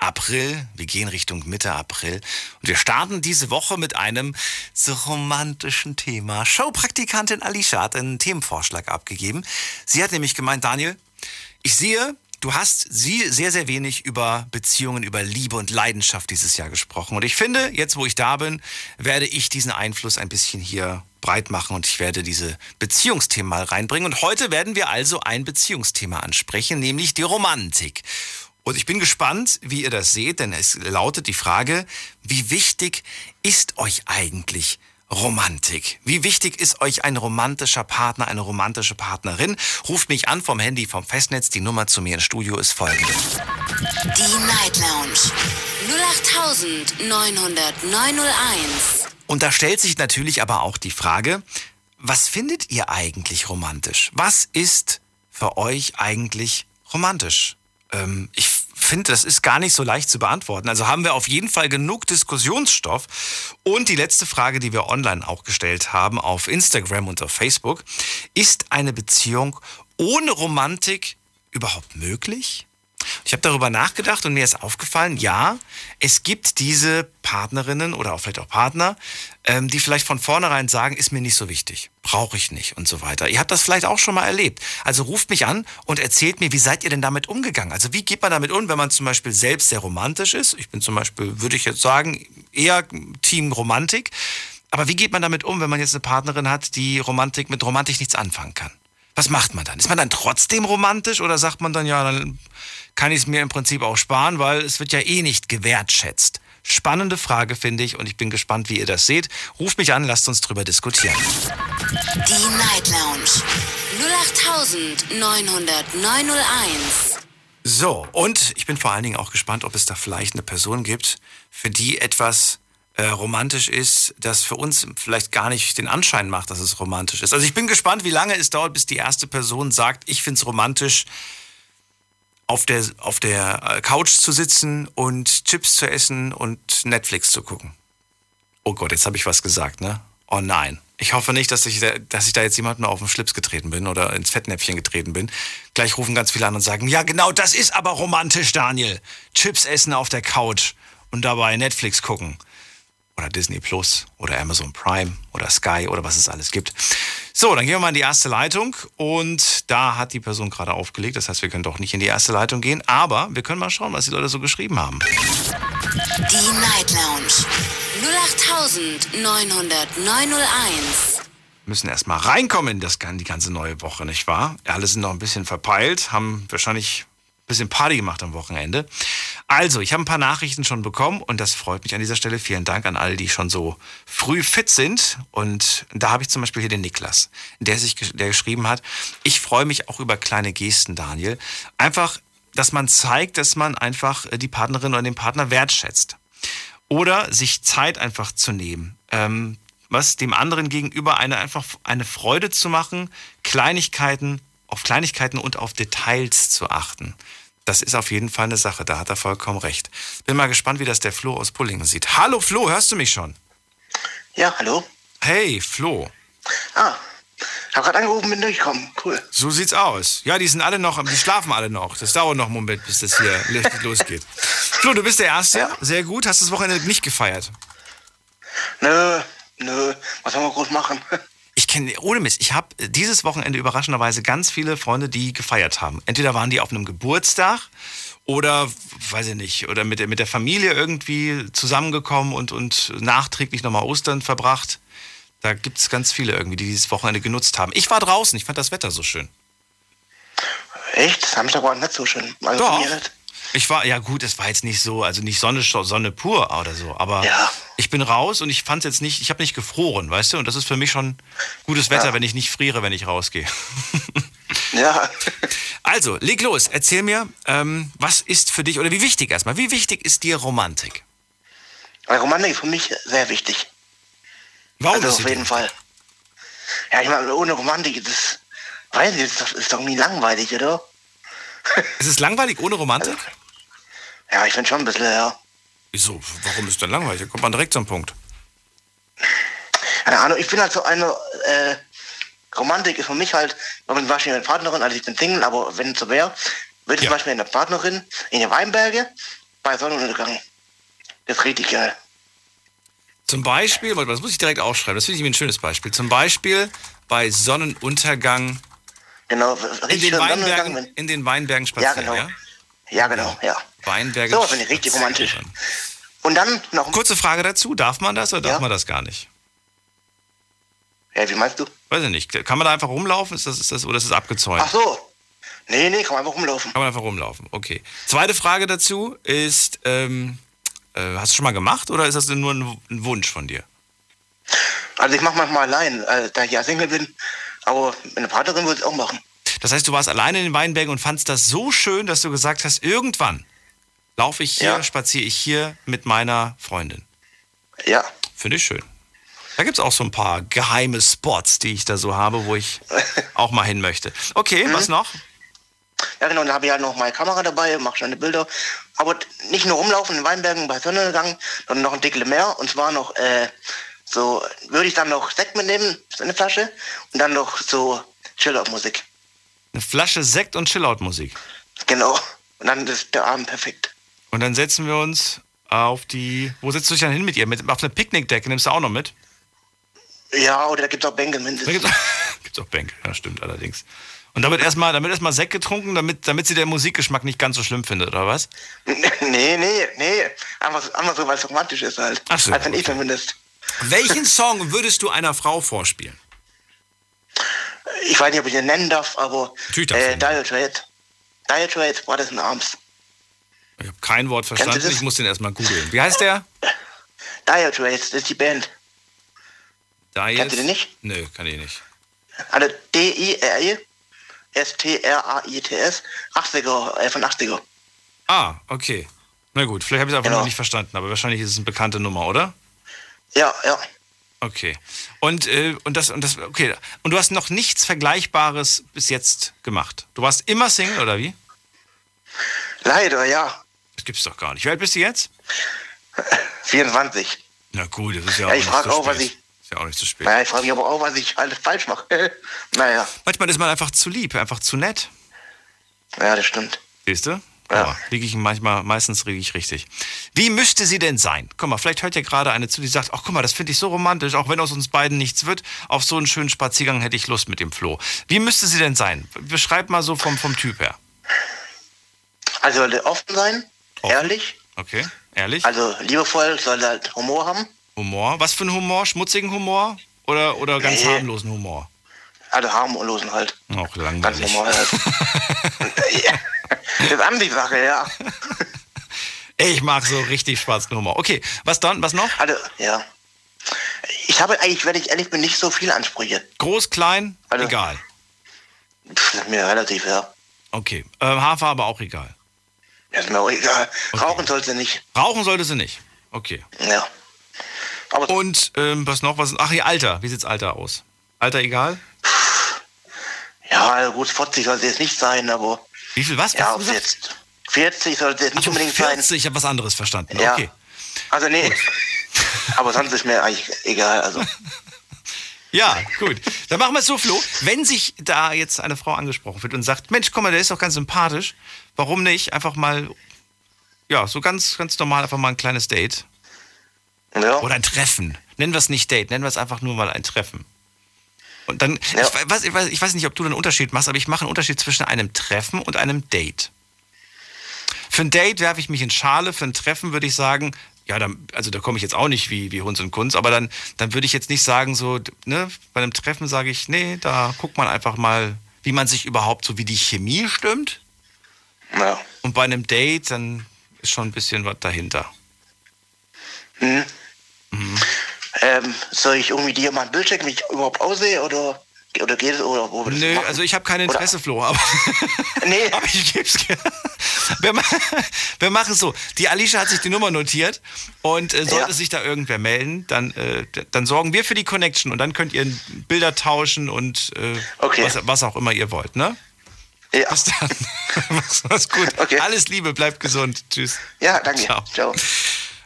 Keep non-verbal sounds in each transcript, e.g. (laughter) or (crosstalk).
April. Wir gehen Richtung Mitte April. Und wir starten diese Woche mit einem so romantischen Thema. Showpraktikantin Alicia hat einen Themenvorschlag abgegeben. Sie hat nämlich gemeint, Daniel, ich sehe, du hast sie sehr, sehr wenig über Beziehungen, über Liebe und Leidenschaft dieses Jahr gesprochen. Und ich finde, jetzt wo ich da bin, werde ich diesen Einfluss ein bisschen hier breit machen und ich werde diese Beziehungsthemen mal reinbringen. Und heute werden wir also ein Beziehungsthema ansprechen, nämlich die Romantik. Und ich bin gespannt, wie ihr das seht, denn es lautet die Frage, wie wichtig ist euch eigentlich Romantik? Wie wichtig ist euch ein romantischer Partner, eine romantische Partnerin? Ruft mich an vom Handy, vom Festnetz. Die Nummer zu mir ins Studio ist folgende. Die Night Lounge. 08901. Und da stellt sich natürlich aber auch die Frage, was findet ihr eigentlich romantisch? Was ist für euch eigentlich romantisch? Ähm, ich finde, das ist gar nicht so leicht zu beantworten. Also haben wir auf jeden Fall genug Diskussionsstoff. Und die letzte Frage, die wir online auch gestellt haben, auf Instagram und auf Facebook, ist eine Beziehung ohne Romantik überhaupt möglich? Ich habe darüber nachgedacht und mir ist aufgefallen, ja, es gibt diese Partnerinnen oder auch vielleicht auch Partner, ähm, die vielleicht von vornherein sagen, ist mir nicht so wichtig, brauche ich nicht und so weiter. Ihr habt das vielleicht auch schon mal erlebt. Also ruft mich an und erzählt mir, wie seid ihr denn damit umgegangen? Also wie geht man damit um, wenn man zum Beispiel selbst sehr romantisch ist? Ich bin zum Beispiel, würde ich jetzt sagen, eher Team Romantik. Aber wie geht man damit um, wenn man jetzt eine Partnerin hat, die Romantik mit Romantik nichts anfangen kann? Was macht man dann? Ist man dann trotzdem romantisch oder sagt man dann, ja, dann kann ich es mir im Prinzip auch sparen, weil es wird ja eh nicht gewertschätzt. Spannende Frage, finde ich, und ich bin gespannt, wie ihr das seht. Ruft mich an, lasst uns drüber diskutieren. Die Night Lounge. 08901. So, und ich bin vor allen Dingen auch gespannt, ob es da vielleicht eine Person gibt, für die etwas äh, romantisch ist, das für uns vielleicht gar nicht den Anschein macht, dass es romantisch ist. Also ich bin gespannt, wie lange es dauert, bis die erste Person sagt, ich finde es romantisch, auf der, auf der äh, Couch zu sitzen und Chips zu essen und Netflix zu gucken. Oh Gott, jetzt habe ich was gesagt, ne? Oh nein. Ich hoffe nicht, dass ich, da, dass ich da jetzt jemandem auf den Schlips getreten bin oder ins Fettnäpfchen getreten bin. Gleich rufen ganz viele an und sagen, ja genau, das ist aber romantisch, Daniel. Chips essen auf der Couch und dabei Netflix gucken oder Disney Plus oder Amazon Prime oder Sky oder was es alles gibt. So, dann gehen wir mal in die erste Leitung und da hat die Person gerade aufgelegt. Das heißt, wir können doch nicht in die erste Leitung gehen, aber wir können mal schauen, was die Leute so geschrieben haben. Die Night Lounge. 08901. Müssen erstmal reinkommen in das, die ganze neue Woche, nicht wahr? Alle sind noch ein bisschen verpeilt, haben wahrscheinlich bisschen Party gemacht am Wochenende. Also, ich habe ein paar Nachrichten schon bekommen und das freut mich an dieser Stelle. Vielen Dank an alle, die schon so früh fit sind. Und da habe ich zum Beispiel hier den Niklas, der sich, der geschrieben hat, ich freue mich auch über kleine Gesten, Daniel. Einfach, dass man zeigt, dass man einfach die Partnerin oder den Partner wertschätzt. Oder sich Zeit einfach zu nehmen. Ähm, was dem anderen gegenüber eine einfach eine Freude zu machen, Kleinigkeiten auf Kleinigkeiten und auf Details zu achten. Das ist auf jeden Fall eine Sache, da hat er vollkommen recht. Bin mal gespannt, wie das der Flo aus Pullingen sieht. Hallo Flo, hörst du mich schon? Ja, hallo. Hey Flo. Ah, hab gerade angerufen, bin durchgekommen. Cool. So sieht's aus. Ja, die sind alle noch, die schlafen alle noch. Das dauert noch einen Moment, bis das hier richtig losgeht. Flo, du bist der Erste. Ja. Sehr gut. Hast du das Wochenende nicht gefeiert? Nö, nö. Was sollen wir groß machen? Ich kenne, ohne Mist, ich habe dieses Wochenende überraschenderweise ganz viele Freunde, die gefeiert haben. Entweder waren die auf einem Geburtstag oder, weiß ich nicht, oder mit der, mit der Familie irgendwie zusammengekommen und, und nachträglich nochmal Ostern verbracht. Da gibt es ganz viele irgendwie, die dieses Wochenende genutzt haben. Ich war draußen, ich fand das Wetter so schön. Echt? Samstag war nicht so schön. Also Doch. Ich war, ja gut, es war jetzt nicht so, also nicht Sonne, Sonne pur oder so, aber ja. ich bin raus und ich fand es jetzt nicht, ich habe nicht gefroren, weißt du? Und das ist für mich schon gutes Wetter, ja. wenn ich nicht friere, wenn ich rausgehe. (laughs) ja. (laughs) Also, leg los, erzähl mir, ähm, was ist für dich, oder wie wichtig erstmal, wie wichtig ist dir Romantik? Weil Romantik ist für mich sehr wichtig. Warum also auf jeden Fall. Ja, ich meine, ohne Romantik, das weiß ich, das ist doch nie langweilig, oder? Ist es langweilig ohne Romantik? Ja, ich finde schon ein bisschen, ja. Wieso? Warum ist denn langweilig? Da kommt man direkt zum Punkt. Keine Ahnung, ich bin halt so eine, äh, Romantik ist für mich halt, wenn man zum Beispiel eine Partnerin, also ich bin Single, aber wenn es so wäre, würde ich Ja. zum Beispiel eine Partnerin in den Weinberge bei Sonnenuntergang. Das ist richtig geil. Zum Beispiel, warte mal, das muss ich direkt aufschreiben, das finde ich ein schönes Beispiel. Zum Beispiel bei Sonnenuntergang Genau, in richtig den. Weinbergen, in den Weinbergen ja, spazieren, genau. ja? Ja, genau, ja. Weinberge. So, finde ich richtig romantisch. Und dann noch Kurze Frage dazu, darf man das oder darf Ja. man das gar nicht? Ja, wie meinst du? Weiß ich nicht. Kann man da einfach rumlaufen? Ist das, ist das, oder ist es abgezäunt? Ach so. Nee, nee, kann man einfach rumlaufen. Kann man einfach rumlaufen. Okay. Zweite Frage dazu ist, ähm, äh, hast du schon mal gemacht oder ist das nur ein, ein Wunsch von dir? Also ich mache manchmal allein, äh, da ich ja Single bin. Aber eine Partnerin würde es auch machen. Das heißt, du warst alleine in den Weinbergen und fandst das so schön, dass du gesagt hast, irgendwann laufe ich hier, Ja. spaziere ich hier mit meiner Freundin. Ja. Finde ich schön. Da gibt es auch so ein paar geheime Spots, die ich da so habe, wo ich (laughs) auch mal hin möchte. Okay, Mhm. was noch? Ja, genau, dann habe ich halt noch meine Kamera dabei, mache schöne Bilder. Aber nicht nur rumlaufen in Weinbergen bei Sonnenuntergang, sondern noch ein Dickel mehr. Und zwar noch, äh, so, würde ich dann noch Sekt mitnehmen, so eine Flasche. Und dann noch so Chill-Out-Musik. Eine Flasche Sekt und Chillout-Musik. Genau. Und dann ist der Abend perfekt. Und dann setzen wir uns auf die. Wo setzt du dich dann hin mit ihr? Mit, auf eine Picknickdecke nimmst du auch noch mit? Ja, oder da gibt es auch Bänke Da mindestens. gibt's, (laughs) gibt's auch Bänke, ja, stimmt allerdings. Und damit erstmal damit erstmal Sekt getrunken, damit, damit sie den Musikgeschmack nicht ganz so schlimm findet, oder was? (laughs) nee, nee, nee. Einfach, einfach so, weil es romantisch ist halt. Ach so, Also ich okay. zumindest. Welchen Song würdest du einer Frau vorspielen? Ich weiß nicht, ob ich den nennen darf, aber Natürlich darfst äh. Dire Trade. Dire Trade, Brothers in Arms. Ich habe kein Wort verstanden, ich muss den erstmal googeln. Wie heißt der? (laughs) Dire Trade, das ist die Band. Jetzt? Kennst du den nicht? Nö, kann ich nicht. Also D-I-R-I-S-T-R-A-I-T-S. 80er, äh, von 80er. Ah, okay. Na gut, vielleicht habe ich es einfach Genau. noch nicht verstanden, aber wahrscheinlich ist es eine bekannte Nummer, oder? Ja, ja. Okay. Und, äh, und das, und das, okay. Und du hast noch nichts Vergleichbares bis jetzt gemacht. Du warst immer Single, oder wie? Leider, ja. Das gibt's doch gar nicht. Wie alt bist du jetzt? 24. Na gut, das ist ja, Ja, auch ich nicht frag zu auch, spät. was ich- Ist ja auch nicht zu spät. Naja, ich frage mich aber auch, was ich alles falsch mache. (laughs) naja, Manchmal ist man einfach zu lieb, einfach zu nett. ja, das stimmt. Siehst du? Ja. Aber liege ich manchmal, meistens liege ich richtig. Wie müsste sie denn sein? Guck mal, vielleicht hört ja gerade eine zu, die sagt, ach guck mal, das finde ich so romantisch, auch wenn aus uns beiden nichts wird. Auf so einen schönen Spaziergang hätte ich Lust mit dem Flo. Wie müsste sie denn sein? Beschreib mal so vom, vom Typ her. Also offen sein, Offen. ehrlich, Okay, ehrlich? also liebevoll, sollte halt Humor haben. Humor. Was für ein Humor? Schmutzigen Humor? Oder, oder ganz Nee. harmlosen Humor? Also harmlosen halt. Auch Ganz langweilig. normal halt. (laughs) Das ist Ansichtssache, ja. Ich mag so richtig schwarzen Humor. Okay, was dann? Was noch? Also, ja. Ich habe eigentlich, wenn ich ehrlich bin, nicht so viele Ansprüche. Groß, klein? Also- Egal. Ist mir relativ, ja. Okay. Ähm, Haarfarbe auch egal. Das ist mir auch egal. Rauchen sollte nicht. Rauchen sollte sie nicht. Okay. Ja. Aber Und ähm, was noch? Was, ach, ihr Alter. Wie sieht's Alter aus? Alter egal? ja, also gut, 40 sollte es nicht sein, aber Wie viel was? ja, was ob es jetzt 40 sollte es nicht Ach, unbedingt 40, ich habe was anderes verstanden. Ja. Okay. sein. Also nee. aber sonst ist mir eigentlich egal. Also (laughs) Ja, gut. Dann machen wir es so, Flo. Wenn sich da jetzt eine Frau angesprochen wird und sagt, Mensch, guck mal, der ist doch ganz sympathisch. Warum nicht? Einfach mal, ja, so ganz, ganz normal einfach mal ein kleines Date. ja. Oder ein Treffen. Nennen wir es nicht Date, nennen wir es einfach nur mal ein Treffen. Und dann, Ja. ich, weiß, ich, weiß, ich weiß nicht, ob du einen Unterschied machst, aber ich mache einen Unterschied zwischen einem Treffen und einem Date. Für ein Date werfe ich mich in Schale, für ein Treffen würde ich sagen, ja, dann, also da komme ich jetzt auch nicht wie, wie Hunds und Kunst, aber dann, dann würde ich jetzt nicht sagen, so, ne, bei einem Treffen sage ich, nee, da guckt man einfach mal, wie man sich überhaupt, so wie die Chemie stimmt. ja. Und bei einem Date, dann ist schon ein bisschen was dahinter. Ähm, soll ich irgendwie dir mal ein Bild checken, wie ich überhaupt aussehe oder Oder geht es, oder wo Nö, machen? also ich habe kein Interesse, Flo, aber, (laughs) Nee, (laughs) aber ich gebe es gerne. (laughs) Wir, wir machen es so. Die Alicia hat sich die Nummer notiert und äh, sollte Ja. sich da irgendwer melden, dann, äh, dann sorgen wir für die Connection und dann könnt ihr Bilder tauschen und äh, Okay. was, was auch immer ihr wollt, ne? ja. Bis dann. Mach's gut. Okay. Alles Liebe, bleibt gesund. Tschüss. ja, danke. Ciao. Ciao.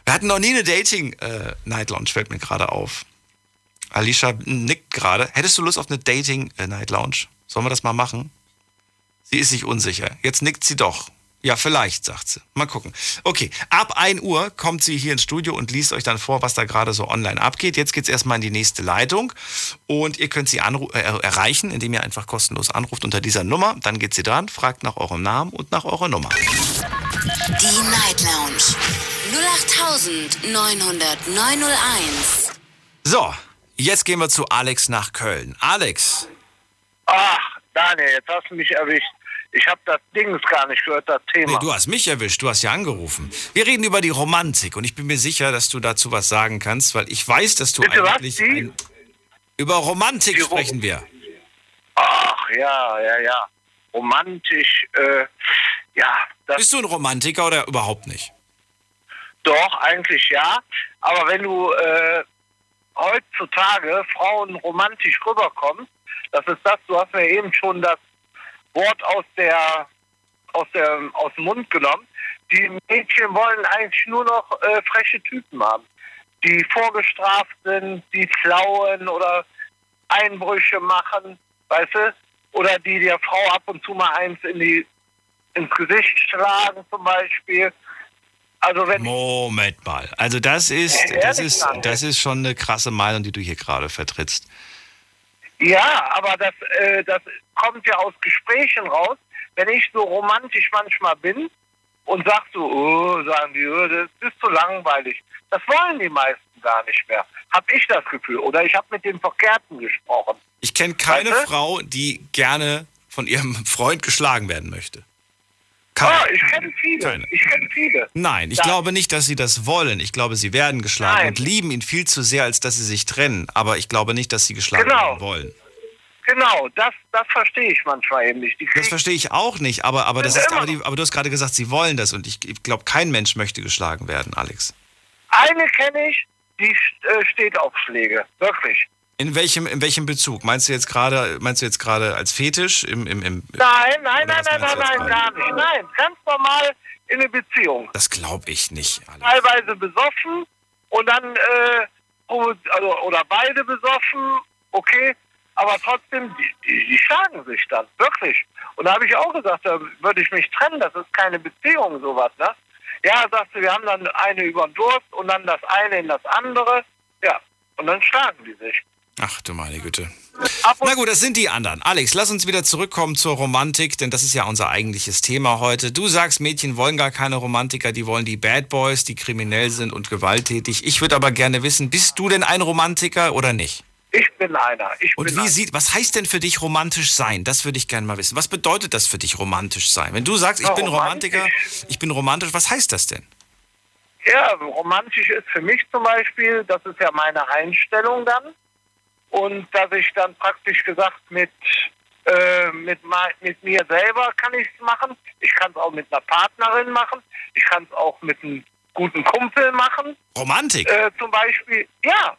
Wir hatten noch nie eine Dating-Night Lounge, fällt mir gerade auf. Alicia nickt gerade. Hättest du Lust auf eine Dating-Night Lounge? Sollen wir das mal machen? Sie ist sich unsicher. Jetzt nickt sie doch. Ja, vielleicht, sagt sie. Mal gucken. Okay, ab 1 Uhr kommt sie hier ins Studio und liest euch dann vor, was da gerade so online abgeht. Jetzt geht's erstmal in die nächste Leitung und ihr könnt sie äh, erreichen, indem ihr einfach kostenlos anruft unter dieser Nummer. Dann geht sie dran, fragt nach eurem Namen und nach eurer Nummer. Die Night Lounge 0890901. So, jetzt gehen wir zu Alex nach Köln. Alex, Ach, Daniel, jetzt hast du mich erwischt. Ich habe das Dings gar nicht gehört, das Thema. Nee, du hast mich erwischt, du hast ja angerufen. Wir reden über die Romantik und ich bin mir sicher, dass du dazu was sagen kannst, weil ich weiß, dass du Bitte was, eigentlich. die? Ein, über Romantik Die sprechen wir. Ach, ja, ja, ja. Romantisch, äh, ja, Bist du ein Romantiker oder überhaupt nicht? doch, eigentlich ja. Aber wenn du äh, heutzutage Frauen romantisch rüberkommst, das ist das, du hast mir eben schon das Wort aus der aus der aus dem Mund genommen. Die Mädchen wollen eigentlich nur noch äh, freche Typen haben, die vorgestraft sind, die klauen oder Einbrüche machen, weißt du? Oder die der Frau ab und zu mal eins in die ins Gesicht schlagen zum Beispiel. Also wenn Moment mal. Also das ist, das ist, das ist schon eine krasse Meinung, die du hier gerade vertrittst. Ja, aber das, äh, das kommt ja aus Gesprächen raus. Wenn ich so romantisch manchmal bin und sag so, oh, sagen die, oh, das ist zu langweilig. Das wollen die meisten gar nicht mehr. Hab ich das Gefühl. Oder ich habe mit dem Verkehrten gesprochen. Ich kenne keine Weißt du? Frau, die gerne von ihrem Freund geschlagen werden möchte. Ah, Keine. ich kenne viele. Keine. Ich kenne viele. Nein, ich Ja. glaube nicht, dass sie das wollen. Ich glaube, sie werden geschlagen Nein. und lieben ihn viel zu sehr, als dass sie sich trennen. Aber ich glaube nicht, dass sie geschlagen Genau. werden wollen. Genau, das, das verstehe ich manchmal eben nicht. Das verstehe ich auch nicht, aber, aber, das ist, aber, die, aber du hast gerade gesagt, sie wollen das und ich, ich glaube, kein Mensch möchte geschlagen werden, Alex. Eine kenne ich, die äh, steht auf Schläge. Wirklich. In welchem, in welchem Bezug? Meinst du jetzt gerade, meinst du jetzt gerade als Fetisch? Im, im, im, Nein, nein, nein, nein, nein, nein, gar nicht. Nein, ganz normal in eine Beziehung. das glaube ich nicht, Alex. teilweise besoffen und dann, äh, also, oder beide besoffen, okay, aber trotzdem, die, die, die schlagen sich dann, wirklich. Und da habe ich auch gesagt, da würde ich mich trennen, das ist keine Beziehung, sowas, ne? Ja, sagst du, wir haben dann eine über den Durst und dann das eine in das andere, ja, und dann schlagen die sich. Ach du meine Güte. Na gut, das sind die anderen. Alex, lass uns wieder zurückkommen zur Romantik, denn das ist ja unser eigentliches Thema heute. Du sagst, Mädchen wollen gar keine Romantiker, die wollen die Bad Boys, die kriminell sind und gewalttätig. Ich würde aber gerne wissen, bist du denn ein Romantiker oder nicht? ich bin einer. Ich Und bin wie einer. sieht, was heißt denn für dich romantisch sein? Das würde ich gerne mal wissen. Was bedeutet das für dich romantisch sein? Wenn du sagst, ich bin romantisch. Romantiker, ich bin romantisch, was heißt das denn? Ja, romantisch ist für mich zum Beispiel, das ist ja meine Einstellung dann. Und dass ich dann praktisch gesagt mit, äh, mit, mit mir selber kann ich es machen. Ich kann es auch mit einer Partnerin machen. Ich kann es auch mit einem guten Kumpel machen. Romantik? Äh, zum Beispiel, ja,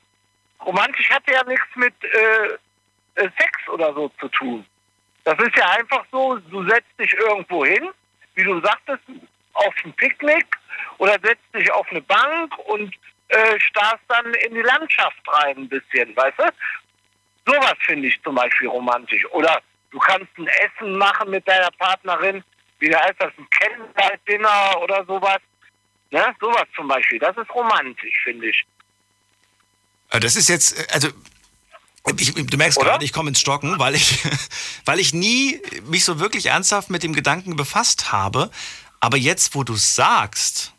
romantisch hat ja nichts mit äh, äh, Sex oder so zu tun. Das ist ja einfach so, du setzt dich irgendwo hin, wie du sagtest, auf ein Picknick oder setzt dich auf eine Bank und äh, starrst dann in die Landschaft rein ein bisschen, weißt du? Sowas finde ich zum Beispiel romantisch. Oder du kannst ein Essen machen mit deiner Partnerin, wie heißt das, ein Candlelight-Dinner oder sowas. Ne? Sowas zum Beispiel. Das ist romantisch, finde ich. Äh, Das ist jetzt, äh, also ich, du merkst Oder? gerade, ich komme ins Stocken, weil ich, (laughs) weil ich nie mich so wirklich ernsthaft mit dem Gedanken befasst habe. Aber jetzt, wo du sagst,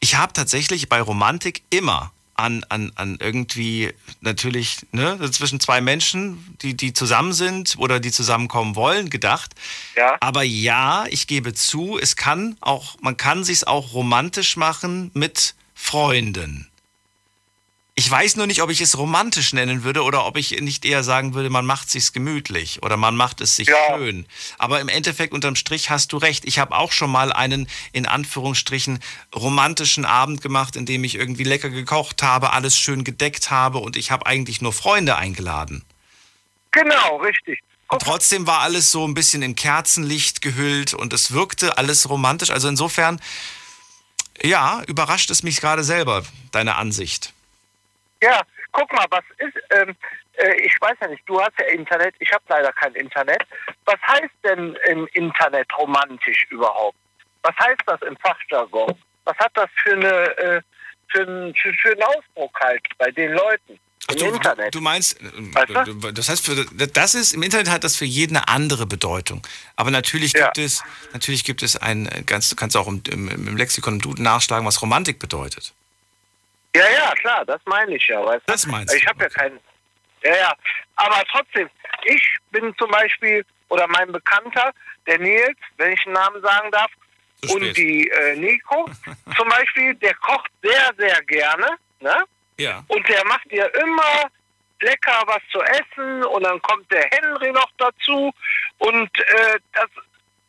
ich habe tatsächlich bei Romantik immer an, an, an irgendwie natürlich ne, zwischen zwei Menschen, die, die zusammen sind oder die zusammenkommen wollen, gedacht. Ja. Aber ja, ich gebe zu, es kann auch, man kann sich auch romantisch machen mit Freunden. Ich weiß nur nicht, ob ich es romantisch nennen würde oder ob ich nicht eher sagen würde, man macht sich's gemütlich oder man macht es sich Ja. schön. Aber im Endeffekt unterm Strich hast du recht. Ich habe auch schon mal einen in Anführungsstrichen romantischen Abend gemacht, in dem ich irgendwie lecker gekocht habe, alles schön gedeckt habe und ich habe eigentlich nur Freunde eingeladen. Genau, richtig. Und trotzdem war alles so ein bisschen in Kerzenlicht gehüllt und es wirkte alles romantisch. Also insofern, ja, überrascht es mich gerade selber, deine Ansicht. Ja, guck mal, was ist, ähm, äh, ich weiß ja nicht, du hast ja Internet, ich habe leider kein Internet. Was heißt denn im Internet romantisch überhaupt? Was heißt das im Fachjargon? Was hat das für eine äh, für, einen- für, einen Ausdruck halt bei den Leuten im du, Internet? Du, meinst, äh, Weißt du- das heißt, für, das ist im Internet hat das für jeden eine andere Bedeutung. Aber natürlich Ja. gibt es, natürlich gibt es ein äh, ganz, du kannst auch im, im, im Lexikon im Duden nachschlagen, was Romantik bedeutet. Ja, ja, klar, das meine ich ja. Weißt du? Das meinst du, Ich habe ja keinen. Ja, ja. Aber trotzdem, ich bin zum Beispiel, oder mein Bekannter, der Nils, wenn ich einen Namen sagen darf, Zu und spät. die äh, Nico, (laughs) zum Beispiel, der kocht sehr, sehr gerne, ne? Ja. Und der macht dir immer lecker was zu essen und dann kommt der Henry noch dazu und äh, das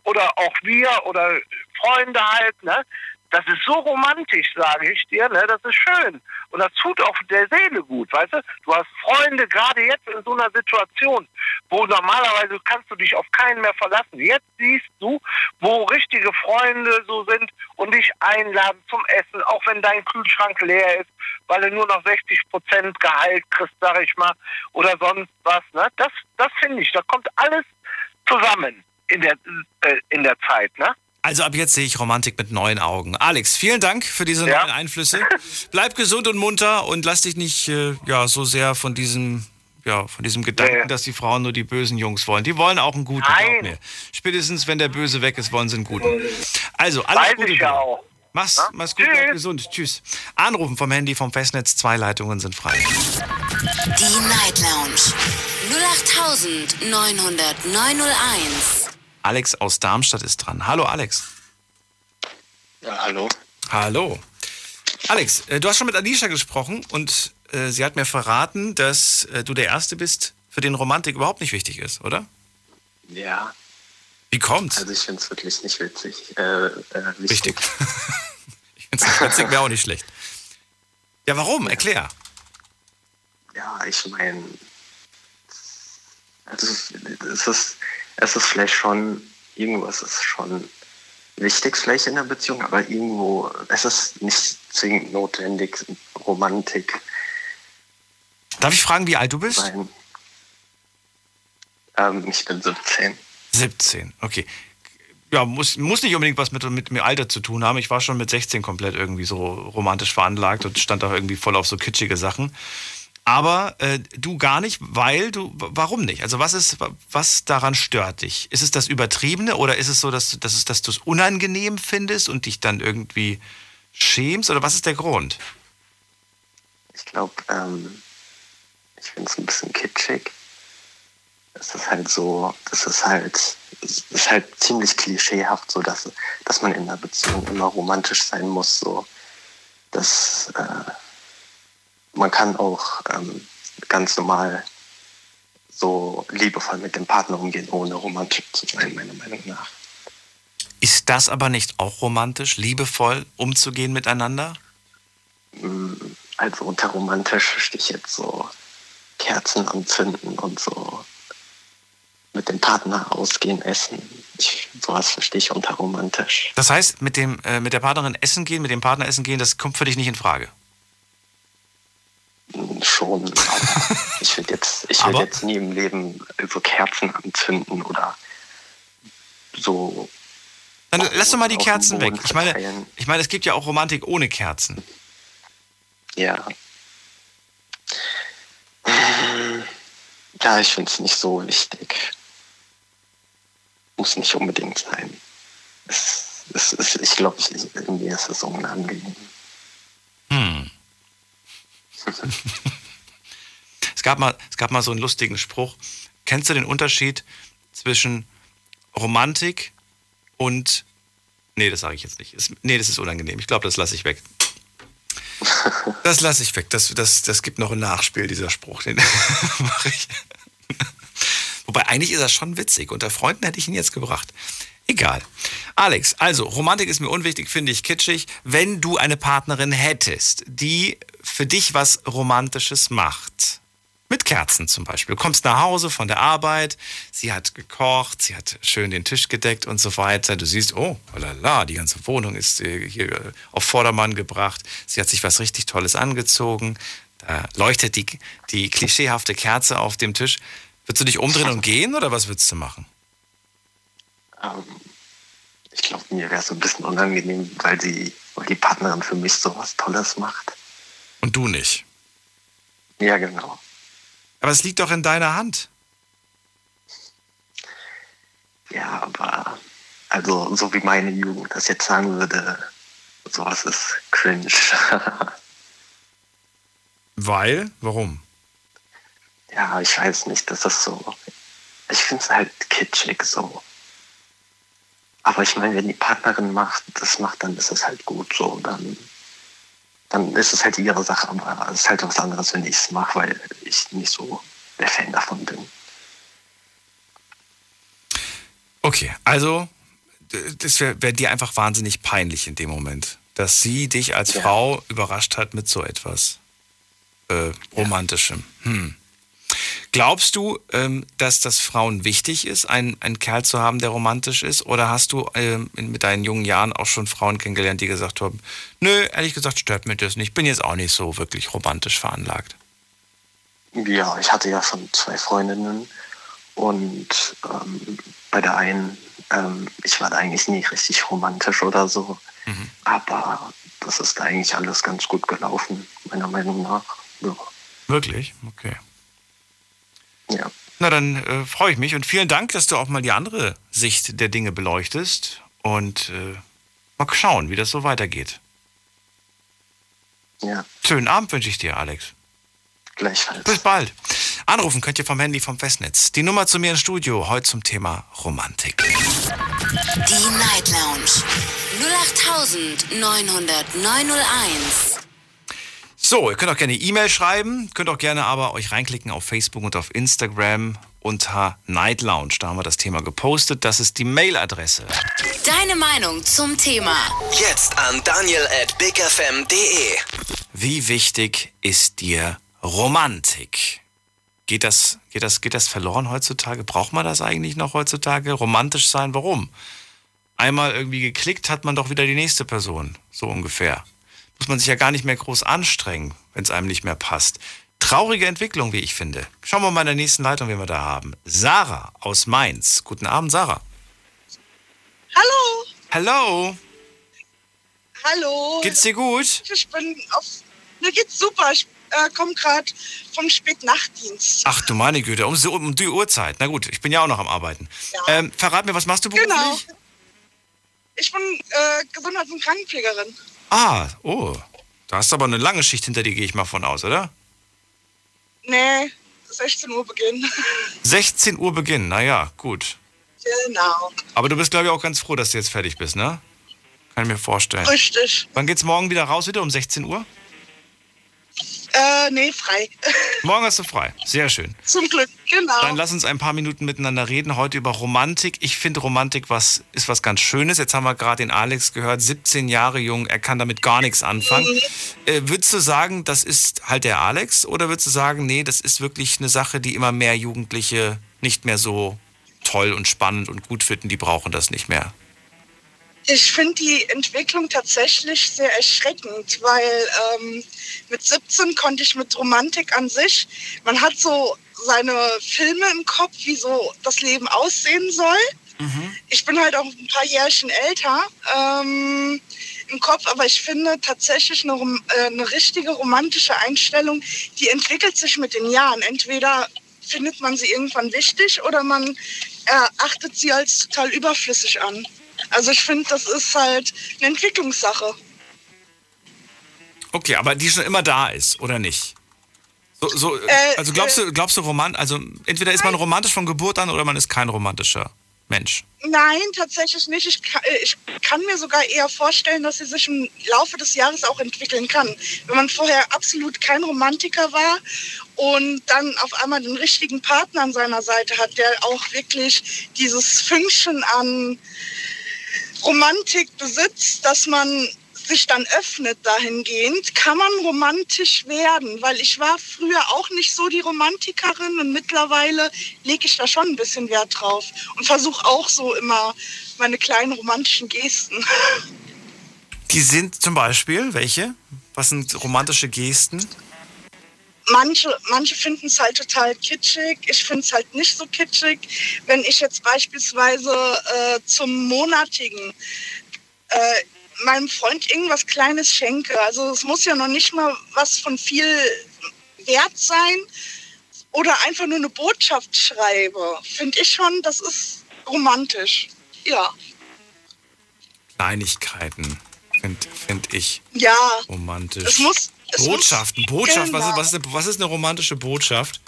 oder auch wir oder Freunde halt, ne? Das ist so romantisch, sage ich dir, ne? Das ist schön. Und das tut auch der Seele gut, weißt du? Du hast Freunde, gerade jetzt in so einer Situation, wo normalerweise kannst du dich auf keinen mehr verlassen. Jetzt siehst du, wo richtige Freunde so sind und dich einladen zum Essen, auch wenn dein Kühlschrank leer ist, weil du nur noch 60 Prozent Gehalt kriegst, sag ich mal, oder sonst was. Ne? Das, das finde ich, da kommt alles zusammen in der, äh, in der Zeit. Ne? Also ab jetzt sehe ich Romantik mit neuen Augen. Alex, vielen Dank für diese Ja. neuen Einflüsse. (laughs) Bleib gesund und munter und lass dich nicht äh, ja, so sehr von diesem, ja, von diesem Gedanken, Nee. dass die Frauen nur die bösen Jungs wollen. Die wollen auch einen guten, Nein. glaub mir. Spätestens, wenn der Böse weg ist, wollen sie einen guten. Also, alles Weiß Gute ich ja dir. auch. Mach's, Ja? mach's gut, bleib gesund. Tschüss. Anrufen vom Handy, vom Festnetz. Zwei Leitungen sind frei. Die Night Lounge 0890901. Alex aus Darmstadt ist dran. Hallo, Alex. Ja, hallo. Hallo. Alex, äh, du hast schon mit Alicia gesprochen und äh, sie hat mir verraten, dass äh, du der Erste bist, für den Romantik überhaupt nicht wichtig ist, oder? Ja, Wie kommt's? also ich finde es wirklich nicht witzig. Äh, Wichtig. wichtig. (laughs) ich finde es witzig, wäre auch nicht schlecht. Ja, warum? Erklär. Ja, ich meine, also es ist, es ist vielleicht schon, irgendwas ist schon wichtig vielleicht in der Beziehung, aber irgendwo, es ist nicht zwingend notwendig, Romantik Darf ich fragen, wie alt du bist? sein. Ähm, ich bin 17. 17, okay. Ja, muss, muss nicht unbedingt was mit, mit dem Alter zu tun haben. Ich war schon mit 16 komplett irgendwie so romantisch veranlagt und stand auch irgendwie voll auf so kitschige Sachen. Aber äh, du gar nicht, weil du, warum nicht? Also was ist, was daran stört dich? Ist es das Übertriebene oder ist es so, dass, du- dass, es, dass du es unangenehm findest und dich dann irgendwie schämst? Oder was ist der Grund? Ich glaube, ähm, ich finde es ein bisschen kitschig. Es ist halt so, das ist halt, es ist halt ziemlich klischeehaft, so dass, dass man in einer Beziehung immer romantisch sein muss. So, dass äh, man kann auch ähm, ganz normal so liebevoll mit dem Partner umgehen, ohne romantisch zu sein, meiner Meinung nach. Ist das aber nicht auch romantisch, liebevoll umzugehen miteinander? Also unter romantisch verstehe ich jetzt so Kerzen anzünden und so mit dem Partner ausgehen, essen. Ich, sowas verstehe ich unter romantisch. Das heißt, mit, dem, äh, mit der Partnerin essen gehen, mit dem Partner essen gehen, das kommt für dich nicht in Frage. Schon, aber (laughs) ich würde jetzt, ich würd jetzt nie im Leben so Kerzen anzünden oder so. Dann Auf- lass doch mal die Kerzen weg. Ich meine, verteilen. ich meine, es gibt ja auch Romantik ohne Kerzen. Ja. Ja, ich finde es nicht so wichtig. Muss nicht unbedingt sein. Es, es, es, ich glaube, ich, irgendwie ist es unangenehm. Hm. Es, gab mal, es gab mal so einen lustigen Spruch. Kennst du den Unterschied zwischen Romantik und. Nee, das sage ich jetzt nicht. Nee, das ist unangenehm. Ich glaube, das lasse ich weg. Das lasse ich weg. Das, das, das gibt noch ein Nachspiel, dieser Spruch. Den (laughs) mache ich. Wobei eigentlich ist er schon witzig. Unter Freunden hätte ich ihn jetzt gebracht. Egal. Alex, also Romantik ist mir unwichtig, finde ich kitschig. Wenn du eine Partnerin hättest, die für dich was Romantisches macht, mit Kerzen zum Beispiel. Du kommst nach Hause von der Arbeit, sie hat gekocht, sie hat schön den Tisch gedeckt und so weiter. Du siehst, oh, lala, die ganze Wohnung ist äh, hier äh, auf Vordermann gebracht. Sie hat sich was richtig Tolles angezogen. Da leuchtet die, die klischeehafte Kerze auf dem Tisch. Würdest du dich umdrehen und gehen oder was würdest du machen? Ähm, ich glaube, mir wäre es ein bisschen unangenehm, weil, sie, weil die Partnerin für mich so was Tolles macht. Und du nicht? Ja, genau. Aber es liegt doch in deiner Hand. Ja, aber also so wie meine Jugend das jetzt sagen würde, sowas ist cringe. (laughs) Weil? Warum? Ja, ich weiß nicht, das ist so. Ich finde es halt kitschig so. Aber ich meine, wenn die Partnerin macht, das macht, dann ist es halt gut so. Dann, dann ist es halt ihre Sache. Aber es ist halt was anderes, wenn ich es mache, weil ich nicht so der Fan davon bin. Okay, also das wäre wär dir einfach wahnsinnig peinlich in dem Moment, dass sie dich als Ja. Frau überrascht hat mit so etwas äh, Romantischem. Hm. Glaubst du, ähm, dass das Frauen wichtig ist, einen, einen Kerl zu haben, der romantisch ist? Oder hast du ähm, in- mit deinen jungen Jahren auch schon Frauen kennengelernt, die gesagt haben, nö, ehrlich gesagt stört mich das nicht, bin jetzt auch nicht so wirklich romantisch veranlagt? Ja, ich hatte ja schon zwei Freundinnen und ähm, bei der einen, ähm, ich war da eigentlich nie richtig romantisch oder so, aber das ist eigentlich alles ganz gut gelaufen, meiner Meinung nach. Ja. Wirklich? Okay. Ja. Na, dann äh, freue ich mich und vielen Dank, dass du auch mal die andere Sicht der Dinge beleuchtest und äh, mal schauen, wie das so weitergeht. ja, Schönen Abend wünsche ich dir, Alex. gleichfalls. Bis bald. Anrufen könnt ihr vom Handy vom Festnetz. Die Nummer zu mir ins Studio, heute zum Thema Romantik. Die Night Lounge 08901. So, ihr könnt auch gerne E-Mail schreiben, könnt auch gerne aber euch reinklicken auf Facebook und auf Instagram unter Night Lounge. Da haben wir das Thema gepostet. Das ist die Mailadresse. Deine Meinung zum Thema. Jetzt an daniel at bigfm.de. Wie wichtig ist dir Romantik? Geht das, geht, das, geht das verloren heutzutage? Braucht man das eigentlich noch heutzutage? Romantisch sein, warum? Einmal irgendwie geklickt, hat man doch wieder die nächste Person. So ungefähr. Muss man sich ja gar nicht mehr groß anstrengen, wenn es einem nicht mehr passt. Traurige Entwicklung, wie ich finde. Schauen wir mal in der nächsten Leitung, wen wir da haben. Sarah aus Mainz. Guten Abend, Sarah. Hallo, Hallo, hallo. geht's dir gut? Ich bin auf. Mir geht's super. Ich äh, komme gerade vom Spätnachtdienst. Ach du meine Güte, um, so- um die Uhrzeit. Na gut, ich bin ja auch noch am Arbeiten. Ja. Ähm, verrat mir, was machst du beruflich? Genau. Ich bin äh, Gesundheits- und Krankenpflegerin. Ah, oh. Da hast du aber eine lange Schicht hinter dir, gehe ich mal von aus, oder? Nee, 16 Uhr Beginn. (laughs) 16 Uhr Beginn, naja, gut. genau. Aber du bist, glaube ich, auch ganz froh, dass du jetzt fertig bist, ne? Kann ich mir vorstellen. Richtig. Wann geht's morgen wieder raus, wieder um 16 Uhr? Äh, nee, frei. (laughs) Morgen hast du frei. Sehr schön. Zum Glück, genau. Dann lass uns ein paar Minuten miteinander reden. Heute über Romantik. Ich finde Romantik was, ist was ganz Schönes. Jetzt haben wir gerade den Alex gehört, 17 Jahre jung, er kann damit gar nichts anfangen. Äh, würdest du sagen, das ist halt der Alex? Oder würdest du sagen, nee, das ist wirklich eine Sache, die immer mehr Jugendliche nicht mehr so toll und spannend und gut finden, die brauchen das nicht mehr? Ich finde die Entwicklung tatsächlich sehr erschreckend, weil ähm, mit 17 konnte ich mit Romantik an sich, man hat so seine Filme im Kopf, wie so das Leben aussehen soll. Ich bin halt auch ein paar Jährchen älter ähm, im Kopf, aber ich finde tatsächlich eine, äh, eine richtige romantische Einstellung, die entwickelt sich mit den Jahren. Entweder findet man sie irgendwann wichtig oder man erachtet sie als total überflüssig an. Also ich finde, das ist halt eine Entwicklungssache. Okay, aber die schon immer da ist, oder nicht? So, so, Äh, also glaubst du, glaubst du roman, also entweder ist man romantisch von Geburt an oder man ist kein romantischer. Mensch. Nein, tatsächlich nicht. Ich kann, ich kann mir sogar eher vorstellen, dass sie sich im Laufe des Jahres auch entwickeln kann. Wenn man vorher absolut kein Romantiker war und dann auf einmal den richtigen Partner an seiner Seite hat, der auch wirklich dieses Fünkchen an Romantik besitzt, dass man sich dann öffnet dahingehend, kann man romantisch werden, weil ich war früher auch nicht so die Romantikerin und mittlerweile lege ich da schon ein bisschen Wert drauf und versuche auch so immer meine kleinen romantischen Gesten. (laughs) Die sind zum Beispiel welche? Was sind romantische Gesten? Manche, manche finden es halt total kitschig. Ich finde es halt nicht so kitschig. Wenn ich jetzt beispielsweise äh, zum monatigen äh, meinem Freund irgendwas Kleines schenke. Also es muss ja noch nicht mal was von viel Wert sein oder einfach nur eine Botschaft schreibe. Finde ich schon, das ist romantisch. Ja. Kleinigkeiten, finde find ich Ja. romantisch. Es muss. Es Botschaften, muss, Botschaft, was, ist, Genau. was, ist eine, was ist eine romantische Botschaft?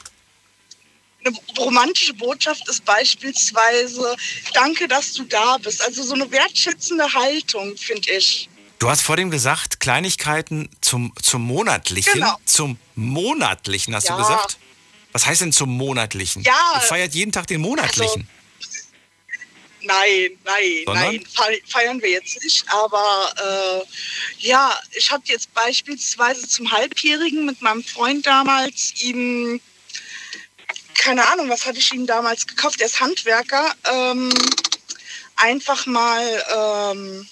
Eine romantische Botschaft ist beispielsweise, danke, dass du da bist. Also so eine wertschätzende Haltung, finde ich. Du hast vor dem gesagt, Kleinigkeiten zum, zum monatlichen. Genau. Zum monatlichen, hast Ja. du gesagt? Was heißt denn zum monatlichen? Ja. Ihr feiert jeden Tag den monatlichen. Nein, nein, Sondern? nein, fe- feiern wir jetzt nicht. Aber äh, ja, ich habe jetzt beispielsweise zum Halbjährigen mit meinem Freund damals ihm, keine Ahnung, was hatte ich ihm damals gekauft? Er ist Handwerker. Ähm, einfach mal ähm,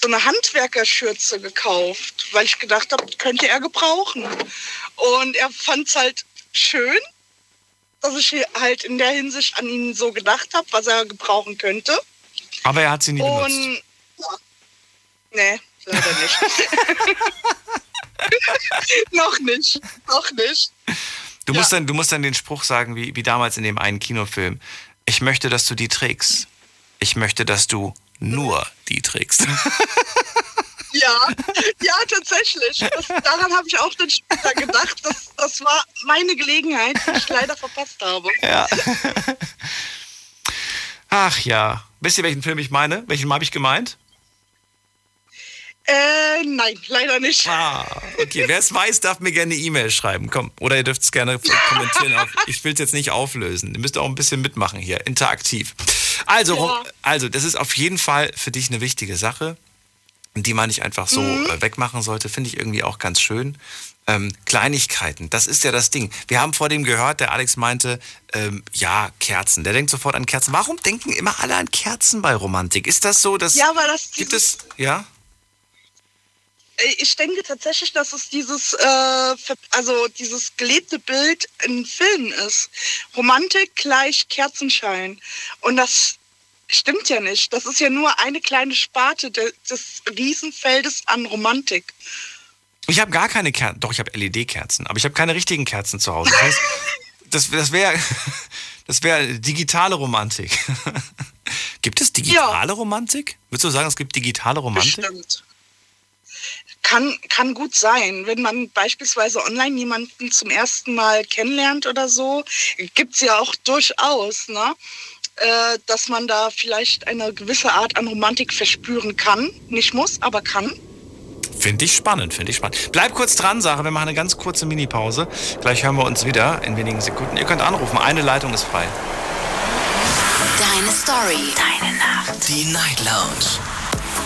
so eine Handwerkerschürze gekauft, weil ich gedacht habe, könnte er gebrauchen. Und er fand es halt schön dass ich halt in der Hinsicht an ihn so gedacht habe, was er gebrauchen könnte. Aber er hat sie nie benutzt. Und ja. nee, leider nicht. (laughs) noch nicht, noch nicht. Du, ja. musst dann, du musst dann den Spruch sagen, wie, wie damals in dem einen Kinofilm. Ich möchte, dass du die trägst. Ich möchte, dass du nur die trägst. (laughs) Ja, ja, tatsächlich. Das, daran habe ich auch dann später gedacht. Das, das war meine Gelegenheit, die ich leider verpasst habe. Ja. Ach ja. Wisst ihr, welchen Film ich meine? Welchen habe ich gemeint? Äh, nein, leider nicht. Ah, okay. Wer es weiß, darf mir gerne eine E-Mail schreiben. Komm. Oder ihr dürft es gerne kommentieren. Auf, ich will es jetzt nicht auflösen. Ihr müsst auch ein bisschen mitmachen hier, interaktiv. Also, Ja. also, das ist auf jeden Fall für dich eine wichtige Sache, die man nicht einfach so Mhm. äh, wegmachen sollte. Finde ich irgendwie auch ganz schön. Ähm, Kleinigkeiten, das ist ja das Ding. Wir haben vor dem gehört, der Alex meinte, ähm, ja, Kerzen. Der denkt sofort an Kerzen. Warum denken immer alle an Kerzen bei Romantik? Ist das so, dass. Ja, aber das Gibt es. Ja? Äh, Ich denke tatsächlich, dass es dieses, äh, also dieses gelebte Bild in Filmen ist. Romantik gleich Kerzenschein. Und das stimmt ja nicht. Das ist ja nur eine kleine Sparte de des Riesenfeldes an Romantik. Ich habe gar keine Kerzen. Doch, ich habe LED-Kerzen, aber ich habe keine richtigen Kerzen zu Hause. Das heißt, (laughs) das, das wäre das wär digitale Romantik. (laughs) gibt es digitale Romantik? Würdest du sagen, es gibt digitale Romantik? Bestimmt. Kann, kann gut sein. Wenn man beispielsweise online jemanden zum ersten Mal kennenlernt oder so, gibt es ja auch durchaus, ne? Äh, dass man da vielleicht eine gewisse Art an Romantik verspüren kann. Nicht muss, aber kann. Finde ich spannend, finde ich spannend. Bleib kurz dran, Sarah. Wir machen eine ganz kurze Minipause. Gleich hören wir uns wieder in wenigen Sekunden. Ihr könnt anrufen. Eine Leitung ist frei. Deine Story. Deine Nacht. Die Night Lounge.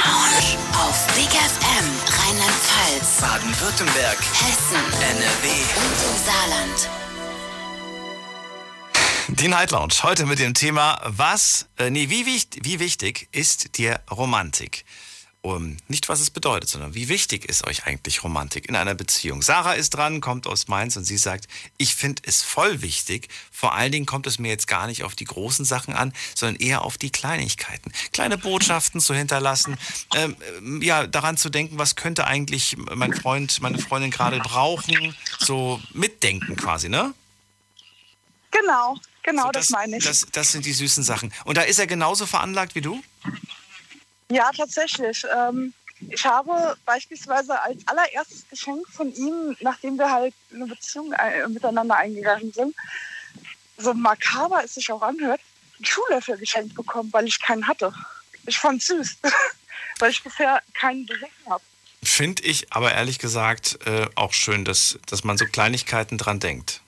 Night Lounge. Auf Big FM Rheinland-Pfalz, Baden-Württemberg, Hessen NRW. und im Saarland. Die Night Lounge. Heute mit dem Thema, was, äh, nee, wie, wichtig, wie wichtig ist dir Romantik? Um, nicht was es bedeutet, sondern wie wichtig ist euch eigentlich Romantik in einer Beziehung. Sarah ist dran, kommt aus Mainz und sie sagt, ich finde es voll wichtig. Vor allen Dingen kommt es mir jetzt gar nicht auf die großen Sachen an, sondern eher auf die Kleinigkeiten. Kleine Botschaften zu hinterlassen, (laughs) ähm, ja, daran zu denken, was könnte eigentlich mein Freund, meine Freundin gerade brauchen, so mitdenken quasi, ne? Genau, genau, So, das, meine ich. Das, das sind die süßen Sachen. Und da ist er genauso veranlagt wie du? Ja, tatsächlich. Ähm, ich habe beispielsweise als allererstes Geschenk von ihm, nachdem wir halt eine Beziehung äh, miteinander eingegangen sind, so makaber es sich auch anhört, einen Schuhlöffel geschenkt bekommen, weil ich keinen hatte. Ich fand süß, (laughs) weil ich bisher keinen besessen habe. Finde ich aber ehrlich gesagt äh, auch schön, dass, dass man so Kleinigkeiten dran denkt.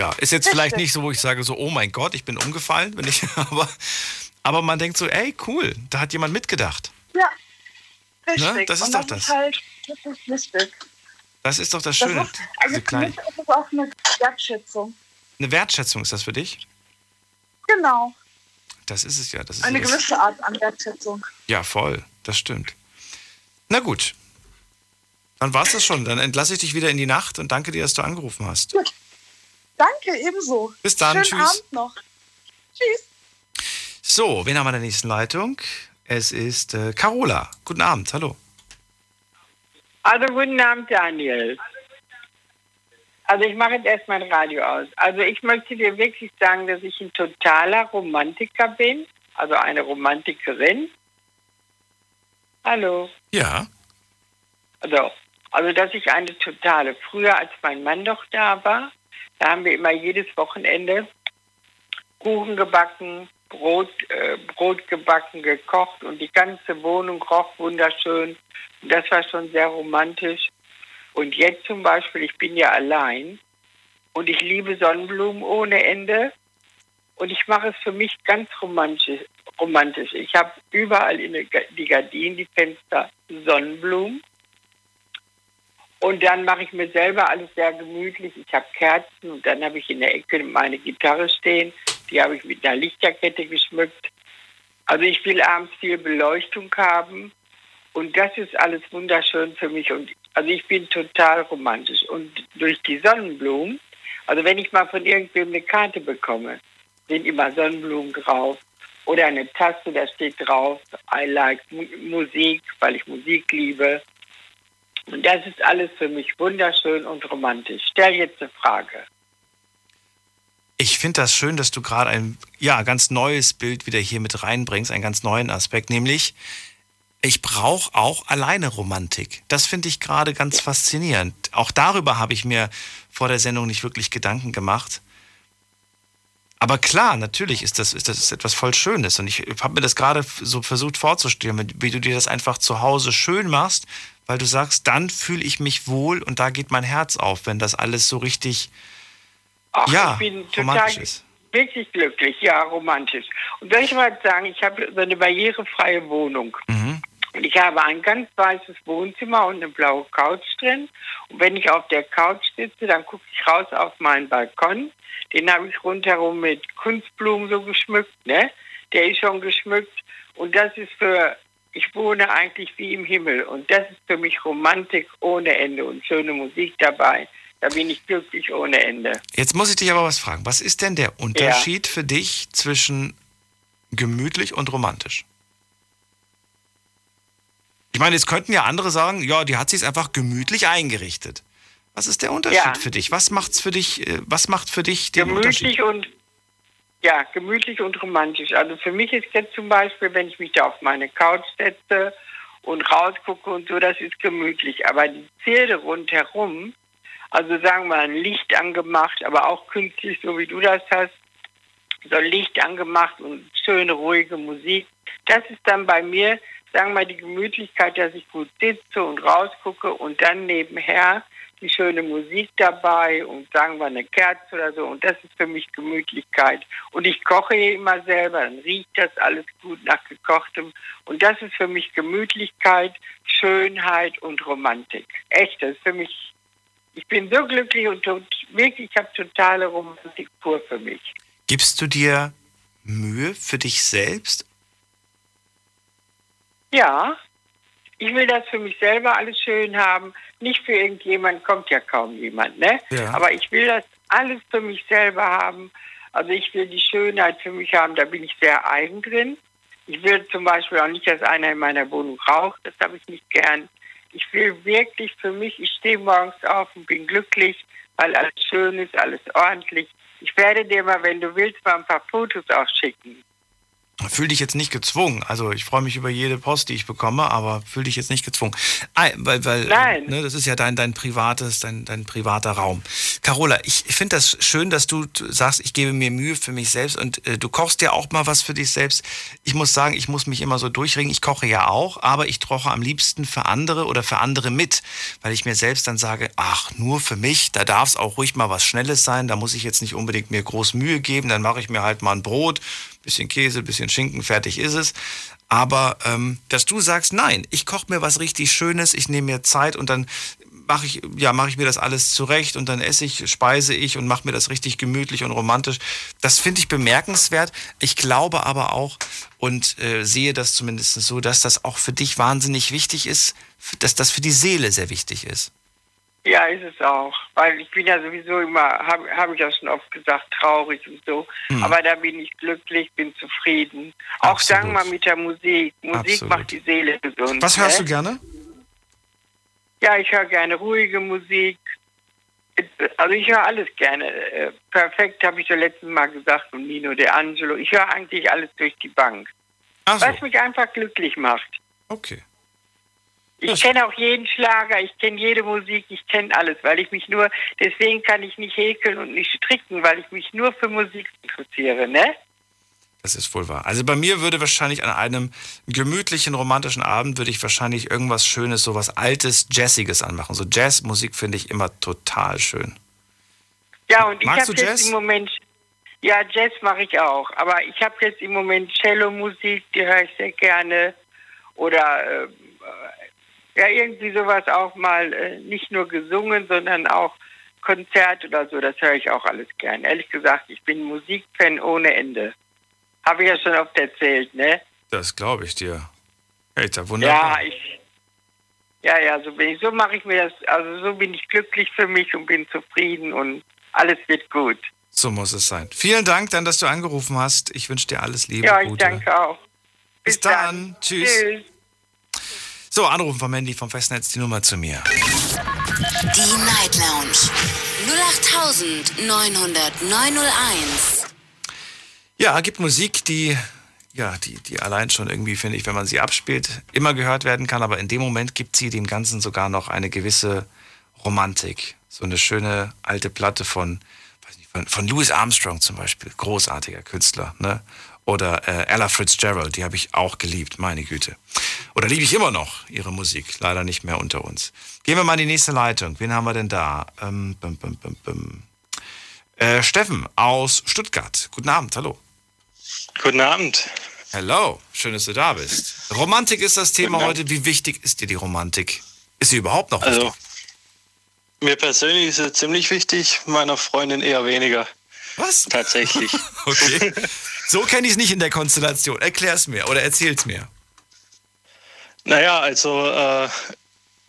Ja, ist jetzt vielleicht nicht so, wo ich sage so, oh mein Gott, ich bin umgefallen, wenn ich, (laughs) aber, aber man denkt so, ey, cool, da hat jemand mitgedacht. Ja, richtig. Ne? Das ist Und doch das. das. Ist halt, das ist wichtig. Das ist doch das Das Schöne. ist, also mich ist es auch eine Wertschätzung. eine Wertschätzung ist das für dich? Genau, Das ist es ja. Das ist eine das, gewisse Art an Wertschätzung. ja, voll, das stimmt. Na gut. Dann war's das schon. Dann entlasse ich dich wieder in die Nacht und danke dir, dass du angerufen hast. Danke, ebenso. Bis dann, Schönen tschüss. Abend noch. Tschüss. So, wen haben wir in der nächsten Leitung? Es ist äh, Carola. Guten Abend, hallo. Also guten Abend, Daniel. Also ich mache jetzt erst mein Radio aus. Also ich möchte dir wirklich sagen, dass ich ein totaler Romantiker bin, also eine Romantikerin. Hallo. Ja. Also, also dass ich eine totale, früher als mein Mann doch da war, da haben wir immer jedes Wochenende Kuchen gebacken, Brot, äh, Brot gebacken, gekocht und die ganze Wohnung roch wunderschön. Und das war schon sehr romantisch. Und jetzt zum Beispiel, ich bin ja allein und ich liebe Sonnenblumen ohne Ende. Und ich mache es für mich ganz romantisch. romantisch. Ich habe überall in die Gardinen, die Fenster Sonnenblumen. Und dann mache ich mir selber alles sehr gemütlich. Ich habe Kerzen und dann habe ich in der Ecke meine Gitarre stehen. Die habe ich mit einer Lichterkette geschmückt. Also ich will abends viel Beleuchtung haben. Und das ist alles wunderschön für mich. Und also ich bin total romantisch. Und durch die Sonnenblumen, also wenn ich mal von irgendwem eine Karte bekomme, sind immer Sonnenblumen drauf. Oder eine Tasse, da steht drauf, I like Mu Musik, weil ich Musik liebe. Und das ist alles für mich wunderschön und romantisch. Stell jetzt eine Frage. Ich finde das schön, dass du gerade ein ja, ganz neues Bild wieder hier mit reinbringst, einen ganz neuen Aspekt, nämlich ich brauche auch alleine Romantik. Das finde ich gerade ganz faszinierend. Auch darüber habe ich mir vor der Sendung nicht wirklich Gedanken gemacht. Aber klar, natürlich ist das, ist das etwas voll Schönes. Und ich habe mir das gerade so versucht vorzustellen, wie du dir das einfach zu Hause schön machst, weil du sagst, dann fühle ich mich wohl und da geht mein Herz auf, wenn das alles so richtig Ach, ja, ich bin romantisch total wirklich glücklich, ja, romantisch. Und soll ich mal sagen, ich habe so eine barrierefreie Wohnung. Mhm. Und ich habe ein ganz weißes Wohnzimmer und eine blaue Couch drin. Und wenn ich auf der Couch sitze, dann gucke ich raus auf meinen Balkon. Den habe ich rundherum mit Kunstblumen so geschmückt, ne? Der ist schon geschmückt. Und das ist für, ich wohne eigentlich wie im Himmel. Und das ist für mich Romantik ohne Ende und schöne Musik dabei. Da bin ich glücklich ohne Ende. Jetzt muss ich dich aber was fragen. Was ist denn der Unterschied für dich zwischen gemütlich und romantisch? Ich meine, jetzt könnten ja andere sagen, ja, die hat sich einfach gemütlich eingerichtet. Was ist der Unterschied Ja. für dich? Was macht's für dich? äh, Was macht für dich den Unterschied? gemütlich und ja, gemütlich und romantisch. Also für mich ist jetzt zum Beispiel, wenn ich mich da auf meine Couch setze und rausgucke und so, das ist gemütlich. Aber die Zierde rundherum, also sagen wir ein Licht angemacht, aber auch künstlich, so wie du das hast, so Licht angemacht und schöne, ruhige Musik. Das ist dann bei mir, sagen wir mal, die Gemütlichkeit, dass ich gut sitze und rausgucke und dann nebenher die schöne Musik dabei und sagen wir eine Kerze oder so. Und das ist für mich Gemütlichkeit. Und ich koche immer selber, dann riecht das alles gut nach gekochtem. Und das ist für mich Gemütlichkeit, Schönheit und Romantik. Echt, das ist für mich, ich bin so glücklich und tot, wirklich, ich habe totale Romantik pur für mich. Gibst du dir Mühe für dich selbst? Ja, Ich will das für mich selber alles schön haben. Nicht für irgendjemand, kommt ja kaum jemand, ne? Ja. Aber ich will das alles für mich selber haben. Also ich will die Schönheit für mich haben, da bin ich sehr eigen drin. Ich will zum Beispiel auch nicht, dass einer in meiner Wohnung raucht, das habe ich nicht gern. Ich will wirklich für mich, ich stehe morgens auf und bin glücklich, weil alles schön ist, alles ordentlich. Ich werde dir mal, wenn du willst, mal ein paar Fotos auch schicken. Fühl dich jetzt nicht gezwungen. Also ich freue mich über jede Post, die ich bekomme, aber fühl dich jetzt nicht gezwungen. Ah, weil, weil Nein. Ne, das ist ja dein, dein privates, dein, dein privater Raum. Carola, ich finde das schön, dass du sagst, ich gebe mir Mühe für mich selbst und äh, du kochst ja auch mal was für dich selbst. Ich muss sagen, ich muss mich immer so durchringen. Ich koche ja auch, aber ich troche am liebsten für andere oder für andere mit, weil ich mir selbst dann sage, ach, nur für mich, da darf es auch ruhig mal was Schnelles sein, da muss ich jetzt nicht unbedingt mir groß Mühe geben, dann mache ich mir halt mal ein Brot, bisschen Käse, bisschen Schinken, fertig ist es. Aber ähm, dass du sagst, nein, ich koche mir was richtig Schönes, ich nehme mir Zeit und dann mache ich, ja, mache ich mir das alles zurecht und dann esse ich, speise ich und mache mir das richtig gemütlich und romantisch. Das finde ich bemerkenswert. Ich glaube aber auch und äh, sehe das zumindest so, dass das auch für dich wahnsinnig wichtig ist, dass das für die Seele sehr wichtig ist. Ja, ist es auch. Weil ich bin ja sowieso immer, habe hab ich ja schon oft gesagt, traurig und so. Hm. Aber da bin ich glücklich, bin zufrieden. Auch Absolut. sagen wir mal mit der Musik. Musik Absolut. macht die Seele gesund. Was hörst ne? du gerne? Ja, ich höre gerne ruhige Musik. Also ich höre alles gerne. Äh, Perfekt habe ich ja letztes Mal gesagt und Nino De Angelo. Ich höre eigentlich alles durch die Bank. So, Was mich einfach glücklich macht. okay. Ich kenne auch jeden Schlager, ich kenne jede Musik, ich kenne alles, weil ich mich nur, deswegen kann ich nicht häkeln und nicht stricken, weil ich mich nur für Musik interessiere, ne? Das ist wohl wahr. Also bei mir würde wahrscheinlich an einem gemütlichen, romantischen Abend würde ich wahrscheinlich irgendwas Schönes, sowas Altes, Jazziges anmachen. So Jazzmusik finde ich immer total schön. Ja, und ich Magst habe du jetzt im Moment, ja, Jazz mache ich auch, aber ich habe jetzt im Moment Cello-Musik, die höre ich sehr gerne. Oder äh, ja, irgendwie sowas auch mal, äh, nicht nur gesungen, sondern auch Konzert oder so, das höre ich auch alles gern. Ehrlich gesagt, ich bin Musikfan ohne Ende. Habe ich ja schon oft erzählt, ne? Das glaube ich dir. Hey, da Ja, wunderbar. ich. Ja, ja, so bin ich. So mache ich mir das. Also so bin ich glücklich für mich und bin zufrieden und alles wird gut. So muss es sein. Vielen Dank dann, dass du angerufen hast. Ich wünsche dir alles Liebe. Ja, ich Gute. danke auch. Bis dann. Tschüss. Tschüss. So, anrufen vom Handy vom Festnetz die Nummer zu mir. Die Night Lounge 0890901. Ja, gibt Musik, die, ja, die, die allein schon irgendwie, finde ich, wenn man sie abspielt, immer gehört werden kann, aber in dem Moment gibt sie dem Ganzen sogar noch eine gewisse Romantik. So eine schöne alte Platte von, weiß nicht, von, von Louis Armstrong zum Beispiel, großartiger Künstler, ne? Oder äh, Ella Fitzgerald, die habe ich auch geliebt, meine Güte. Oder liebe ich immer noch ihre Musik, leider nicht mehr unter uns. Gehen wir mal in die nächste Leitung. Wen haben wir denn da? Ähm, bum, bum, bum. Äh, Steffen aus Stuttgart. Guten Abend, hallo. Guten Abend. Hallo, schön, dass du da bist. Romantik ist das Thema heute. Wie wichtig ist dir die Romantik? Ist sie überhaupt noch Also, wichtig? mir persönlich ist es ziemlich wichtig, meiner Freundin eher weniger. Was? Tatsächlich. (laughs) Okay. So kenne ich es nicht in der Konstellation. Erklär's mir oder erzähl's mir. naja, also, äh,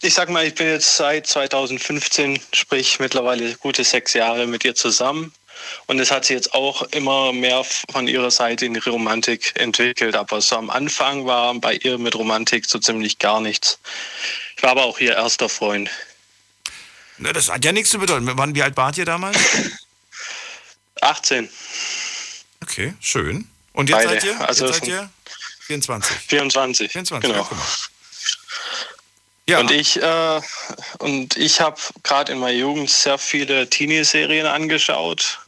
ich sag mal, ich bin jetzt seit 2015, sprich mittlerweile gute sechs Jahre mit ihr zusammen. Und es hat sich jetzt auch immer mehr von ihrer Seite in die Romantik entwickelt. Aber so am Anfang war bei ihr mit Romantik so ziemlich gar nichts. Ich war aber auch ihr erster Freund. Ne, das hat ja nichts zu bedeuten. Wann, wie alt wart ihr damals? (laughs) 18, Okay, schön. Und jetzt Beide. seid ihr? Also jetzt seid ihr 24. 24. 24, genau. Ja, Und ich, äh, und ich habe gerade in meiner Jugend sehr viele Teenie-Serien angeschaut.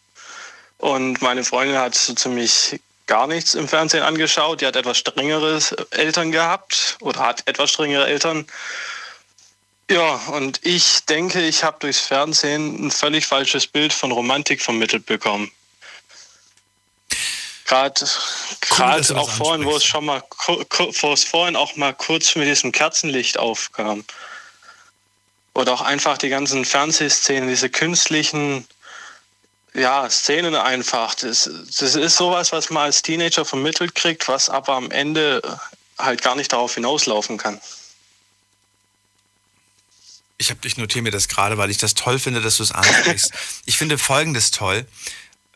Und meine Freundin hat so ziemlich gar nichts im Fernsehen angeschaut. Die hat etwas strengere Eltern gehabt oder hat etwas strengere Eltern. Ja, und ich denke, ich habe durchs Fernsehen ein völlig falsches Bild von Romantik vermittelt bekommen. Gerade das auch vorhin, wo es schon mal wo es vorhin auch mal kurz mit diesem Kerzenlicht aufkam. Oder auch einfach die ganzen Fernsehszenen, diese künstlichen ja, Szenen einfach. Das, das ist sowas, was man als Teenager vermittelt kriegt, was aber am Ende halt gar nicht darauf hinauslaufen kann. Ich, hab, ich notiere mir das gerade, weil ich das toll finde, dass du es ansprichst. (laughs) ich finde Folgendes toll,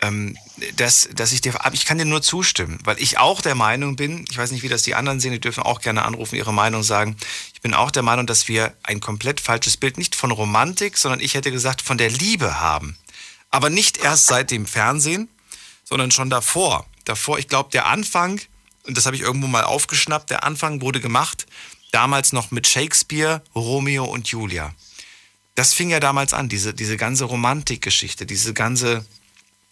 ähm, dass, dass ich dir, ich kann dir nur zustimmen, weil ich auch der Meinung bin, ich weiß nicht, wie das die anderen sehen, die dürfen auch gerne anrufen, ihre Meinung sagen. Ich bin auch der Meinung, dass wir ein komplett falsches Bild nicht von Romantik, sondern ich hätte gesagt von der Liebe haben. Aber nicht erst seit dem Fernsehen, sondern schon davor. Davor, ich glaube, der Anfang, und das habe ich irgendwo mal aufgeschnappt, der Anfang wurde gemacht, damals noch mit Shakespeare, Romeo und Julia. Das fing ja damals an, diese, diese ganze Romantikgeschichte, diese ganze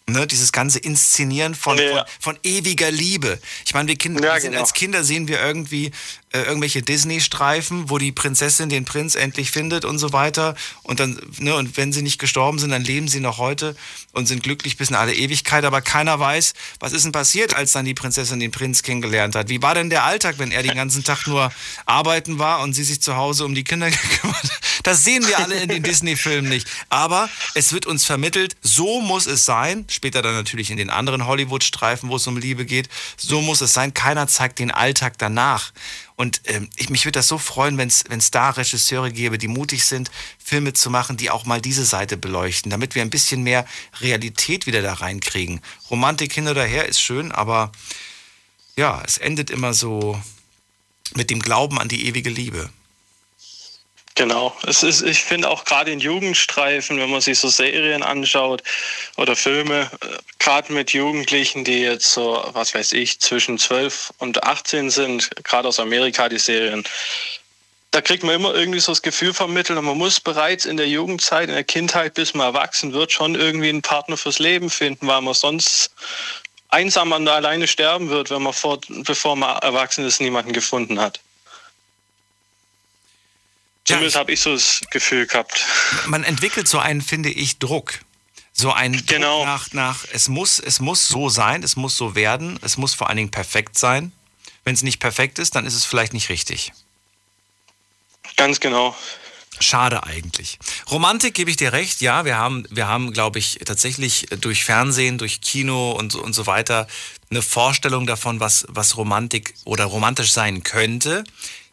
Ne, dieses ganze Inszenieren von, ja. von, von, ewiger Liebe. Ich meine, wir, Kinder, ja, genau. als Kinder sehen wir irgendwie äh, irgendwelche Disney-Streifen, wo die Prinzessin den Prinz endlich findet und so weiter. Und dann, ne, und wenn sie nicht gestorben sind, dann leben sie noch heute und sind glücklich bis in alle Ewigkeit. Aber keiner weiß, was ist denn passiert, als dann die Prinzessin den Prinz kennengelernt hat. Wie war denn der Alltag, wenn er den ganzen Tag nur arbeiten war und sie sich zu Hause um die Kinder (laughs) gekümmert hat? Das sehen wir alle in den Disney-Filmen nicht. Aber es wird uns vermittelt, so muss es sein. Später dann natürlich in den anderen Hollywood-Streifen, wo es um Liebe geht. So muss es sein. Keiner zeigt den Alltag danach. Und ähm, ich, mich würde das so freuen, wenn es da Regisseure gäbe, die mutig sind, Filme zu machen, die auch mal diese Seite beleuchten, damit wir ein bisschen mehr Realität wieder da reinkriegen. Romantik hin oder her ist schön, aber ja, es endet immer so mit dem Glauben an die ewige Liebe. Genau. Es ist, ich finde auch gerade in Jugendstreifen, wenn man sich so Serien anschaut oder Filme, äh, gerade mit Jugendlichen, die jetzt so, was weiß ich, zwischen 12 und 18 sind, gerade aus Amerika die Serien, da kriegt man immer irgendwie so das Gefühl vermittelt und man muss bereits in der Jugendzeit, in der Kindheit, bis man erwachsen wird, schon irgendwie einen Partner fürs Leben finden, weil man sonst einsam und alleine sterben wird, wenn man vor, bevor man erwachsen ist, niemanden gefunden hat. Zumindest habe ich so das Gefühl gehabt. Man entwickelt so einen, finde ich, Druck. So ein genau. Druck nach, nach es, muss, es muss so sein, es muss so werden, es muss vor allen Dingen perfekt sein. Wenn es nicht perfekt ist, dann ist es vielleicht nicht richtig. Ganz genau. Schade eigentlich. Romantik gebe ich dir recht, ja, wir haben, wir haben, glaube ich, tatsächlich durch Fernsehen, durch Kino und, und so weiter eine Vorstellung davon, was, was Romantik oder romantisch sein könnte.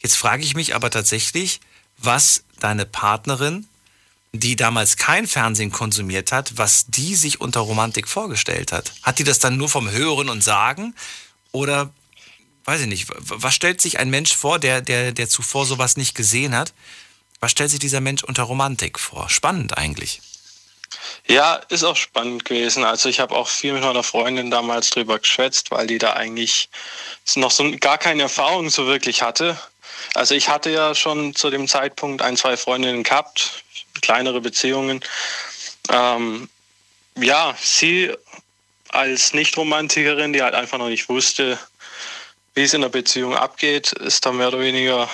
Jetzt frage ich mich aber tatsächlich, was deine Partnerin, die damals kein Fernsehen konsumiert hat, was die sich unter Romantik vorgestellt hat. Hat die das dann nur vom Hören und Sagen? Oder, weiß ich nicht, was stellt sich ein Mensch vor, der, der, der zuvor sowas nicht gesehen hat? Was stellt sich dieser Mensch unter Romantik vor? Spannend eigentlich. Ja, ist auch spannend gewesen. Also ich habe auch viel mit meiner Freundin damals drüber geschwätzt, weil die da eigentlich noch so gar keine Erfahrung so wirklich hatte. Also ich hatte ja schon zu dem Zeitpunkt ein, zwei Freundinnen gehabt, kleinere Beziehungen. Ähm, ja, sie als Nicht-Romantikerin, die halt einfach noch nicht wusste, wie es in der Beziehung abgeht, ist da mehr oder weniger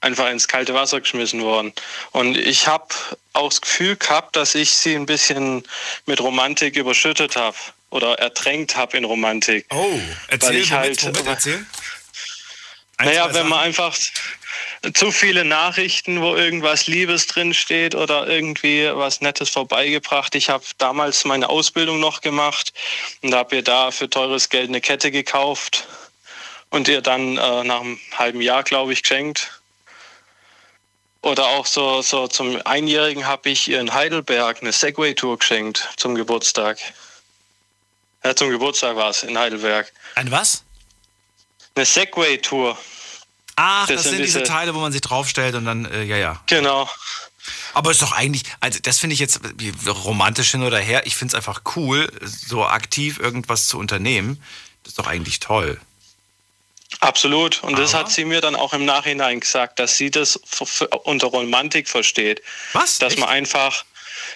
einfach ins kalte Wasser geschmissen worden. Und ich habe auch das Gefühl gehabt, dass ich sie ein bisschen mit Romantik überschüttet habe oder ertränkt habe in Romantik. Oh, erzähl, weil ich halt, Moment, erzähl. Naja, wenn man einfach zu viele Nachrichten, wo irgendwas Liebes drin steht oder irgendwie was Nettes vorbeigebracht. Ich habe damals meine Ausbildung noch gemacht und habe ihr da für teures Geld eine Kette gekauft und ihr dann äh, nach einem halben Jahr, glaube ich, geschenkt. Oder auch so, so zum Einjährigen habe ich ihr in Heidelberg eine Segway-Tour geschenkt zum Geburtstag. Ja, zum Geburtstag war es in Heidelberg. Ein was? Eine Segway-Tour. Ach, das, das sind diese, diese Teile, wo man sich draufstellt und dann, äh, ja, ja. Genau. Aber ist doch eigentlich, also das finde ich jetzt romantisch hin oder her, ich finde es einfach cool, so aktiv irgendwas zu unternehmen. Das ist doch eigentlich toll. Absolut. Und Aber? das hat sie mir dann auch im Nachhinein gesagt, dass sie das unter Romantik versteht. Was? Dass Echt? man einfach,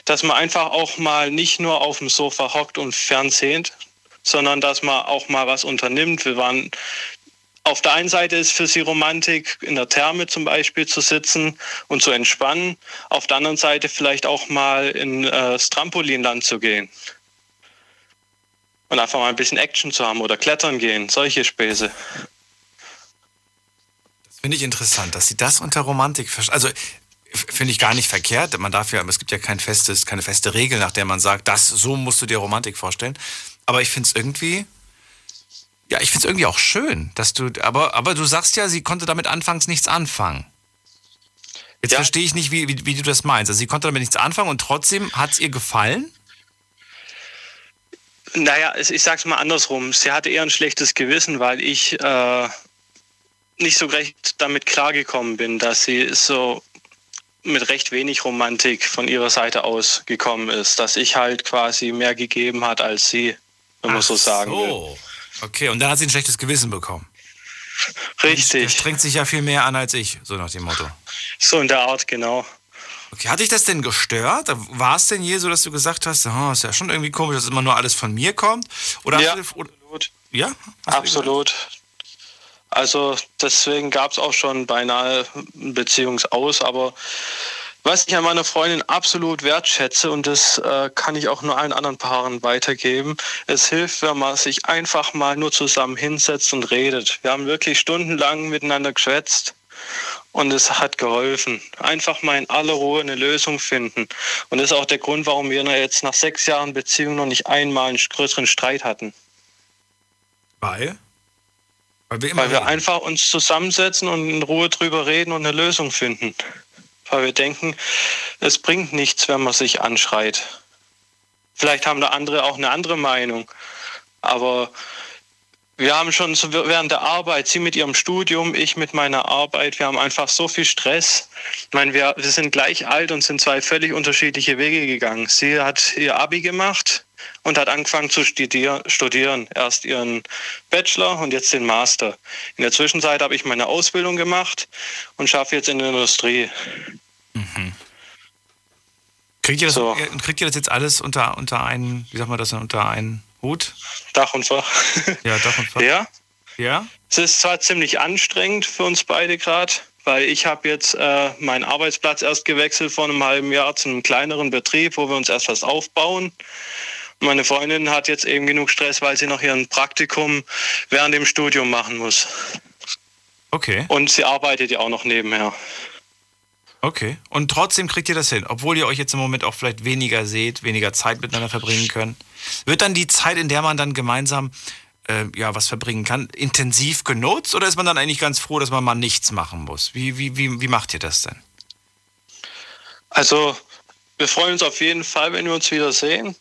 dass man einfach auch mal nicht nur auf dem Sofa hockt und fernsehnt, sondern dass man auch mal was unternimmt. Wir waren auf der einen Seite ist für sie Romantik, in der Therme zum Beispiel zu sitzen und zu entspannen. Auf der anderen Seite vielleicht auch mal in äh, Trampolinland zu gehen. Und einfach mal ein bisschen Action zu haben oder klettern gehen, solche Späße. Das finde ich interessant, dass sie das unter Romantik verstehen. Also finde ich gar nicht verkehrt. Man darf ja, es gibt ja kein festes, keine feste Regel, nach der man sagt, das so musst du dir Romantik vorstellen. Aber ich finde es irgendwie, ja, ich finde es irgendwie auch schön, dass du, aber, aber du sagst ja, sie konnte damit anfangs nichts anfangen. Jetzt Ja. verstehe ich nicht, wie, wie, wie du das meinst. Also sie konnte damit nichts anfangen und trotzdem hat es ihr gefallen? Naja, ich sag's mal andersrum. Sie hatte eher ein schlechtes Gewissen, weil ich äh, nicht so recht damit klargekommen bin, dass sie so mit recht wenig Romantik von ihrer Seite aus gekommen ist. Dass ich halt quasi mehr gegeben hat als sie, wenn man so sagen will. Okay, und dann hat sie ein schlechtes Gewissen bekommen. Richtig. Er strengt sich ja viel mehr an als ich, so nach dem Motto. So in der Art, genau. Okay, hat dich das denn gestört? War es denn je so, dass du gesagt hast, oh, ist ja schon irgendwie komisch, dass immer nur alles von mir kommt? Oder Ja, du, oder, absolut. ja? Absolut. Also deswegen gab es auch schon beinahe ein Beziehungsaus, aber was ich an meiner Freundin absolut wertschätze und das äh, kann ich auch nur allen anderen Paaren weitergeben, es hilft, wenn man sich einfach mal nur zusammen hinsetzt und redet. Wir haben wirklich stundenlang miteinander geschwätzt und es hat geholfen. Einfach mal in aller Ruhe eine Lösung finden. Und das ist auch der Grund, warum wir jetzt nach sechs Jahren Beziehung noch nicht einmal einen größeren Streit hatten. Weil? Weil wir Weil wir einfach uns zusammensetzen und in Ruhe drüber reden und eine Lösung finden. Weil wir denken, es bringt nichts, wenn man sich anschreit. Vielleicht haben da andere auch eine andere Meinung. Aber wir haben schon während der Arbeit, Sie mit Ihrem Studium, ich mit meiner Arbeit, wir haben einfach so viel Stress. Ich meine, wir, wir sind gleich alt und sind zwei völlig unterschiedliche Wege gegangen. Sie hat ihr Abi gemacht und hat angefangen zu studier studieren. Erst ihren Bachelor und jetzt den Master. In der Zwischenzeit habe ich meine Ausbildung gemacht und schaffe jetzt in der Industrie. Kriegt ihr, das, So. kriegt ihr das jetzt alles unter, unter einen, wie sagt man das unter einen Hut? Dach und Fach. (laughs) Ja, Dach und Fach. Ja, Ja? es ist zwar ziemlich anstrengend für uns beide gerade, weil ich habe jetzt äh, meinen Arbeitsplatz erst gewechselt vor einem halben Jahr zu einem kleineren Betrieb, wo wir uns erst was aufbauen. Meine Freundin hat jetzt eben genug Stress, weil sie noch ihren Praktikum während dem Studium machen muss. Okay, Und sie arbeitet ja auch noch nebenher. okay. Und trotzdem kriegt ihr das hin, obwohl ihr euch jetzt im Moment auch vielleicht weniger seht, weniger Zeit miteinander verbringen könnt. Wird dann die Zeit, in der man dann gemeinsam äh, ja, was verbringen kann, intensiv genutzt oder ist man dann eigentlich ganz froh, dass man mal nichts machen muss? Wie, wie, wie, wie macht ihr das denn? Also, wir freuen uns auf jeden Fall, wenn wir uns wiedersehen.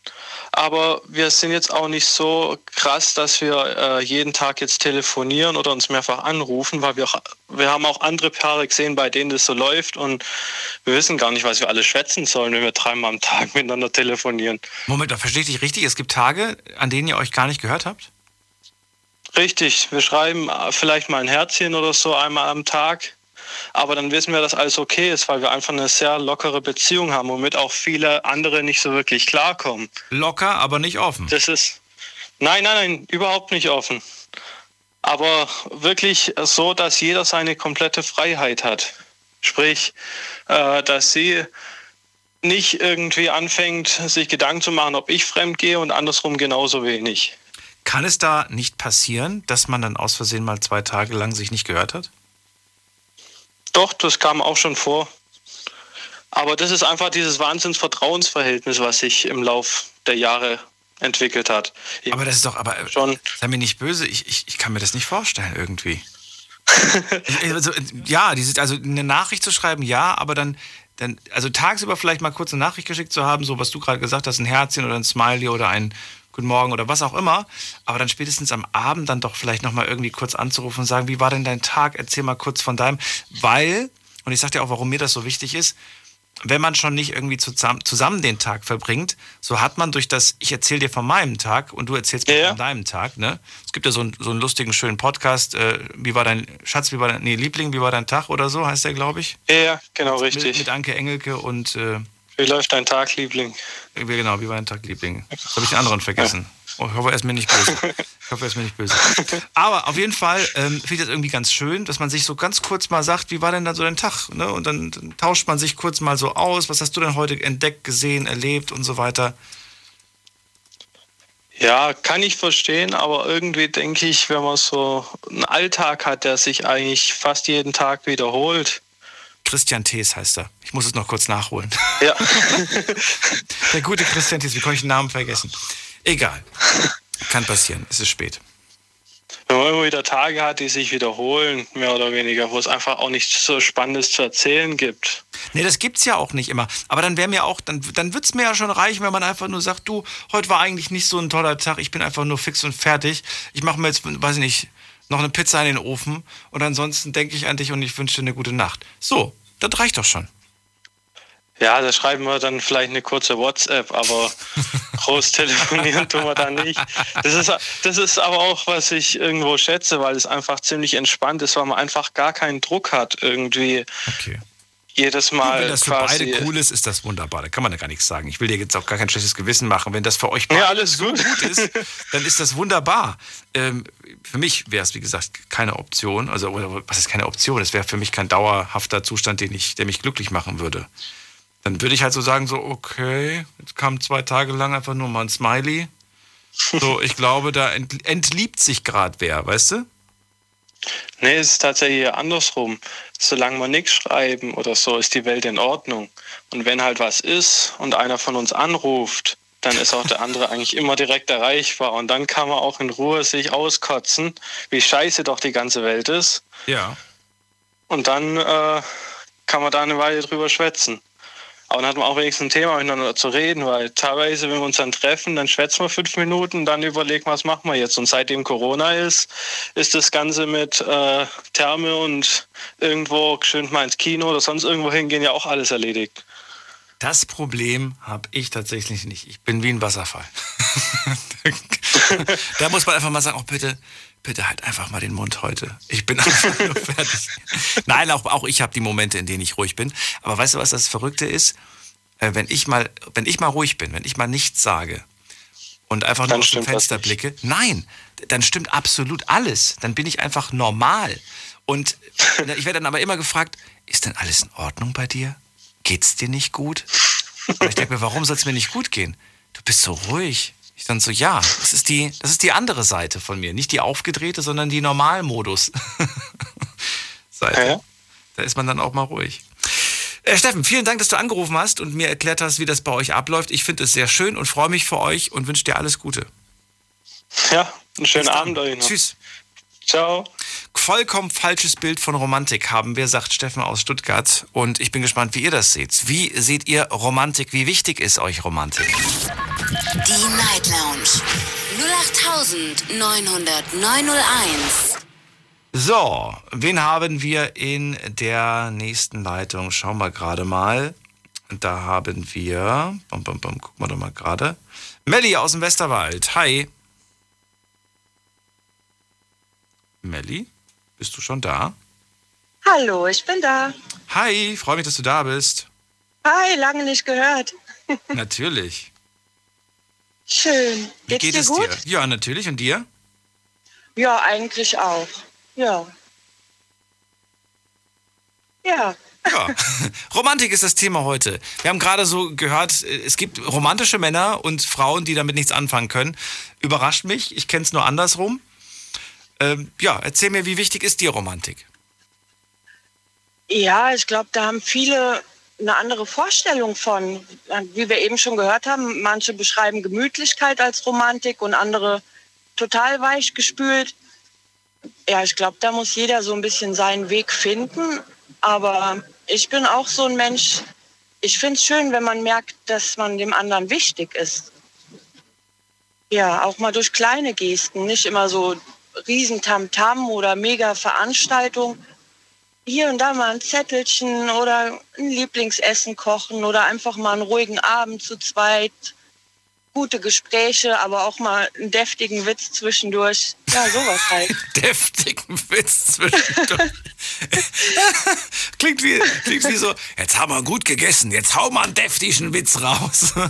Aber wir sind jetzt auch nicht so krass, dass wir äh, jeden Tag jetzt telefonieren oder uns mehrfach anrufen, weil wir, auch, wir haben auch andere Paare gesehen, bei denen das so läuft und wir wissen gar nicht, was wir alle schwätzen sollen, wenn wir dreimal am Tag (laughs) miteinander telefonieren. Moment, da verstehe ich dich richtig. Es gibt Tage, an denen ihr euch gar nicht gehört habt? Richtig, wir schreiben äh, vielleicht mal ein Herzchen oder so einmal am Tag. Aber dann wissen wir, dass alles okay ist, weil wir einfach eine sehr lockere Beziehung haben, womit auch viele andere nicht so wirklich klarkommen. Locker, aber nicht offen. Das ist. Nein, nein, nein, überhaupt nicht offen. Aber wirklich so, dass jeder seine komplette Freiheit hat. Sprich, äh, dass sie nicht irgendwie anfängt, sich Gedanken zu machen, ob ich fremd gehe und andersrum genauso wenig. Kann es da nicht passieren, dass man dann aus Versehen mal zwei Tage lang sich nicht gehört hat? Doch, das kam auch schon vor. Aber das ist einfach dieses Wahnsinns-Vertrauensverhältnis, was sich im Lauf der Jahre entwickelt hat. Ich Aber das ist doch, aber schon. sei mir nicht böse, ich, ich, ich kann mir das nicht vorstellen irgendwie. (laughs) Also, ja, diese, also eine Nachricht zu schreiben, ja, aber dann, dann, also tagsüber vielleicht mal kurz eine Nachricht geschickt zu haben, so was du gerade gesagt hast, ein Herzchen oder ein Smiley oder ein Guten Morgen oder was auch immer, aber dann spätestens am Abend dann doch vielleicht nochmal irgendwie kurz anzurufen und sagen, wie war denn dein Tag? Erzähl mal kurz von deinem, weil, und ich sag dir auch, warum mir das so wichtig ist, wenn man schon nicht irgendwie zusammen, zusammen den Tag verbringt, so hat man durch das, ich erzähle dir von meinem Tag und du erzählst mir Ja, ja. von deinem Tag, ne? Es gibt ja so einen, so einen lustigen, schönen Podcast, äh, wie war dein, Schatz, wie war dein, nee, Liebling, wie war dein Tag oder so, heißt der, glaube ich. Ja, genau, Mit, richtig. mit Anke Engelke und, äh, Wie läuft dein Tag, Liebling? wie- genau, wie war dein Tag, Liebling. Jetzt habe ich den anderen vergessen. Oh, ich hoffe, er ist mir nicht böse. Ich hoffe, er ist mir nicht böse. (laughs) Aber auf jeden Fall ähm, finde ich das irgendwie ganz schön, dass man sich so ganz kurz mal sagt, wie war denn dann so dein Tag? Ne? Und dann, dann tauscht man sich kurz mal so aus. Was hast du denn heute entdeckt, gesehen, erlebt und so weiter? Ja, kann ich verstehen, aber irgendwie denke ich, wenn man so einen Alltag hat, der sich eigentlich fast jeden Tag wiederholt. Christian Thees heißt er. Ich muss es noch kurz nachholen. Ja, (laughs) Der gute Christian Thies, wie konnte ich den Namen vergessen? Egal. Kann passieren, es ist spät. wenn man immer wieder Tage hat, die sich wiederholen, mehr oder weniger, wo es einfach auch nichts so Spannendes zu erzählen gibt. Nee, das gibt's ja auch nicht immer. Aber dann wäre mir auch, dann, dann wird's mir ja schon reichen, wenn man einfach nur sagt, du, heute war eigentlich nicht so ein toller Tag, ich bin einfach nur fix und fertig. Ich mache mir jetzt, weiß ich nicht, noch eine Pizza in den Ofen und ansonsten denke ich an dich und ich wünsche dir eine gute Nacht. So, das reicht doch schon. Ja, da schreiben wir dann vielleicht eine kurze WhatsApp, aber (laughs) groß telefonieren tun wir da nicht. Das ist, das ist aber auch, was ich irgendwo schätze, weil es einfach ziemlich entspannt ist, weil man einfach gar keinen Druck hat, irgendwie. Okay. Jedes Mal. wenn das für beide cool ist, ist das wunderbar. Da kann man ja gar nichts sagen. Ich will dir jetzt auch gar kein schlechtes Gewissen machen. Wenn das für euch beide Ja, alles so gut. gut ist, (laughs) dann ist das wunderbar. Ähm, für mich wäre es, wie gesagt, keine Option. Also, oder was ist keine Option? Es wäre für mich kein dauerhafter Zustand, den ich, der mich glücklich machen würde. Dann würde ich halt so sagen, so, okay, jetzt kam zwei Tage lang einfach nur mal ein Smiley. So, ich glaube, da ent, entliebt sich gerade wer, weißt du? Nee, es ist tatsächlich andersrum. Solange wir nichts schreiben oder so, ist die Welt in Ordnung. Und wenn halt was ist und einer von uns anruft, dann ist auch der andere eigentlich immer direkt erreichbar. Und dann kann man auch in Ruhe sich auskotzen, wie scheiße doch die ganze Welt ist. Ja. Und dann äh, kann man da eine Weile drüber schwätzen. Aber dann hat man auch wenigstens ein Thema miteinander zu reden, weil teilweise, wenn wir uns dann treffen, dann schwätzen wir fünf Minuten, dann überlegen, was machen wir jetzt. Und seitdem Corona ist, ist das Ganze mit äh, Therme und irgendwo schön mal ins Kino oder sonst irgendwo hingehen ja auch alles erledigt. Das Problem habe ich tatsächlich nicht. Ich bin wie ein Wasserfall. (laughs) da muss man einfach mal sagen, oh bitte, bitte halt einfach mal den Mund heute. Ich bin (laughs) einfach nur fertig. Nein, auch, auch ich habe die Momente, in denen ich ruhig bin. Aber weißt du, was das Verrückte ist? Äh, Wenn ich mal, wenn ich mal ruhig bin, wenn ich mal nichts sage und einfach nur Dann aus dem Fenster blicke, nein, dann stimmt absolut alles. Dann bin ich einfach normal. Und ich werde dann aber immer gefragt, ist denn alles in Ordnung bei dir? Geht's dir nicht gut? Und ich denke mir, warum soll es mir nicht gut gehen? Du bist so ruhig. Ich dann so, ja, das ist die, das ist die andere Seite von mir. Nicht die aufgedrehte, sondern die Normalmodus. (laughs) Seite. Ja. Da ist man dann auch mal ruhig. Äh, Steffen, vielen Dank, dass du angerufen hast und mir erklärt hast, wie das bei euch abläuft. Ich finde es sehr schön und freue mich für euch und wünsche dir alles Gute. Ja, einen schönen. Abend euch noch. Tschüss. Ciao. Vollkommen falsches Bild von Romantik haben wir, sagt Steffen aus Stuttgart. Und ich bin gespannt, wie ihr das seht. Wie seht ihr Romantik? Wie wichtig ist euch Romantik? Die Night Lounge 0890901. So, wen haben wir in der nächsten Leitung? Schauen wir gerade mal. Da haben wir, bum, bum, bum, gucken wir doch mal gerade. Melli aus dem Westerwald. Hi. Melli, bist du schon da? Hallo, ich bin da. Hi, freue mich, dass du da bist. Hi, lange nicht gehört. (laughs) Natürlich. Schön. Wie Geht's geht dir es gut? dir? Ja, natürlich. Und dir? Ja, eigentlich auch. Ja. Ja. Ja, (laughs) Romantik ist das Thema heute. Wir haben gerade so gehört, es gibt romantische Männer und Frauen, die damit nichts anfangen können. Überrascht mich, ich kenne es nur andersrum. Ähm, ja, erzähl mir, wie wichtig ist dir Romantik? Ja, ich glaube, da haben viele eine andere Vorstellung von. Wie wir eben schon gehört haben, manche beschreiben Gemütlichkeit als Romantik und andere total weich gespült. Ja, ich glaube, da muss jeder so ein bisschen seinen Weg finden. Aber ich bin auch so ein Mensch, ich finde es schön, wenn man merkt, dass man dem anderen wichtig ist. Ja, auch mal durch kleine Gesten, nicht immer so riesen Tamtam oder mega Veranstaltung. Hier und da mal ein Zettelchen oder ein Lieblingsessen kochen oder einfach mal einen ruhigen Abend zu zweit. Gute Gespräche, aber auch mal einen deftigen Witz zwischendurch. Ja, sowas halt. (laughs) Deftigen Witz zwischendurch. (laughs) klingt, wie, klingt wie so, jetzt haben wir gut gegessen, jetzt hau mal einen deftigen Witz raus. (laughs)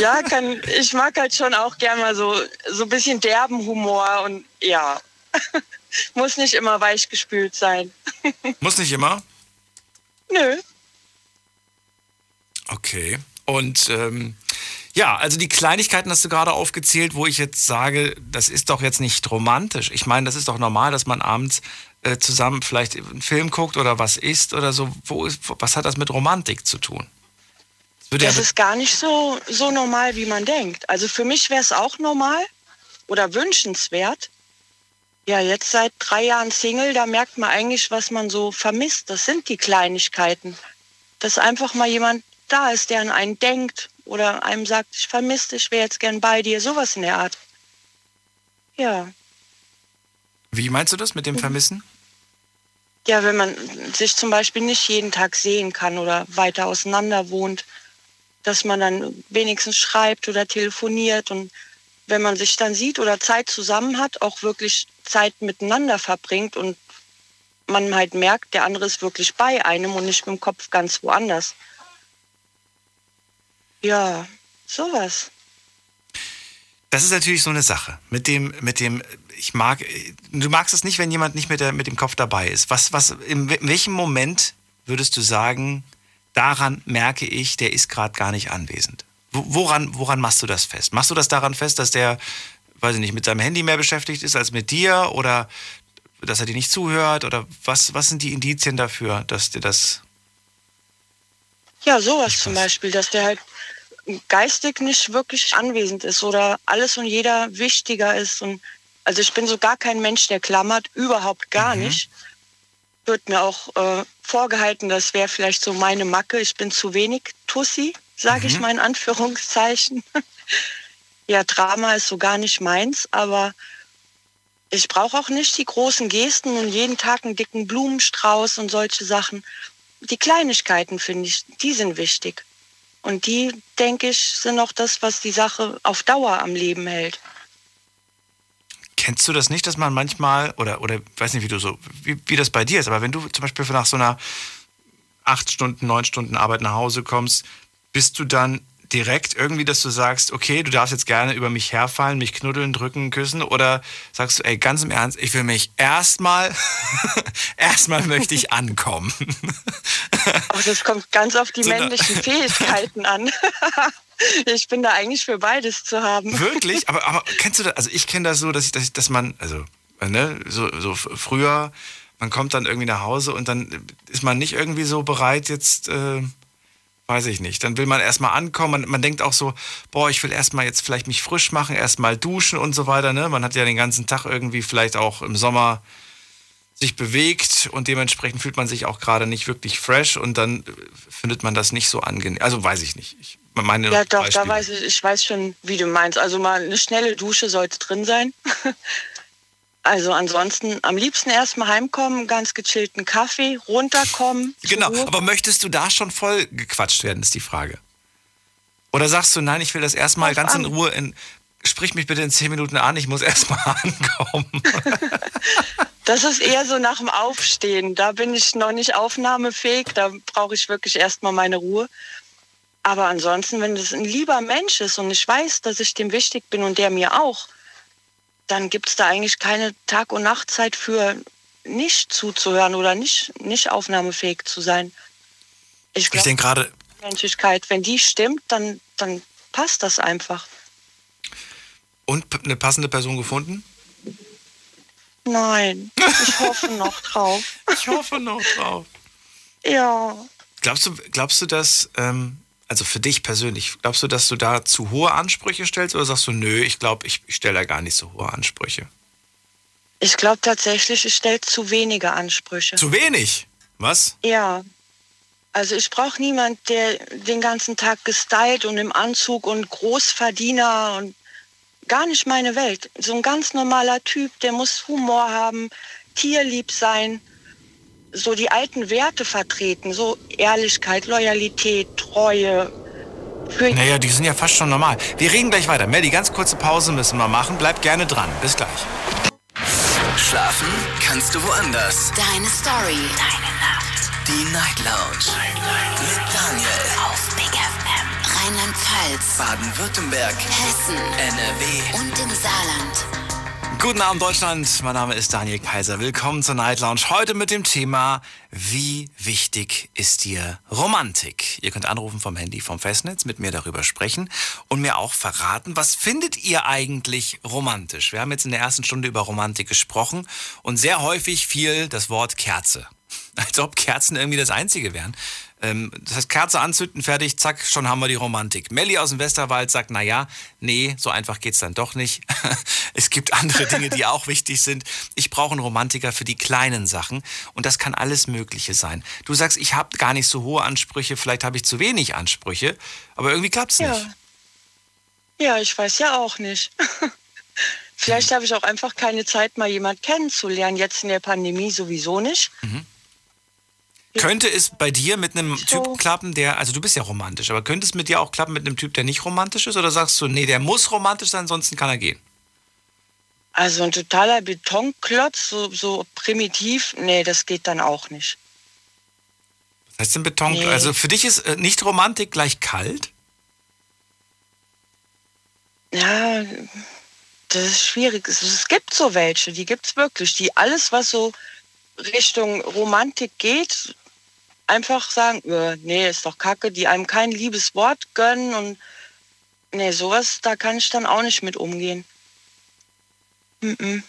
Ja, kann, ich mag halt schon auch gern mal so, so ein bisschen derben Humor und ja, (laughs) muss nicht immer weich gespült sein. (laughs) Muss nicht immer? Nö. Okay. Und ähm, ja, also die Kleinigkeiten hast du gerade aufgezählt, wo ich jetzt sage, das ist doch jetzt nicht romantisch. Ich meine, das ist doch normal, dass man abends äh, zusammen vielleicht einen Film guckt oder was isst oder so. Wo ist, was hat das mit Romantik zu tun? Das würde Das ja ist gar nicht so, so normal, wie man denkt. Also für mich wäre es auch normal oder wünschenswert. Ja, jetzt seit drei Jahren Single, da merkt man eigentlich, was man so vermisst. Das sind die Kleinigkeiten. Dass einfach mal jemand da ist, der an einen denkt oder einem sagt, ich vermisse dich, ich wäre jetzt gern bei dir, sowas in der Art. Ja. Wie meinst du das mit dem Vermissen? Ja, wenn man sich zum Beispiel nicht jeden Tag sehen kann oder weiter auseinander wohnt, dass man dann wenigstens schreibt oder telefoniert und wenn man sich dann sieht oder Zeit zusammen hat, auch wirklich Zeit miteinander verbringt und man halt merkt, der andere ist wirklich bei einem und nicht mit dem Kopf ganz woanders. Ja, sowas. Das ist natürlich so eine Sache. Mit dem, mit dem, ich mag, du magst es nicht, wenn jemand nicht mit, der, mit dem Kopf dabei ist. Was, was, in, welchem Moment würdest du sagen, daran merke ich, der ist gerade gar nicht anwesend? Woran, woran machst du das fest? Machst du das daran fest, dass der, weiß ich nicht, mit seinem Handy mehr beschäftigt ist als mit dir oder dass er dir nicht zuhört? Oder was, was sind die Indizien dafür, dass dir das. Ja, sowas zum Beispiel, dass der halt geistig nicht wirklich anwesend ist oder alles und jeder wichtiger ist. Und also ich bin so gar kein Mensch, der klammert, überhaupt gar mhm. nicht. Wird mir auch äh, vorgehalten, das wäre vielleicht so meine Macke. Ich bin zu wenig Tussi, sage mhm. ich mal in Anführungszeichen. (laughs) ja, Drama ist so gar nicht meins, aber ich brauche auch nicht die großen Gesten und jeden Tag einen dicken Blumenstrauß und solche Sachen. Die Kleinigkeiten, finde ich, die sind wichtig. Und die, denke ich, sind auch das, was die Sache auf Dauer am Leben hält. Kennst du das nicht, dass man manchmal, oder, oder weiß nicht, wie du so, wie, wie das bei dir ist, aber wenn du zum Beispiel nach so einer acht Stunden, neun Stunden Arbeit nach Hause kommst, bist du dann direkt irgendwie, dass du sagst, okay, du darfst jetzt gerne über mich herfallen, mich knuddeln, drücken, küssen oder sagst du, ey, ganz im Ernst, ich will mich erstmal, (laughs) erstmal möchte ich ankommen. Aber das kommt ganz auf die so männlichen Fähigkeiten an. (laughs) ich bin da eigentlich für beides zu haben. Wirklich? Aber, aber kennst du das? Also ich kenne das so, dass, ich, dass, ich, dass man, also, ne, so, so früher, man kommt dann irgendwie nach Hause und dann ist man nicht irgendwie so bereit, jetzt. Äh, weiß ich nicht. Dann will man erstmal ankommen. Man, man denkt auch so, boah, ich will erstmal jetzt vielleicht mich frisch machen, erstmal duschen und so weiter. Ne? Man hat ja den ganzen Tag irgendwie vielleicht auch im Sommer sich bewegt und dementsprechend fühlt man sich auch gerade nicht wirklich fresh und dann findet man das nicht so angenehm. Also weiß ich nicht. Ich meine ja, doch, Beispiele. da weiß ich, ich weiß schon, wie du meinst. Also mal eine schnelle Dusche sollte drin sein. (laughs) Also ansonsten am liebsten erstmal heimkommen, ganz gechillten Kaffee, runterkommen. Genau, aber möchtest du da schon voll gequatscht werden, ist die Frage. Oder sagst du, nein, ich will das erstmal ganz an. in Ruhe, in, sprich mich bitte in zehn Minuten an, ich muss (laughs) erstmal ankommen. (laughs) das ist eher so nach dem Aufstehen. Da bin ich noch nicht aufnahmefähig, da brauche ich wirklich erstmal meine Ruhe. Aber ansonsten, wenn das ein lieber Mensch ist und ich weiß, dass ich dem wichtig bin und der mir auch, dann gibt es da eigentlich keine Tag- und Nachtzeit für nicht zuzuhören oder nicht, nicht aufnahmefähig zu sein. Ich, glaub, ich denke gerade. Menschlichkeit, wenn die stimmt, dann, dann passt das einfach. Und eine passende Person gefunden? Nein, (laughs) ich hoffe noch drauf. Ich hoffe noch drauf. Ja. Glaubst du, glaubst du, dass ähm, also für dich persönlich, glaubst du, dass du da zu hohe Ansprüche stellst oder sagst du, nö, ich glaube, ich, ich stelle da gar nicht so hohe Ansprüche? Ich glaube tatsächlich, ich stelle zu wenige Ansprüche. Zu wenig? Was? Ja. Also ich brauche niemanden, der den ganzen Tag gestylt und im Anzug und Großverdiener und gar nicht meine Welt. So ein ganz normaler Typ, der muss Humor haben, tierlieb sein so die alten Werte vertreten, so Ehrlichkeit, Loyalität, Treue. naja, die sind ja fast schon normal. Wir reden gleich weiter. Melly, ganz kurze Pause müssen wir machen. Bleib gerne dran. Bis gleich. Schlafen kannst du woanders. Deine Story. Deine Nacht. Die Night Lounge. Night, Night. Mit Daniel. Auf Big FM. Rheinland-Pfalz. Baden-Württemberg. Hessen. NRW. Und im Saarland. Guten Abend Deutschland, mein Name ist Daniel Kaiser. Willkommen zur Night Lounge. Heute mit dem Thema, wie wichtig ist dir Romantik? Ihr könnt anrufen vom Handy vom Festnetz, mit mir darüber sprechen und mir auch verraten, was findet ihr eigentlich romantisch? Wir haben jetzt in der ersten Stunde über Romantik gesprochen und sehr häufig fiel das Wort Kerze. (laughs) Als ob Kerzen irgendwie das Einzige wären. Ähm, das heißt, Kerze anzünden, fertig, zack, schon haben wir die Romantik. Melli aus dem Westerwald sagt, na ja, nee, so einfach geht's dann doch nicht. (laughs) es gibt andere Dinge, die auch wichtig sind. Ich brauche einen Romantiker für die kleinen Sachen und das kann alles Mögliche sein. Du sagst, ich habe gar nicht so hohe Ansprüche, vielleicht habe ich zu wenig Ansprüche, aber irgendwie klappt's ja. nicht. Ja, ich weiß ja auch nicht. (laughs) Vielleicht habe ich auch einfach keine Zeit, mal jemand kennenzulernen. Jetzt in der Pandemie sowieso nicht. Mhm. Könnte es bei dir mit einem so. Typ klappen, der, also du bist ja romantisch, aber könnte es mit dir auch klappen mit einem Typ, der nicht romantisch ist? Oder sagst du, nee, der muss romantisch sein, ansonsten kann er gehen? Also ein totaler Betonklotz, so, so primitiv, nee, das geht dann auch nicht. Was heißt denn Beton? Nee. Also für dich ist äh, nicht Romantik gleich kalt? Ja, das ist schwierig. Es gibt so welche, die gibt es wirklich, die alles, was so Richtung Romantik geht, einfach sagen, äh, nee, ist doch kacke, die einem kein liebes Wort gönnen und nee, sowas, da kann ich dann auch nicht mit umgehen. Mm -mm.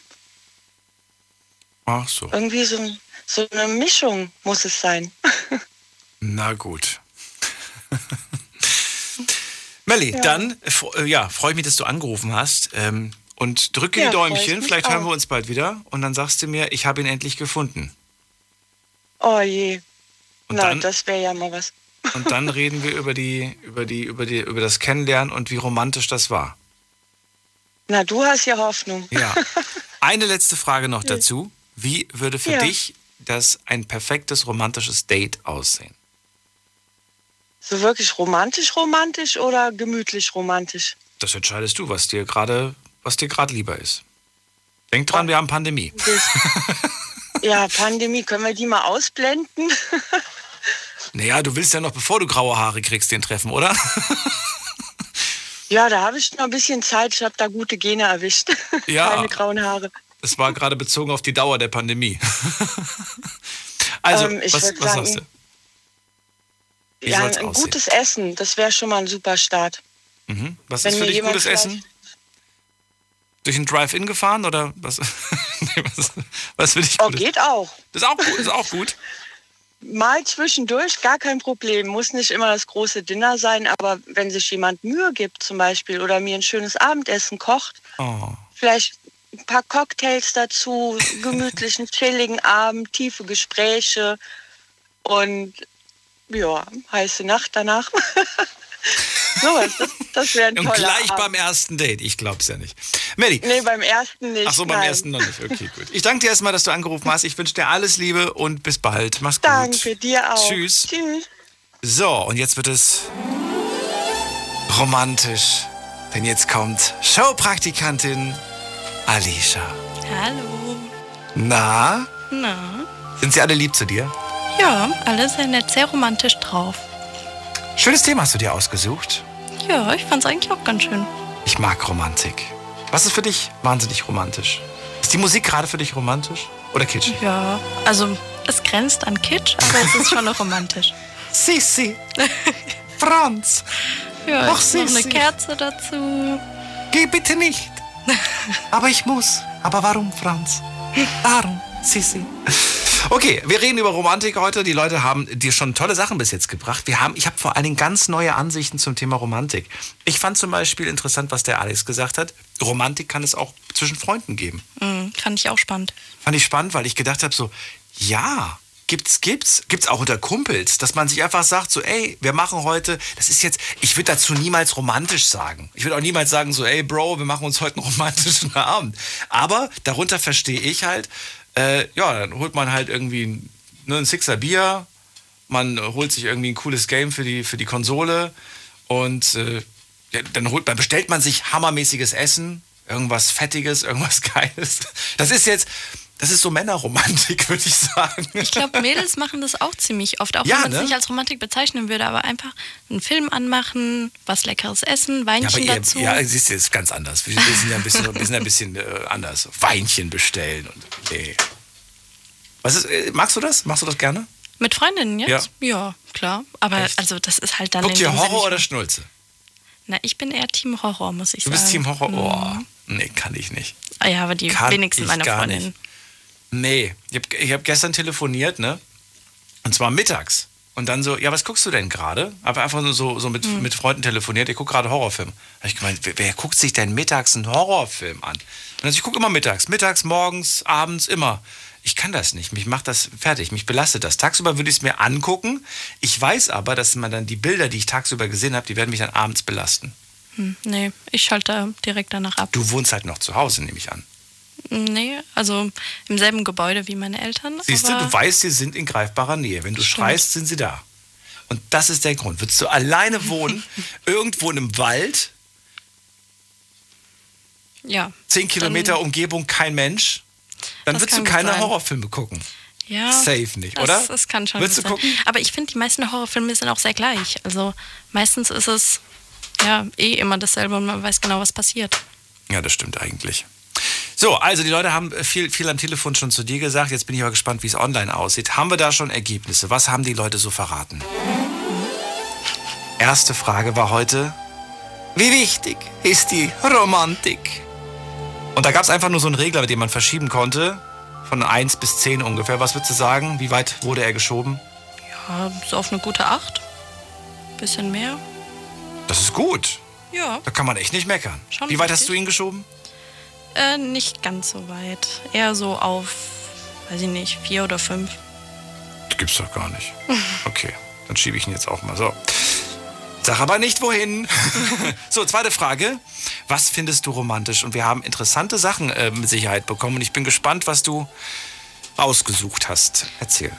Ach so. Irgendwie so, so eine Mischung muss es sein. (laughs) Na gut. Melli, ja. dann äh, ja, freue ich mich, dass du angerufen hast. Ähm, und drücke ja, die Däumchen. Vielleicht hören wir uns bald wieder. Und dann sagst du mir, ich habe ihn endlich gefunden. Oh je. Und Na, dann, das wäre ja mal was. (laughs) Und dann reden wir über die, über die, über die, über das Kennenlernen und wie romantisch das war. Na, du hast ja Hoffnung. Ja. (laughs) Eine letzte Frage noch dazu. Wie würde für ja. dich das ein perfektes romantisches Date aussehen? So wirklich romantisch romantisch oder gemütlich romantisch? Das entscheidest du, was dir gerade was dir gerade lieber ist. Denk dran, wir haben Pandemie. (laughs) Ja, Pandemie, können wir die mal ausblenden? Naja, du willst ja noch, bevor du graue Haare kriegst, den treffen, oder? Ja, da habe ich noch ein bisschen Zeit. Ich habe da gute Gene erwischt. Ja. (laughs) Keine grauen Haare. Es war gerade bezogen auf die Dauer der Pandemie. Also, ähm, was, was sagen, sagst du? Wie ja, ein aussehen? gutes Essen, das wäre schon mal ein super Start. Mhm. Was Wenn ist für dich gutes Essen? durch ein Drive-In gefahren oder was? (laughs) nee, was, was will ich? Oh, geht auch. Das ist auch gut. Ist auch gut. Mal zwischendurch, gar kein Problem. Muss nicht immer das große Dinner sein, aber wenn sich jemand Mühe gibt zum Beispiel oder mir ein schönes Abendessen kocht, oh. vielleicht ein paar Cocktails dazu, gemütlichen, (laughs) chilligen Abend, tiefe Gespräche und ja, heiße Nacht danach. (laughs) Sowas, das, das wäre ein Und gleich Abend. beim ersten Date, ich glaub's ja nicht. Melli. Nee, beim ersten nicht. Ach so, beim nein. ersten noch nicht. Okay, gut. Ich danke dir erstmal, dass du angerufen hast. Ich wünsche dir alles Liebe und bis bald. Mach's gut. Danke dir auch. Tschüss. Tschüss. So, und jetzt wird es romantisch. Denn jetzt kommt Showpraktikantin Alicia. Hallo. Na? Na? Sind sie alle lieb zu dir? Ja, alle sind nett, sehr romantisch drauf. Schönes Thema hast du dir ausgesucht. Ja, ich fand es eigentlich auch ganz schön. Ich mag Romantik. Was ist für dich wahnsinnig romantisch? Ist die Musik gerade für dich romantisch oder kitsch? Ja, also es grenzt an Kitsch, aber es ist schon noch romantisch. (laughs) Sissi, Franz, (laughs) ja, noch, noch eine Kerze dazu. Geh bitte nicht. (laughs) aber ich muss. Aber warum, Franz? Warum, Sissi? Okay, wir reden über Romantik heute. Die Leute haben dir schon tolle Sachen bis jetzt gebracht. Wir haben, ich habe vor allen Dingen ganz neue Ansichten zum Thema Romantik. Ich fand zum Beispiel interessant, was der Alex gesagt hat. Romantik kann es auch zwischen Freunden geben. Mhm, fand ich auch spannend. Fand ich spannend, weil ich gedacht habe so, ja, gibt's, gibt's, gibt's auch unter Kumpels, dass man sich einfach sagt, so, ey, wir machen heute, das ist jetzt, ich würde dazu niemals romantisch sagen. Ich würde auch niemals sagen, so, ey, Bro, wir machen uns heute einen romantischen (laughs) Abend. Aber darunter verstehe ich halt, äh, ja, dann holt man halt irgendwie ne, ein Sixer Bier, man holt sich irgendwie ein cooles Game für die, für die Konsole. Und äh, dann, holt, dann bestellt man sich hammermäßiges Essen, irgendwas Fettiges, (laughs) irgendwas Geiles. Das ist jetzt, das ist so Männerromantik, (laughs) würde ich sagen. Ich glaube, Mädels machen das auch ziemlich oft, auch ja, wenn man es ne? nicht als Romantik bezeichnen würde, aber einfach einen Film anmachen, was Leckeres essen, Weinchen ja, ihr, dazu. Ja, siehst du, ist ganz anders. Wir, sind ja ein bisschen, wir sind ein bisschen äh, anders. Weinchen bestellen und nee. Was ist, äh, magst du das? Machst du das gerne? Mit Freundinnen jetzt? Ja, ja klar. Aber Echt? also das ist halt dann. Guckt ihr Horror oder Schnulze? Na, ich bin eher Team Horror, muss ich sagen. Du bist Team Horror? Oh, nee, kann ich nicht. Ah ja, aber die kann wenigsten meiner Freundinnen. Nee, ich habe hab gestern telefoniert, ne? Und zwar mittags. Und dann so, ja, was guckst du denn gerade? Aber einfach nur so, so mit, mhm. mit Freunden telefoniert, ich gucke gerade Horrorfilm. Habe ich gemeint, wer, wer, guckt sich denn mittags einen Horrorfilm an? Und also ich gucke immer mittags, mittags, morgens, abends, immer. Ich kann das nicht, mich macht das fertig, mich belastet das. Tagsüber würde ich es mir angucken. Ich weiß aber, dass man dann die Bilder, die ich tagsüber gesehen habe, die werden mich dann abends belasten. Hm, nee, ich schalte direkt danach ab. Du wohnst halt noch zu Hause, nehme ich an. Nee, also im selben Gebäude wie meine Eltern. Siehst du, du weißt, sie sind in greifbarer Nähe. Wenn du stimmt. schreist, sind sie da. Und das ist der Grund. Würdest du alleine wohnen, (laughs) irgendwo in einem Wald? Ja. Zehn Kilometer Umgebung, kein Mensch? Dann würdest du keine sein. Horrorfilme gucken. Ja. Safe nicht, das, oder? Das kann schon du sein. gucken? Aber ich finde, die meisten Horrorfilme sind auch sehr gleich. Also meistens ist es ja eh immer dasselbe und man weiß genau, was passiert. Ja, das stimmt eigentlich. So, also die Leute haben viel, viel am Telefon schon zu dir gesagt. Jetzt bin ich aber gespannt, wie es online aussieht. Haben wir da schon Ergebnisse? Was haben die Leute so verraten? Erste Frage war heute, wie wichtig ist die Romantik? Und da gab es einfach nur so einen Regler, mit dem man verschieben konnte. Von 1 bis 10 ungefähr. Was würdest du sagen? Wie weit wurde er geschoben? Ja, so auf eine gute 8. Bisschen mehr. Das ist gut. Ja. Da kann man echt nicht meckern. Schon Wie weit richtig. hast du ihn geschoben? Äh, nicht ganz so weit. Eher so auf, weiß ich nicht, vier oder fünf. Das gibt's doch gar nicht. (laughs) Okay, dann schiebe ich ihn jetzt auch mal so. Sag aber nicht wohin. (laughs) so, zweite Frage. Was findest du romantisch? Und wir haben interessante Sachen äh, mit Sicherheit bekommen. Und ich bin gespannt, was du ausgesucht hast. Erzähl.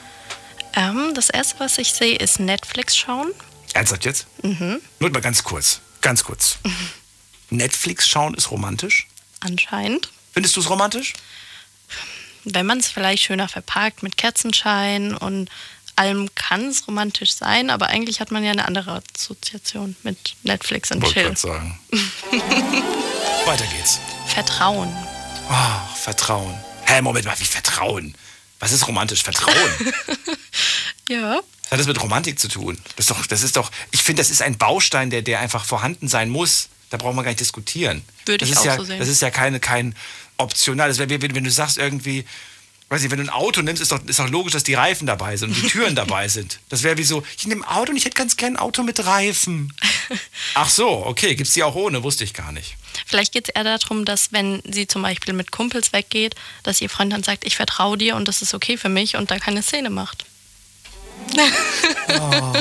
Ähm, das erste, was ich sehe, ist Netflix schauen. Ernsthaft jetzt? Mhm. Nur mal ganz kurz. Ganz kurz. (laughs) Netflix schauen ist romantisch? Anscheinend. Findest du es romantisch? Wenn man es vielleicht schöner verpackt mit Kerzenschein und allem kann es romantisch sein, aber eigentlich hat man ja eine andere Assoziation mit Netflix und Wollte Chill. sagen. (laughs) Weiter geht's. Vertrauen. Oh, Vertrauen. Hä, Moment mal, wie Vertrauen? Was ist romantisch? Vertrauen? (laughs) ja. Was hat das mit Romantik zu tun? Das ist doch, das ist doch ich finde, das ist ein Baustein, der, der einfach vorhanden sein muss. Da braucht man gar nicht diskutieren. Würde das ich ist auch ja, so sehen. Das ist ja keine, kein optional. Das wäre, wenn, wenn du sagst irgendwie, weiß nicht, wenn du ein Auto nimmst, ist doch, ist doch logisch, dass die Reifen dabei sind und die Türen (laughs) dabei sind. Das wäre wie so, ich nehme ein Auto und ich hätte ganz gern ein Auto mit Reifen. (laughs) Ach so, okay, gibt es die auch ohne, wusste ich gar nicht. Vielleicht geht es eher darum, dass wenn sie zum Beispiel mit Kumpels weggeht, dass ihr Freund dann sagt, ich vertraue dir und das ist okay für mich und da keine Szene macht. (laughs) oh.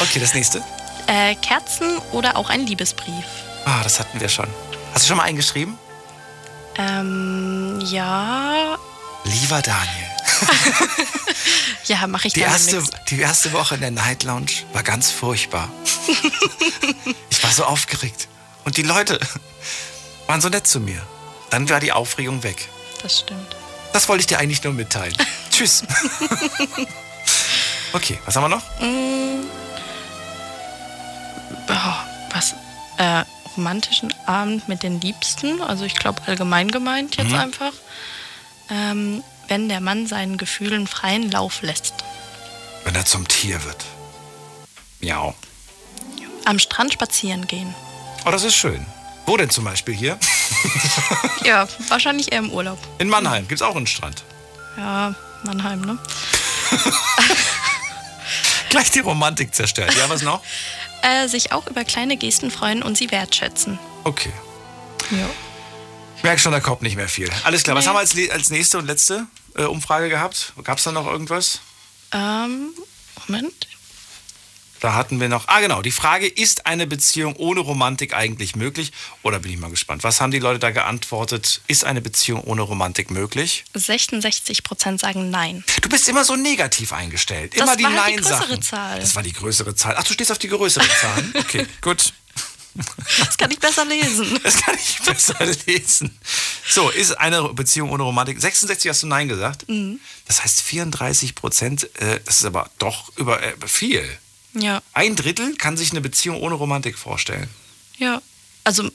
Okay, das nächste. Äh, Kerzen oder auch ein Liebesbrief. Ah, das hatten wir schon. Hast du schon mal eingeschrieben? Ähm, ja. Lieber Daniel. (laughs) ja, mache ich die erste, die erste Woche in der Night Lounge war ganz furchtbar. (laughs) ich war so aufgeregt. Und die Leute waren so nett zu mir. Dann war die Aufregung weg. Das stimmt. Das wollte ich dir eigentlich nur mitteilen. (laughs) Tschüss. okay, was haben wir noch? Mm. Oh, was? Äh, romantischen Abend mit den Liebsten, also ich glaube allgemein gemeint jetzt mhm. einfach, ähm, wenn der Mann seinen Gefühlen freien Lauf lässt. Wenn er zum Tier wird. Miau. Am Strand spazieren gehen. Oh, das ist schön. Wo denn zum Beispiel hier? (laughs) ja, wahrscheinlich eher im Urlaub. In Mannheim gibt es auch einen Strand. Ja, Mannheim, ne? (laughs) Gleich die Romantik zerstört. Ja, was noch? (laughs) äh, sich auch über kleine Gesten freuen und sie wertschätzen. Okay. Ja. Ich merke schon, da kommt nicht mehr viel. Alles klar. Nee. Was haben wir als, als nächste und letzte äh, Umfrage gehabt? Gab es da noch irgendwas? Ähm, Moment. Da hatten wir noch, ah genau, die Frage, ist eine Beziehung ohne Romantik eigentlich möglich? Oder bin ich mal gespannt. Was haben die Leute da geantwortet? Ist eine Beziehung ohne Romantik möglich? 66 Prozent sagen nein. Du bist immer so negativ eingestellt. Immer das die war Nein-Sachen. die größere Zahl. Das war die größere Zahl. Ach, du stehst auf die größere Zahl. (laughs) Okay, gut. Das kann ich besser lesen. (laughs) Das kann ich besser lesen. So, ist eine Beziehung ohne Romantik. 66 hast du Nein gesagt. Mhm. Das heißt 34 Prozent, äh, das ist aber doch über äh, viel. Ja. Ein Drittel kann sich eine Beziehung ohne Romantik vorstellen. Ja. Also,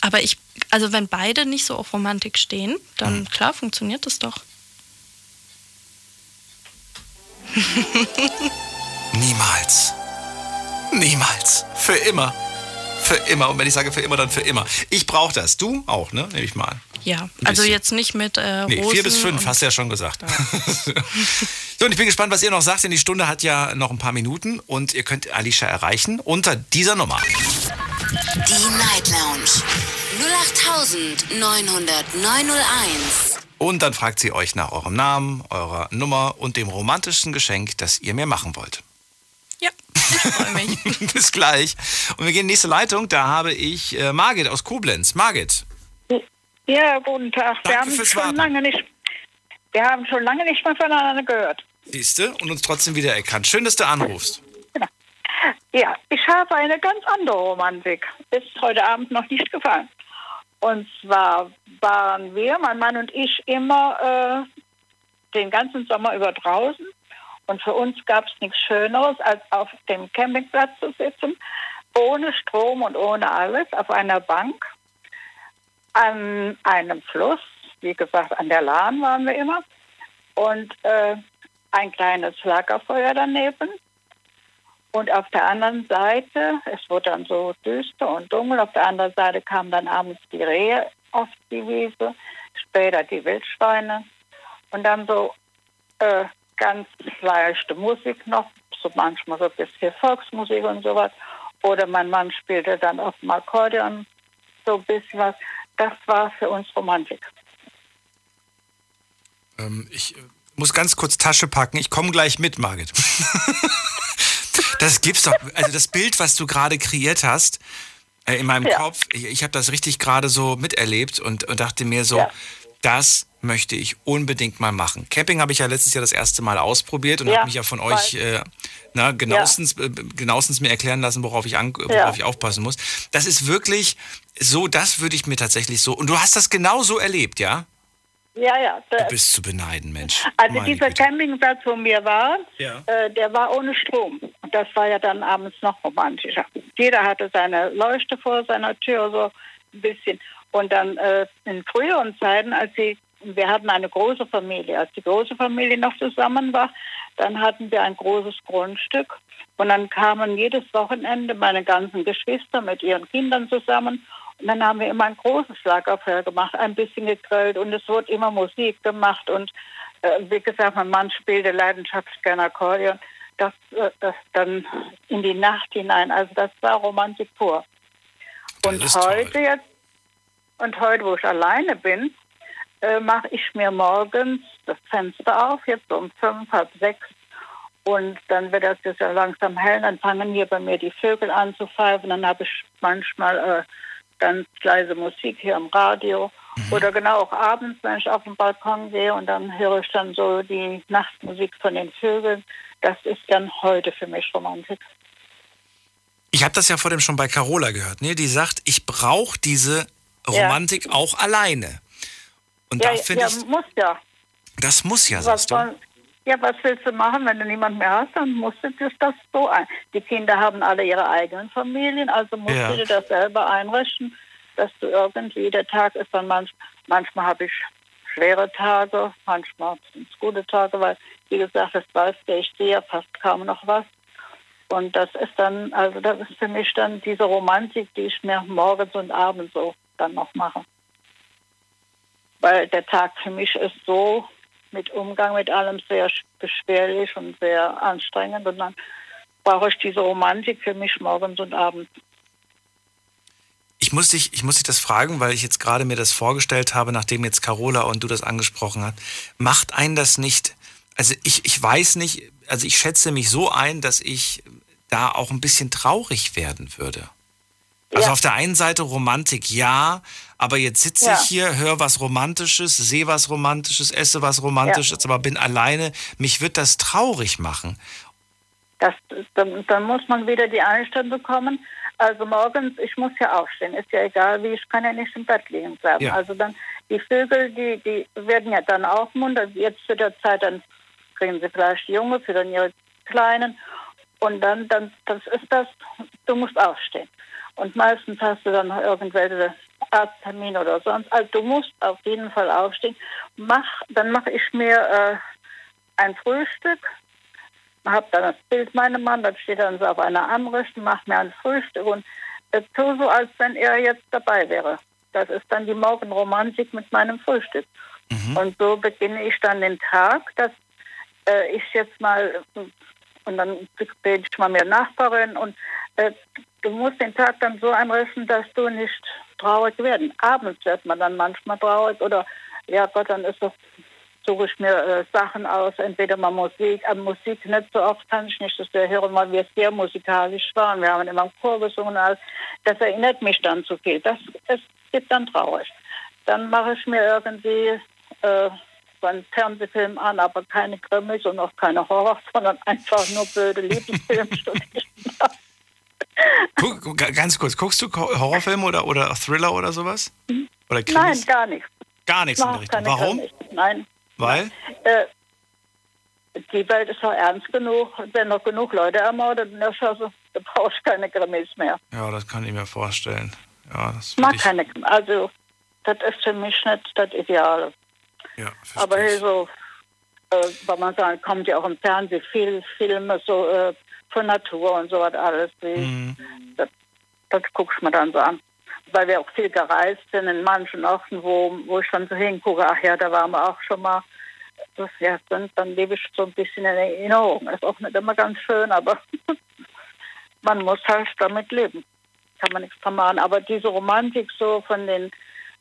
aber ich, also wenn beide nicht so auf Romantik stehen, dann mhm. klar funktioniert das doch. Niemals. Niemals. Für immer. Für immer. Und wenn ich sage für immer, dann für immer. Ich brauche das. Du auch, ne? Nehme ich mal an. Ja, also jetzt nicht mit äh, Nee, vier bis fünf, hast du ja schon gesagt. Ja. (laughs) so, und ich bin gespannt, was ihr noch sagt, denn die Stunde hat ja noch ein paar Minuten und ihr könnt Alicia erreichen unter dieser Nummer. Die Night Lounge 08901. Und dann fragt sie euch nach eurem Namen, eurer Nummer und dem romantischen Geschenk, das ihr mir machen wollt. Ja, ich freue mich. (laughs) Bis gleich. Und wir gehen in die nächste Leitung. Da habe ich äh, Margit aus Koblenz. Margit. Ja, guten Tag. Danke wir haben fürs schon Warten. lange nicht, wir haben schon lange nicht mehr voneinander gehört. Siehste und uns trotzdem wieder erkannt. Schön, dass du anrufst. Ja, ich habe eine ganz andere Romantik. Ist heute Abend noch nicht gefallen. Und zwar waren wir, mein Mann und ich, immer äh, den ganzen Sommer über draußen. Und für uns gab es nichts Schöneres, als auf dem Campingplatz zu sitzen, ohne Strom und ohne alles, auf einer Bank, an einem Fluss. Wie gesagt, an der Lahn waren wir immer. Und äh, ein kleines Lagerfeuer daneben. Und auf der anderen Seite, es wurde dann so düster und dunkel, auf der anderen Seite kamen dann abends die Rehe auf die Wiese, später die Wildschweine und dann so äh, ganz leichte Musik noch, so manchmal so ein bisschen Volksmusik und sowas. Oder mein Mann spielte dann auf dem Akkordeon so ein bisschen was. Das war für uns Romantik. Ähm, ich äh, muss ganz kurz Tasche packen. Ich komme gleich mit, Margit. (laughs) das gibt's doch. Also das Bild, was du gerade kreiert hast, äh, in meinem Ja. Kopf, ich, ich habe das richtig gerade so miterlebt und, und dachte mir so, Ja. Das möchte ich unbedingt mal machen. Camping habe ich ja letztes Jahr das erste Mal ausprobiert und Ja, habe mich ja von euch äh, na, genauestens, äh, genauestens mir erklären lassen, worauf ich, an, worauf Ja. ich aufpassen muss. Das ist wirklich so, das würde ich mir tatsächlich so. Und du hast das genau so erlebt, ja? Ja, ja. Du bist zu beneiden, Mensch. also Meine dieser Güte. Campingplatz, wo wir waren, Ja. äh, der war ohne Strom. Und das war ja dann abends noch romantischer. Jeder hatte seine Leuchte vor seiner Tür, so ein bisschen. Und dann äh, in früheren Zeiten, als sie, wir hatten eine große Familie, als die große Familie noch zusammen war, dann hatten wir ein großes Grundstück. Und dann kamen jedes Wochenende meine ganzen Geschwister mit ihren Kindern zusammen. Und dann haben wir immer ein großes Lagerfeuer gemacht, ein bisschen gegrillt und es wurde immer Musik gemacht. Und äh, wie gesagt, mein Mann spielte leidenschaftlich gerne Akkordeon. Das, äh, das dann in die Nacht hinein. Also das war Romantik pur. Und heute toll. jetzt, und heute, wo ich alleine bin, äh, mache ich mir morgens das Fenster auf, jetzt um fünf, halb sechs. Und dann wird das jetzt ja langsam hell, dann fangen hier bei mir die Vögel an zu pfeifen. Dann habe ich manchmal äh, ganz leise Musik hier am Radio. Oder genau auch abends, wenn ich auf den Balkon gehe und dann höre ich dann so die Nachtmusik von den Vögeln. Das ist dann heute für mich Romantik. Ich habe das ja vor dem schon bei Carola gehört. Ne? Die sagt, ich brauche diese Ja. Romantik auch alleine. Und Ja, da finde ja, ich, muss ja. das muss ja, Was sagst soll, ja, was willst du machen, wenn du niemand mehr hast? Dann musst du dir das so ein. Die Kinder haben alle ihre eigenen Familien, also musst Ja. du dir das selber einrichten, dass du irgendwie, der Tag ist dann manch, manchmal habe ich schwere Tage, manchmal sind es gute Tage, weil, wie gesagt, das weißt du, ich sehe ja fast kaum noch was. Und das ist dann, also das ist für mich dann diese Romantik, die ich mir morgens und abends so dann noch mache. Weil der Tag für mich ist so mit Umgang mit allem sehr sch- beschwerlich und sehr anstrengend. Und dann brauche ich diese Romantik für mich morgens und abends. Ich muss, dich, ich muss dich das fragen, weil ich jetzt gerade mir das vorgestellt habe, nachdem jetzt Carola und du das angesprochen hast. Macht einen das nicht? Also ich, ich weiß nicht, also ich schätze mich so ein, dass ich da auch ein bisschen traurig werden würde. Also Ja. auf der einen Seite Romantik, ja, aber jetzt sitze Ja. ich hier, höre was Romantisches, sehe was Romantisches, esse was Romantisches, aber bin alleine. Mich wird das traurig machen. Das, dann, dann muss man wieder die Einstellung bekommen. Also morgens, ich muss ja aufstehen, ist ja egal wie, ich kann ja nicht im Bett liegen bleiben. Ja. Also dann, die Vögel, die, die werden ja dann auch munter. Jetzt zu der Zeit, dann kriegen sie vielleicht Junge, für dann ihre Kleinen. Und dann, dann, das ist das, du musst aufstehen. Und meistens hast du dann noch irgendwelche Arzttermine oder sonst. Also du musst auf jeden Fall aufstehen. Mach, dann mache ich mir äh, ein Frühstück, habe dann das Bild meinem Mann, das steht dann so auf einer Anrichtung, mache mir ein Frühstück und äh, tu so, als wenn er jetzt dabei wäre. Das ist dann die Morgenromantik mit meinem Frühstück. Mhm. Und so beginne ich dann den Tag, dass äh, ich jetzt mal, und dann bin ich mal mehr Nachbarin und äh, du musst den Tag dann so einrichten, dass du nicht traurig werden. Abends wird man dann manchmal traurig oder ja Gott, dann ist das suche ich mir äh, Sachen aus, entweder mal Musik, an Musik nicht so oft kann ich nicht, dass wir hören, weil wir sehr musikalisch waren. Wir haben immer im Chor gesungen, alles. das erinnert mich dann zu viel. Das es gibt dann traurig. Dann mache ich mir irgendwie äh, so einen Fernsehfilm an, aber keine Krimis und auch keine Horror, (laughs) sondern einfach nur blöde Liebesfilme. (laughs) ganz kurz, guckst du Horrorfilme oder, oder Thriller oder sowas? Oder Krimis? Nein, gar nicht. Gar nichts in der Richtung. Warum? Nein. Weil? Äh, die Welt ist doch ernst genug. Wenn noch genug Leute ermordet in der Schosse, da brauchst du keine Krimis mehr. Ja, das kann ich mir vorstellen. Ja, das mag ich... keine Also, das ist für mich nicht das Ideale. Ja, Aber hier so, äh, weil man sagen, kommt ja auch im Fernsehen viel Filme so äh, von Natur und so was alles. Wie, mhm. Das, das gucke ich mir dann so an weil wir auch viel gereist sind in manchen Orten, wo, wo ich dann so hingucke, ach ja, da waren wir auch schon mal. Das, ja, dann, dann lebe ich so ein bisschen in Erinnerung. Ist auch nicht immer ganz schön, aber (laughs) man muss halt damit leben. Kann man nichts dran machen. Aber diese Romantik so von den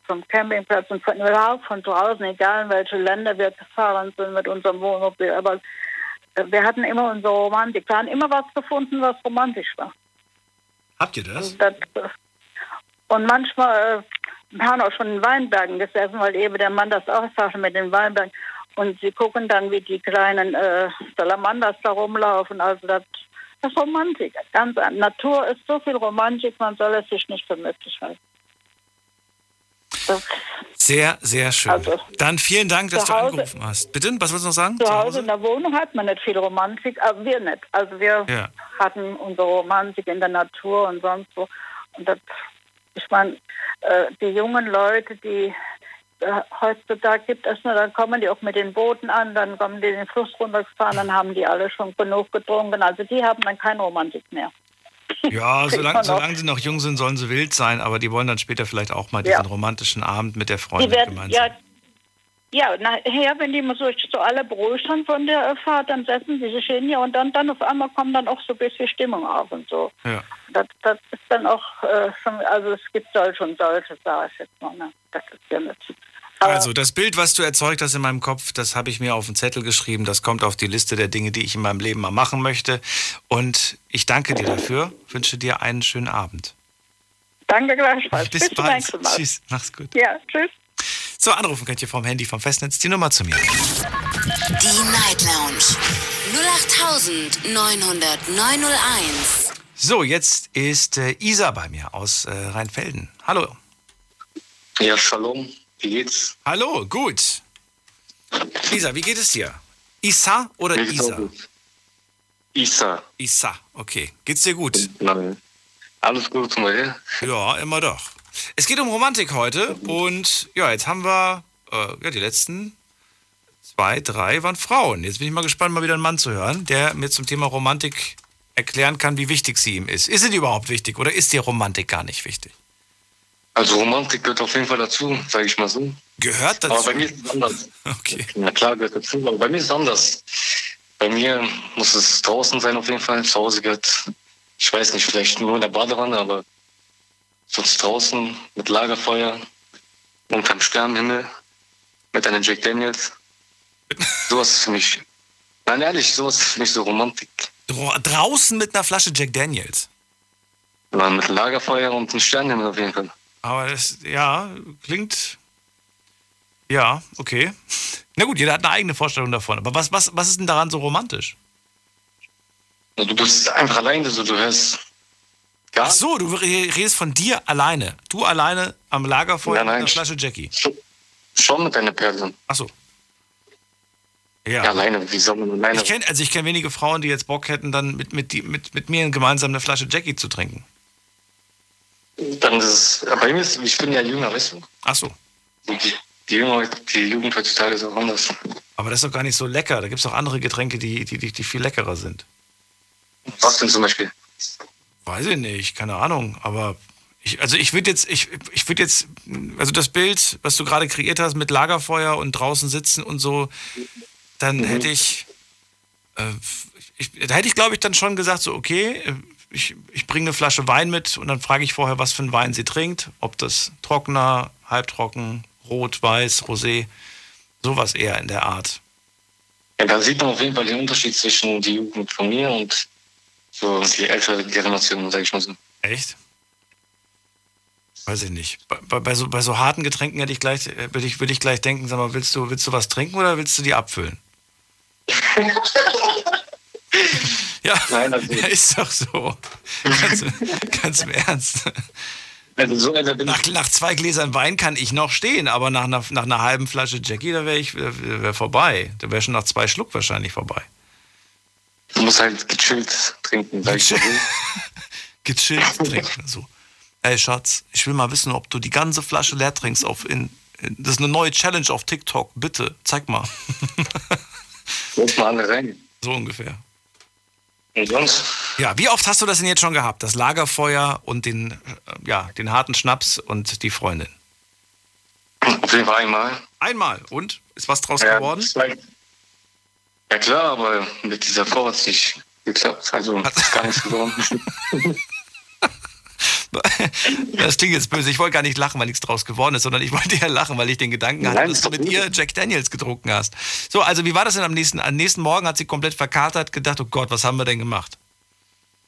vom Campingplatz und von überhaupt von draußen, egal in welche Länder wir gefahren sind mit unserem Wohnmobil, aber wir hatten immer unsere Romantik. Wir haben immer was gefunden, was romantisch war. Habt ihr das? das und manchmal äh, haben auch schon in Weinbergen gesessen, weil eben der Mann das auch sagte mit den Weinbergen. Und sie gucken dann, wie die kleinen äh, Salamanders da rumlaufen. Also das, das ist Romantik. Ganz Natur ist so viel Romantik, man soll es sich nicht für möglich halten. Sehr, sehr schön. Also, Dann vielen Dank, dass Hause, du angerufen hast. Bitte, was willst du noch sagen? Zu, zu Hause in der Wohnung hat man nicht viel Romantik, aber wir nicht. Also wir ja. hatten unsere Romantik in der Natur und sonst so. Und das ich meine, äh, die jungen Leute, die äh, heutzutage gibt es nur, dann kommen die auch mit den Booten an, dann kommen die den Fluss runtergefahren, dann haben die alle schon genug getrunken. Also die haben dann keine Romantik mehr. Ja, (laughs) solange, solange sie noch jung sind, sollen sie wild sein, aber die wollen dann später vielleicht auch mal diesen ja. romantischen Abend mit der Freundin werden, gemeinsam. Ja, ja, nachher, wenn die so, so alle beruhigt sind von der Fahrt, dann setzen sie sich hin ja, und dann, dann auf einmal kommt dann auch so ein bisschen Stimmung auf und so. Ja. Das, das ist dann auch äh, schon, also es gibt solche und solche, sage ich jetzt mal. Ne? Das ist ja nicht. Also das Bild, was du erzeugt hast in meinem Kopf, das habe ich mir auf den Zettel geschrieben. Das kommt auf die Liste der Dinge, die ich in meinem Leben mal machen möchte. Und ich danke dir dafür. Wünsche dir einen schönen Abend. Danke gleichfalls. Bis, Bis bald. Tschüss. Mach's gut. Ja, tschüss. So, anrufen könnt ihr vom Handy vom Festnetz die Nummer zu mir. Die Night Lounge 0890901. So, jetzt ist äh, Isa bei mir aus äh, Rheinfelden. Hallo. Ja, Shalom. Wie geht's? Hallo, gut. Isa, wie geht es dir? Isa oder Mir Isa? Isa. Isa, okay. Geht's dir gut? Nein. Alles gut, mal. Ja, immer doch. Es geht um Romantik heute und ja, jetzt haben wir äh, ja, die letzten zwei, drei waren Frauen. Jetzt bin ich mal gespannt, mal wieder einen Mann zu hören, der mir zum Thema Romantik erklären kann, wie wichtig sie ihm ist. Ist sie überhaupt wichtig oder ist dir Romantik gar nicht wichtig? Also Romantik gehört auf jeden Fall dazu, sage ich mal so. Gehört dazu? Aber bei mir ist es anders. Okay. Na klar, gehört dazu, aber bei mir ist es anders. Bei mir muss es draußen sein auf jeden Fall. Zu Hause gehört, ich weiß nicht, vielleicht nur in der Badewanne, aber sonst draußen mit Lagerfeuer, unterm Sternenhimmel, mit einer Jack Daniels. (laughs) sowas ist für mich, nein ehrlich, sowas ist für mich so Romantik. Draußen mit einer Flasche Jack Daniels? Ja, mit Lagerfeuer und einem Sternenhimmel auf jeden Fall. Aber das, ja, klingt, ja, okay. (laughs) Na gut, jeder hat eine eigene Vorstellung davon. Aber was, was, was ist denn daran so romantisch? Du bist einfach alleine, so du hörst Gar Ach so, du redest von dir alleine. Du alleine am Lagerfeuer nein, nein, mit einer Flasche Jackie. Schon mit einer Person. Ach so. Ja. ja. alleine, wie soll man alleine? Ich kenn, also ich kenne wenige Frauen, die jetzt Bock hätten, dann mit, mit, mit, mit mir gemeinsam eine Flasche Jackie zu trinken. Dann ist es, bei mir ist, ich bin ja jünger, weißt du? Ach so. Die, die, Jünger, die Jugend heutzutage ist auch anders. Aber das ist doch gar nicht so lecker. Da gibt es auch andere Getränke, die, die, die, die viel leckerer sind. Was denn zum Beispiel? Weiß ich nicht, keine Ahnung, aber ich, also ich würde jetzt, ich, ich würde jetzt, also das Bild, was du gerade kreiert hast mit Lagerfeuer und draußen sitzen und so, dann mhm. hätte ich, äh, ich, da hätte ich glaube ich dann schon gesagt, so okay, ich, ich bringe eine Flasche Wein mit und dann frage ich vorher, was für einen Wein sie trinkt, ob das trockener, halbtrocken, rot, weiß, rosé, sowas eher in der Art. Ja, da sieht man auf jeden Fall den Unterschied zwischen die Jugend von mir und so die ältere Generation, sag ich mal so. Echt? Weiß ich nicht. Bei, bei, so, bei so harten Getränken hätte ich gleich, äh, würde ich, würde ich gleich denken, sag mal, willst du, willst du was trinken oder willst du die abfüllen? (laughs) ja, Nein, also (laughs) ist doch so. Ganz, ganz im Ernst. Also so nach, nach, zwei Gläsern Wein kann ich noch stehen, aber nach einer, nach einer halben Flasche Jackie, da wäre ich wär vorbei. Da wäre schon nach zwei Schluck wahrscheinlich vorbei. Du musst halt gechillt trinken, sag ich (laughs) Gechillt trinken, so ey Schatz, ich will mal wissen, ob du die ganze Flasche leer trinkst auf in, das ist eine neue Challenge auf TikTok, bitte, zeig mal. Lass mal alle rein. So ungefähr. Und sonst? Ja, wie oft hast du das denn jetzt schon gehabt? Das Lagerfeuer und den, äh, ja, den harten Schnaps und die Freundin? Auf jeden Fall einmal. Einmal. Und? Ist was draus ja, geworden? Zwei. Ja klar, aber mit dieser Frau hat es nicht geklappt. Also hat gar nichts geworden. (laughs) (laughs) Das klingt jetzt böse. Ich wollte gar nicht lachen, weil nichts draus geworden ist, sondern ich wollte ja lachen, weil ich den Gedanken hatte, dass du mit ihr Jack Daniels getrunken hast. So, also wie war das denn am nächsten, am nächsten Morgen? Hat sie komplett verkatert, gedacht, oh Gott, was haben wir denn gemacht?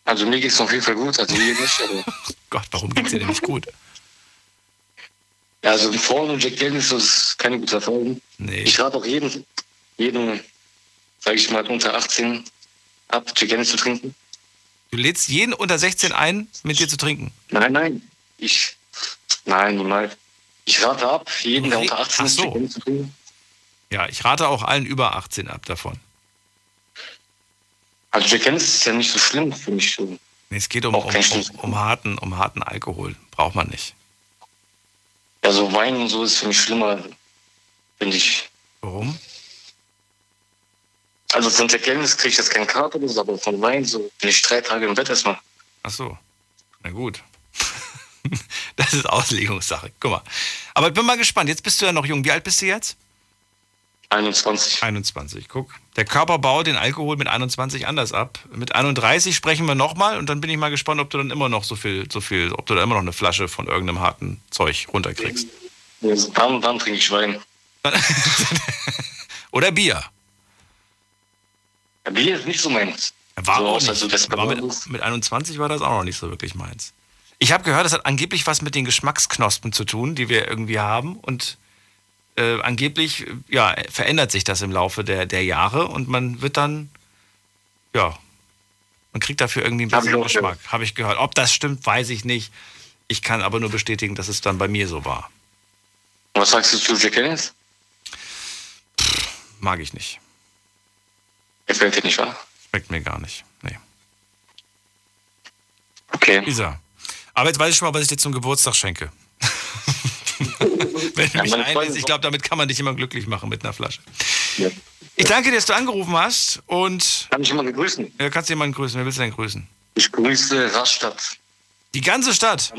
Also mir geht es auf jeden Fall gut, also ihr nicht. Aber (laughs) oh Gott, warum geht es dir denn nicht gut? Ja, also Frauen und Jack Daniels, das ist keine gute Erfahrung. Nee. Ich rate auch jeden, jeden, sage ich mal, unter 18 ab, Jack Daniels zu trinken. Du lädst jeden unter 16 ein, mit dir zu trinken? Nein, nein. Ich. Nein, niemals. Ich rate ab, jeden, der unter 18 ist, so. zu trinken. Ja, ich rate auch allen über 18 ab davon. Also Jack Daniels ist ja nicht so schlimm für mich. So. Nee, es geht um, um, um, um, harten, um harten Alkohol. Braucht man nicht. Ja, so Wein und so ist für mich schlimmer, finde ich. Warum? Also von Jack Daniels kriege ich jetzt keinen Kater, aber von Wein so bin ich drei Tage im Bett erstmal. Ach so, na gut. (laughs) das ist Auslegungssache. Guck mal. Aber ich bin mal gespannt. Jetzt bist du ja noch jung. Wie alt bist du jetzt? 21. 21, guck. Der Körper baut den Alkohol mit 21 anders ab. Mit 31 sprechen wir nochmal und dann bin ich mal gespannt, ob du dann immer noch so viel, so viel, ob du da immer noch eine Flasche von irgendeinem harten Zeug runterkriegst. Dann, dann trinke ich Wein. (laughs) Oder Bier. Bier ist nicht so meins. War so auch nicht. Also war mit, mit 21 war das auch noch nicht so wirklich meins. Ich habe gehört, das hat angeblich was mit den Geschmacksknospen zu tun, die wir irgendwie haben. Und äh, angeblich ja, verändert sich das im Laufe der, der Jahre und man wird dann, ja, man kriegt dafür irgendwie einen besseren Geschmack. Habe ich gehört. Ob das stimmt, weiß ich nicht. Ich kann aber nur bestätigen, dass es dann bei mir so war. Was sagst du zu Jack Daniels? Mag ich nicht. Gefällt dir nicht, wahr? Schmeckt mir gar nicht. Nee. Okay. Isa. Aber jetzt weiß ich schon mal, was ich dir zum Geburtstag schenke. (laughs) Wenn du ja, mich einlässt, ich glaube, damit kann man dich immer glücklich machen mit einer Flasche. Ja. Ich danke dir, dass du angerufen hast und. Kann ich jemanden grüßen? Ja, kannst du jemanden grüßen. Wer willst du denn grüßen? Ich grüße Rastatt. Die ganze Stadt?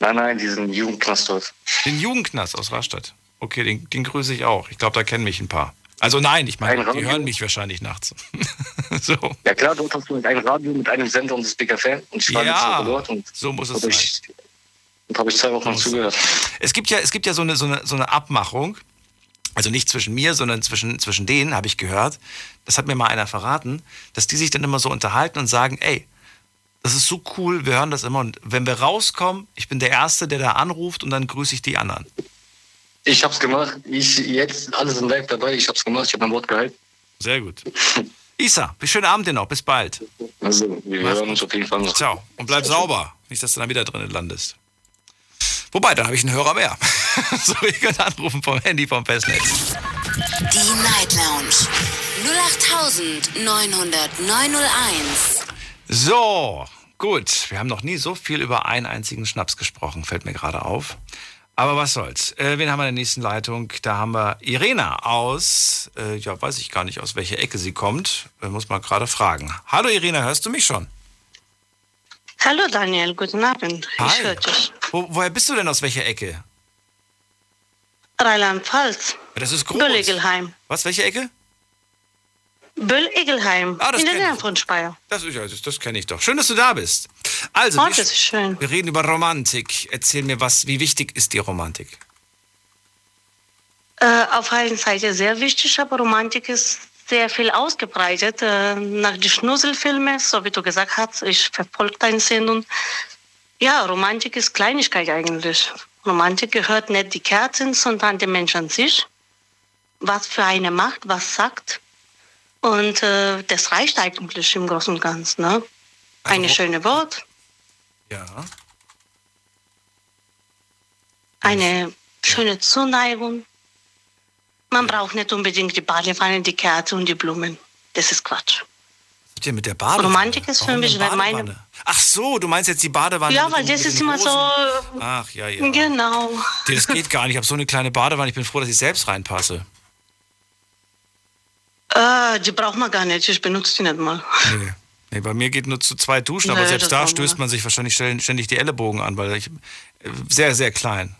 Nein, nein, diesen Jugendknast dort. Den Jugendknast aus Rastatt. Okay, den, den grüße ich auch. Ich glaube, da kennen mich ein paar. Also nein, ich meine, die hören mich wahrscheinlich nachts. (laughs) so. Ja klar, dort hast du ein Radio mit einem Sender und das Fan und ich war ja, dort und so muss es sein. Ich, und habe ich zwei Wochen zugehört. Es gibt ja, es gibt ja so eine, so eine, so eine Abmachung, also nicht zwischen mir, sondern zwischen, zwischen denen, habe ich gehört. Das hat mir mal einer verraten, dass die sich dann immer so unterhalten und sagen, ey, das ist so cool, wir hören das immer und wenn wir rauskommen, ich bin der Erste, der da anruft und dann grüße ich die anderen. Ich hab's gemacht. Ich jetzt alles in live dabei. Ich hab's gemacht. Ich habe mein Wort gehalten. Sehr gut. Isa, schönen Abend dir noch. Bis bald. Also, wir Mach's hören uns auf jeden Fall noch. Ciao. Und bleib sauber. Nicht, dass du dann wieder drin landest. Wobei, dann habe ich einen Hörer mehr. (laughs) so, ihr könnt anrufen vom Handy vom Festnetz. Die Night Lounge 0890901. So, gut. Wir haben noch nie so viel über einen einzigen Schnaps gesprochen, fällt mir gerade auf. Aber was soll's. Äh, wen haben wir in der nächsten Leitung? Da haben wir Irena aus, äh, ja, weiß ich gar nicht, aus welcher Ecke sie kommt. Äh, muss man gerade fragen. Hallo Irena, hörst du mich schon? Hallo Daniel, guten Abend. Hi. Ich höre dich. Wo, woher bist du denn aus welcher Ecke? Rheinland-Pfalz. Das ist groß. Böll-Egelheim. Was, welche Ecke? Böll-Egelheim. Ah, in der Nähe von Speyer. Das, das, das kenne ich doch. Schön, dass du da bist. Also, oh, das ist schön. wir reden über Romantik. Erzähl mir was, wie wichtig ist die Romantik? Äh, auf einer Seite sehr wichtig, aber Romantik ist sehr viel ausgebreitet. Äh, nach den Schnusselfilmen, so wie du gesagt hast, ich verfolge deine Sendung. Ja, Romantik ist Kleinigkeit eigentlich. Romantik gehört nicht die Kerzen, sondern dem Menschen an sich. Was für eine macht, was sagt. Und äh, das reicht eigentlich im Großen und Ganzen. Ne? Eine also, schöne Wort. Ja. Eine schöne Zuneigung. Man braucht nicht unbedingt die Badewanne, die Kerze und die Blumen. Das ist Quatsch. Was mit der Badewanne? Romantik ist für mich, wenn meine. Ach so, du meinst jetzt die Badewanne? Ja, weil das ist immer so. Ach ja, ja. Genau. Das geht gar nicht. Ich habe so eine kleine Badewanne. Ich bin froh, dass ich selbst reinpasse. Äh, die braucht man gar nicht. Ich benutze die nicht mal. Nee. Nee, bei mir geht nur zu zwei Duschen, nee, aber selbst da stößt man sich wahrscheinlich ständig die Ellenbogen an, weil ich äh, sehr, sehr klein.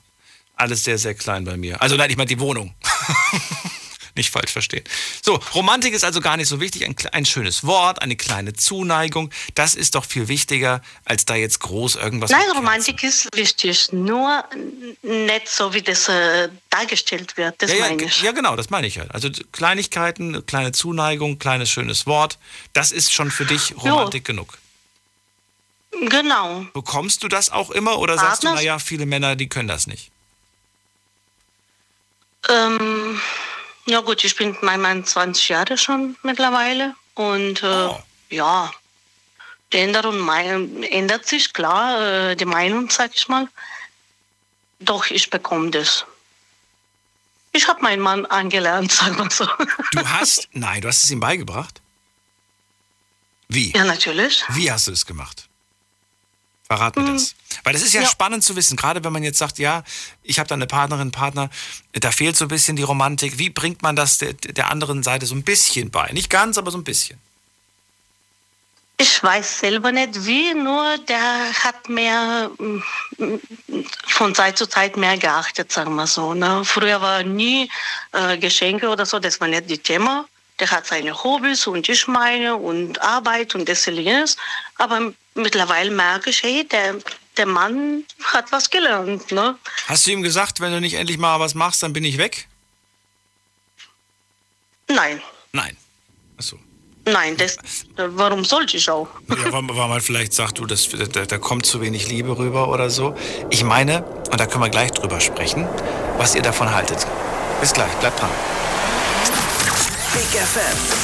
Alles sehr, sehr klein bei mir. Also nein, ich meine die Wohnung. (laughs) nicht falsch verstehen. So, Romantik ist also gar nicht so wichtig. Ein, ein, schönes Wort, eine kleine Zuneigung, das ist doch viel wichtiger, als da jetzt groß irgendwas. Nein, Romantik ist wichtig, nur nicht so, wie das äh, dargestellt wird. Das ja, meine ich. Ja, genau, das meine ich halt. Also Kleinigkeiten, kleine Zuneigung, kleines schönes Wort, das ist schon für dich Romantik jo. genug. Genau. Bekommst du das auch immer oder Partners? sagst du, naja, viele Männer, die können das nicht? Ähm, ja gut, ich bin mein Mann 20 Jahre schon mittlerweile und äh, oh. ja, die Änderung ändert sich, klar, äh, die Meinung, sag ich mal. Doch, ich bekomme das. Ich habe meinen Mann angelernt, (laughs) sag mal so. Du hast? Nein, du hast es ihm beigebracht? Wie? Ja, natürlich. Wie hast du es gemacht? Verrat mir das. Weil das ist ja, ja, spannend zu wissen, gerade wenn man jetzt sagt, ja, ich habe da eine Partnerin, Partner, da fehlt so ein bisschen die Romantik. Wie bringt man das der, der anderen Seite so ein bisschen bei? Nicht ganz, aber so ein bisschen. Ich weiß selber nicht wie, nur der hat mehr von Zeit zu Zeit mehr geachtet, sagen wir so. Ne? Früher war nie äh, Geschenke oder so, das war nicht das Thema. Der hat seine Hobbys und ich meine und Arbeit und das jenes. Aber mittlerweile merke ich, hey, der, der Mann hat was gelernt. Ne? Hast du ihm gesagt, wenn du nicht endlich mal was machst, dann bin ich weg? Nein. Nein. Achso. Nein, das, warum sollte ich auch? Ja, weil, weil man vielleicht sagt, du, das, da, da kommt zu wenig Liebe rüber oder so. Ich meine, und da können wir gleich drüber sprechen, was ihr davon haltet. Bis gleich, bleibt dran. Big FM.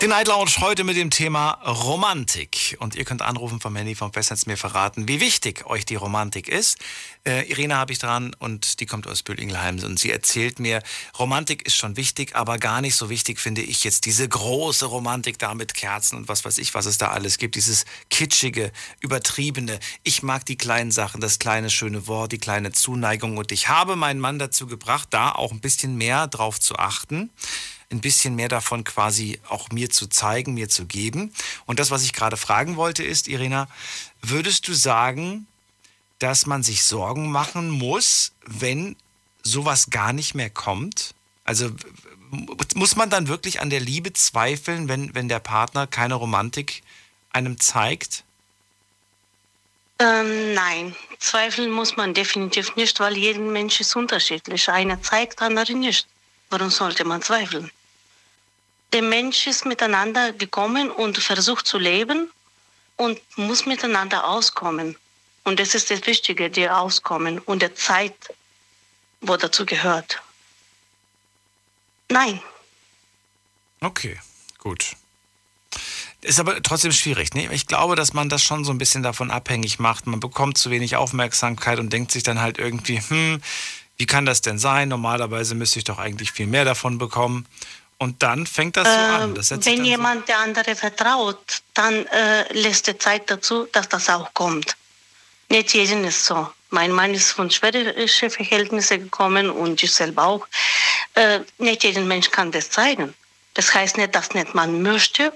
Die Night Lounge heute mit dem Thema Romantik. Und ihr könnt anrufen vom Handy vom Festnetz mir verraten, wie wichtig euch die Romantik ist. Äh, Irene habe ich dran und die kommt aus Bülingheim und sie erzählt mir, Romantik ist schon wichtig, aber gar nicht so wichtig finde ich jetzt diese große Romantik da mit Kerzen und was weiß ich, was es da alles gibt. Dieses kitschige, übertriebene. Ich mag die kleinen Sachen, das kleine schöne Wort, die kleine Zuneigung und ich habe meinen Mann dazu gebracht, da auch ein bisschen mehr drauf zu achten ein bisschen mehr davon quasi auch mir zu zeigen, mir zu geben. Und das, was ich gerade fragen wollte, ist, Irina, würdest du sagen, dass man sich Sorgen machen muss, wenn sowas gar nicht mehr kommt? Also muss man dann wirklich an der Liebe zweifeln, wenn, wenn der Partner keine Romantik einem zeigt? Ähm, nein, zweifeln muss man definitiv nicht, weil jeder Mensch ist unterschiedlich. Einer zeigt, andere nicht. Warum sollte man zweifeln? Der Mensch ist miteinander gekommen und versucht zu leben und muss miteinander auskommen. Und das ist das Wichtige, die Auskommen und der Zeit. wo dazu gehört. Nein. Okay, gut. Ist aber trotzdem schwierig. Ne? Ich glaube, dass man das schon so ein bisschen davon abhängig macht. Man bekommt zu wenig Aufmerksamkeit und denkt sich dann halt irgendwie, hm, wie kann das denn sein? Normalerweise müsste ich doch eigentlich viel mehr davon bekommen. Und dann fängt das so äh, an. Das wenn jemand so der andere vertraut, dann äh, lässt er Zeit dazu, dass das auch kommt. Nicht jeden ist so. Mein Mann ist von schwedischen Verhältnissen gekommen und ich selber auch. Äh, nicht jeden Mensch kann das zeigen. Das heißt nicht, dass nicht man möchte,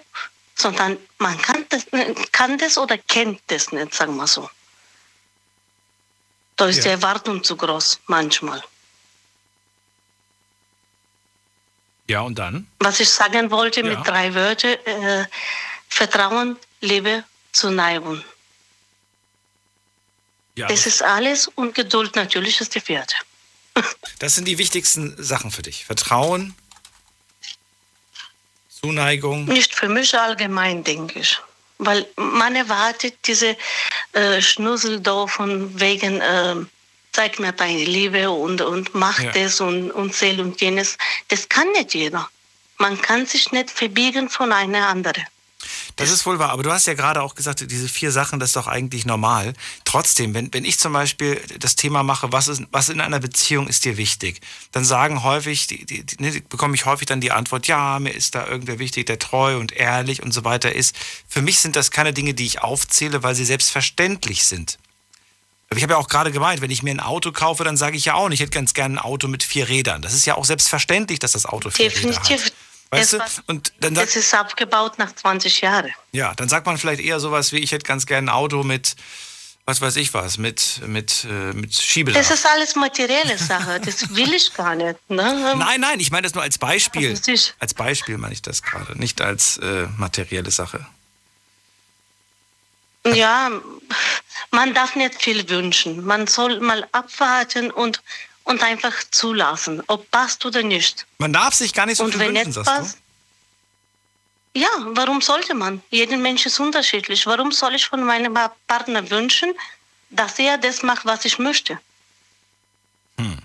sondern man kann das, kann das oder kennt das nicht, sagen wir so. Da ist ja. die Erwartung zu groß, manchmal. Ja, und dann? Was ich sagen wollte ja. mit drei Wörtern, äh, Vertrauen, Liebe, Zuneigung. Ja, das ist alles und Geduld natürlich ist die vierte. (laughs) Das sind die wichtigsten Sachen für dich. Vertrauen, Zuneigung. Nicht für mich allgemein, denke ich. Weil man erwartet diese äh, Schnussel da von wegen, äh, zeig mir deine Liebe und, und mach ja. das und, und zähl und jenes. Das kann nicht jeder. Man kann sich nicht verbiegen von einer anderen. Das ist wohl wahr, aber du hast ja gerade auch gesagt, diese vier Sachen, das ist doch eigentlich normal. Trotzdem, wenn, wenn ich zum Beispiel das Thema mache, was, ist, was in einer Beziehung ist dir wichtig, dann sagen häufig, die, die, die, ne, bekomme ich häufig dann die Antwort, ja, mir ist da irgendwer wichtig, der treu und ehrlich und so weiter ist. Für mich sind das keine Dinge, die ich aufzähle, weil sie selbstverständlich sind. Ich habe ja auch gerade gemeint, wenn ich mir ein Auto kaufe, dann sage ich ja auch nicht, ich hätte ganz gerne ein Auto mit vier Rädern. Das ist ja auch selbstverständlich, dass das Auto vier Definitiv. Räder hat. Weißt das, du? Und dann sagt, das ist abgebaut nach 20 Jahren. Ja, dann sagt man vielleicht eher sowas wie, ich hätte ganz gerne ein Auto mit, was weiß ich was, mit, mit, äh, mit Schiebedach. Das ist alles materielle Sache, das will ich gar nicht. Ne? Nein, nein, ich meine das nur als Beispiel. Als Beispiel meine ich das gerade, nicht als äh, materielle Sache. Ja, man darf nicht viel wünschen. Man soll mal abwarten und und einfach zulassen, ob passt oder nicht. Man darf sich gar nicht so und viel wenn wünschen, sagst passt? Ja, warum sollte man? Jeder Mensch ist unterschiedlich. Warum soll ich von meinem Partner wünschen, dass er das macht, was ich möchte? Hm.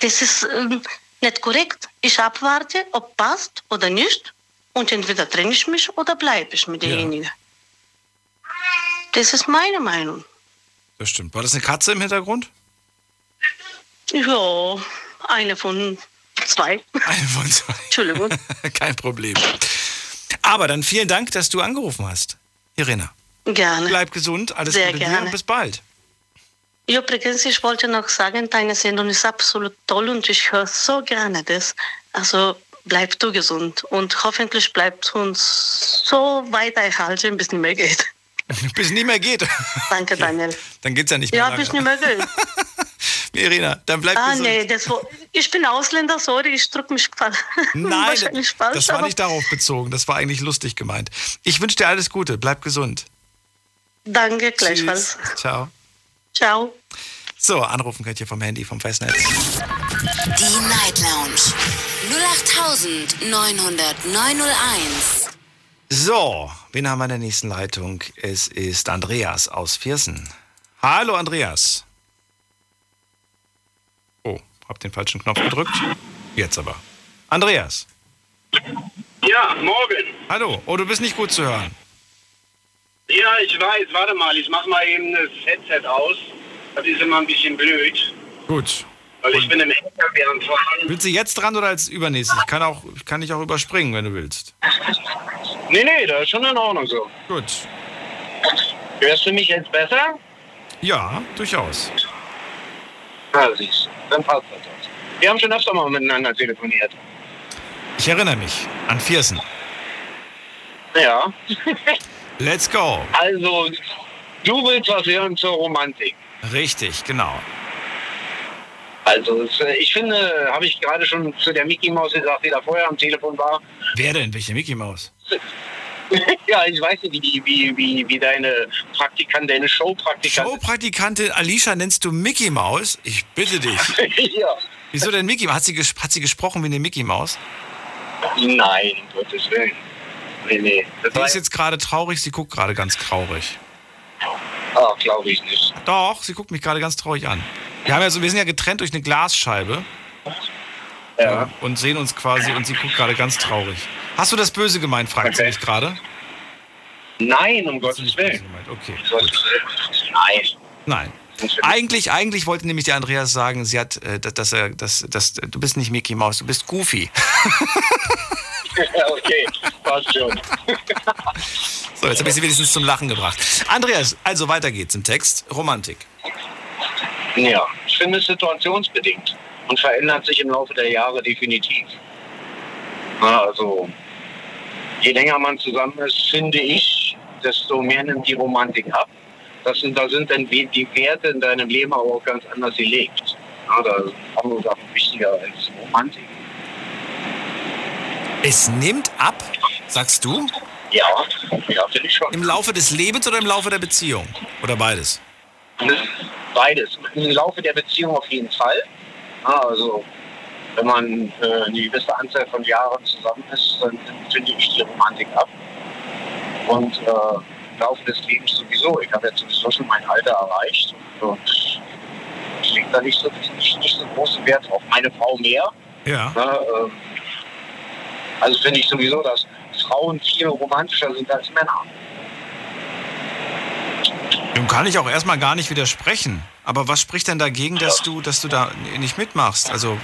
Das ist ähm, nicht korrekt. Ich abwarte, ob passt oder nicht. Und entweder trenne ich mich oder bleibe ich mit derjenigen. Ja. Das ist meine Meinung. Das stimmt. War das eine Katze im Hintergrund? Ja, eine von zwei. Eine von zwei. Entschuldigung. (laughs) Kein Problem. Aber dann vielen Dank, dass du angerufen hast, Irina. Gerne. Bleib gesund, alles Sehr Gute gerne. dir und bis bald. Übrigens, ich wollte noch sagen, deine Sendung ist absolut toll und ich höre so gerne das. Also bleib du gesund und hoffentlich bleibt uns so weiter erhalten, bis nicht mehr geht. (laughs) bis nicht mehr geht. Danke, Daniel. Dann geht's ja nicht mehr. Ja, lange. bis nicht mehr geht. (laughs) Irina, dann bleib ah, gesund. Nee, das war, ich bin Ausländer, sorry, ich drücke mich falsch. (laughs) Nein, falsch, das war nicht darauf bezogen, das war eigentlich lustig gemeint. Ich wünsche dir alles Gute, bleib gesund. Danke, gleichfalls. Ciao. Ciao. So, anrufen könnt ihr vom Handy, vom Festnetz. Die Night Lounge 0890901. So, wen haben wir in der nächsten Leitung? Es ist Andreas aus Viersen. Hallo Andreas. Hab den falschen Knopf gedrückt. Jetzt aber. Andreas. Ja, morgen. Hallo. Oh, du bist nicht gut zu hören. Ja, ich weiß. Warte mal, ich mach mal eben das Headset aus. Das ist immer ein bisschen blöd. Gut. Weil ich Und bin im LKW am Fahren. Willst du jetzt dran oder als übernächstes? Ich kann, auch, ich kann dich auch überspringen, wenn du willst. Nee, nee, das ist schon in Ordnung so. Gut. Hörst du mich jetzt besser? Ja, durchaus. Ja, siehst Dann passt das. Wir haben schon öfter mal miteinander telefoniert. Ich erinnere mich an Viersen. Ja. Let's go. Also, du willst was hören zur Romantik. Richtig, genau. Also, äh, ich finde, habe ich gerade schon zu der Mickey Maus gesagt, die da vorher am Telefon war. Wer denn? Welche Mickey Maus? (laughs) ja, ich weiß nicht, wie, wie, wie, wie deine Praktikantin, deine Showpraktikantin. Showpraktikantin Alicia nennst du Mickey Maus? Ich bitte dich. (laughs) ja. Wieso denn Mickey? Hat sie, hat sie gesprochen wie eine Mickey Maus? Nein, Gottes Willen. Nee, nee. Das sie ist jetzt gerade traurig, sie guckt gerade ganz traurig. Ach, glaube ich nicht. Doch, sie guckt mich gerade ganz traurig an. Wir, haben ja so, wir sind ja getrennt durch eine Glasscheibe. Ja. Und sehen uns quasi und sie guckt gerade ganz traurig. Hast du das böse gemeint, fragt okay. sie mich gerade? Nein, um Gottes Willen. Okay. Nein. Nein. Eigentlich, eigentlich wollte nämlich der Andreas sagen, sie hat, äh, dass er, dass, dass, du bist nicht Mickey Mouse, du bist Goofy. (laughs) okay, passt schon. so, jetzt habe ich sie wenigstens zum Lachen gebracht. Andreas, also weiter geht's im Text. Romantik. Ja, ich finde es situationsbedingt und verändert sich im Laufe der Jahre definitiv. Na, also, je länger man zusammen ist, finde ich, desto mehr nimmt die Romantik ab. Das sind, da sind dann die Werte in deinem Leben auch ganz anders gelegt. Ja, da sind andere Sachen wichtiger als Romantik. Es nimmt ab, sagst du? Ja, ja finde ich schon. Im Laufe des Lebens oder im Laufe der Beziehung? Oder beides? Beides. Im Laufe der Beziehung auf jeden Fall. Also wenn man äh, eine gewisse Anzahl von Jahren zusammen ist, dann finde ich die Romantik ab. Und äh, im Laufe des Lebens sowieso. Ich habe jetzt sowieso schon mein Alter erreicht und ich lege da nicht so, nicht, nicht so großen Wert drauf. Meine Frau mehr. Ja. Ne, äh, also finde ich sowieso, dass Frauen viel romantischer sind als Männer. Dem kann ich auch erstmal gar nicht widersprechen. Aber was spricht denn dagegen, dass du, dass du da nicht mitmachst? Also,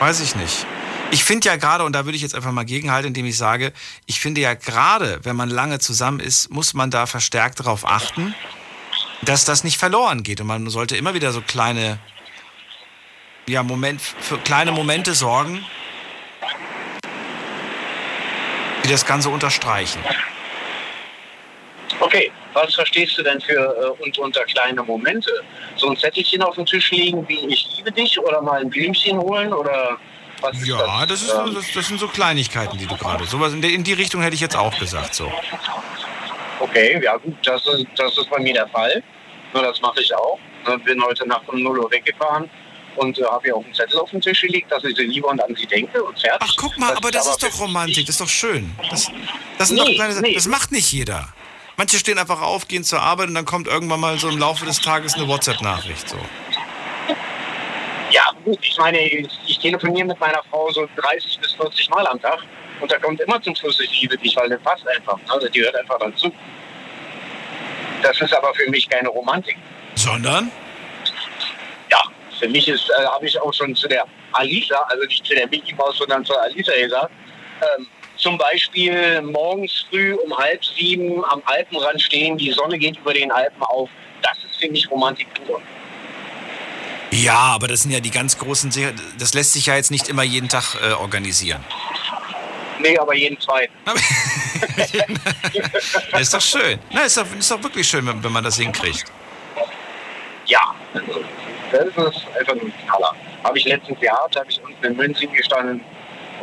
weiß ich nicht. Ich finde ja gerade, und da würde ich jetzt einfach mal gegenhalten, indem ich sage, ich finde ja gerade, wenn man lange zusammen ist, muss man da verstärkt darauf achten, dass das nicht verloren geht. Und man sollte immer wieder so kleine, ja, Moment, für kleine Momente sorgen, die das Ganze unterstreichen. Okay, was verstehst du denn für äh, und unter kleine Momente? So ein Zettelchen auf dem Tisch liegen wie ich liebe dich oder mal ein Blümchen holen oder was Ja, das? Das, ist, ähm, das, das, sind so Kleinigkeiten, die du gerade. Sowas in, in die Richtung hätte ich jetzt auch gesagt. So. Okay, ja gut, das ist, das ist bei mir der Fall. Nur das mache ich auch. Bin heute Nacht um 0 Uhr weggefahren und äh, habe hier auch einen Zettel auf dem Tisch gelegt, dass ich sie lieber und an sie denke und fertig. Ach, guck mal, das aber das ist, aber doch Romantik, das ist doch schön. Das, das, nee, kleine, nee. das macht nicht jeder. Manche stehen einfach auf, gehen zur Arbeit und dann kommt irgendwann mal so im Laufe des Tages eine WhatsApp-Nachricht. So. Ja, gut, ich meine, ich, telefoniere mit meiner Frau so 30 bis 40 Mal am Tag und da kommt immer zum Schluss, ich liebe dich, weil das passt einfach. Also die hört einfach dann zu. Das ist aber für mich keine Romantik. Sondern? Ja, für mich ist, äh, habe ich auch schon zu der Alisa, also nicht zu der Mickey Maus, sondern zur Alisa gesagt, ähm, zum Beispiel morgens früh um halb sieben am Alpenrand stehen, die Sonne geht über den Alpen auf. Das ist für mich Romantik pur. Ja, aber das sind ja die ganz großen, das lässt sich ja jetzt nicht immer jeden Tag äh, organisieren. Nee, aber jeden zweiten. (laughs) ist doch schön. Na, ist, doch, ist doch wirklich schön, wenn, wenn man das hinkriegt. Ja, also, das ist einfach nur ein Knaller. Habe ich letztens gehabt, habe ich unten in München gestanden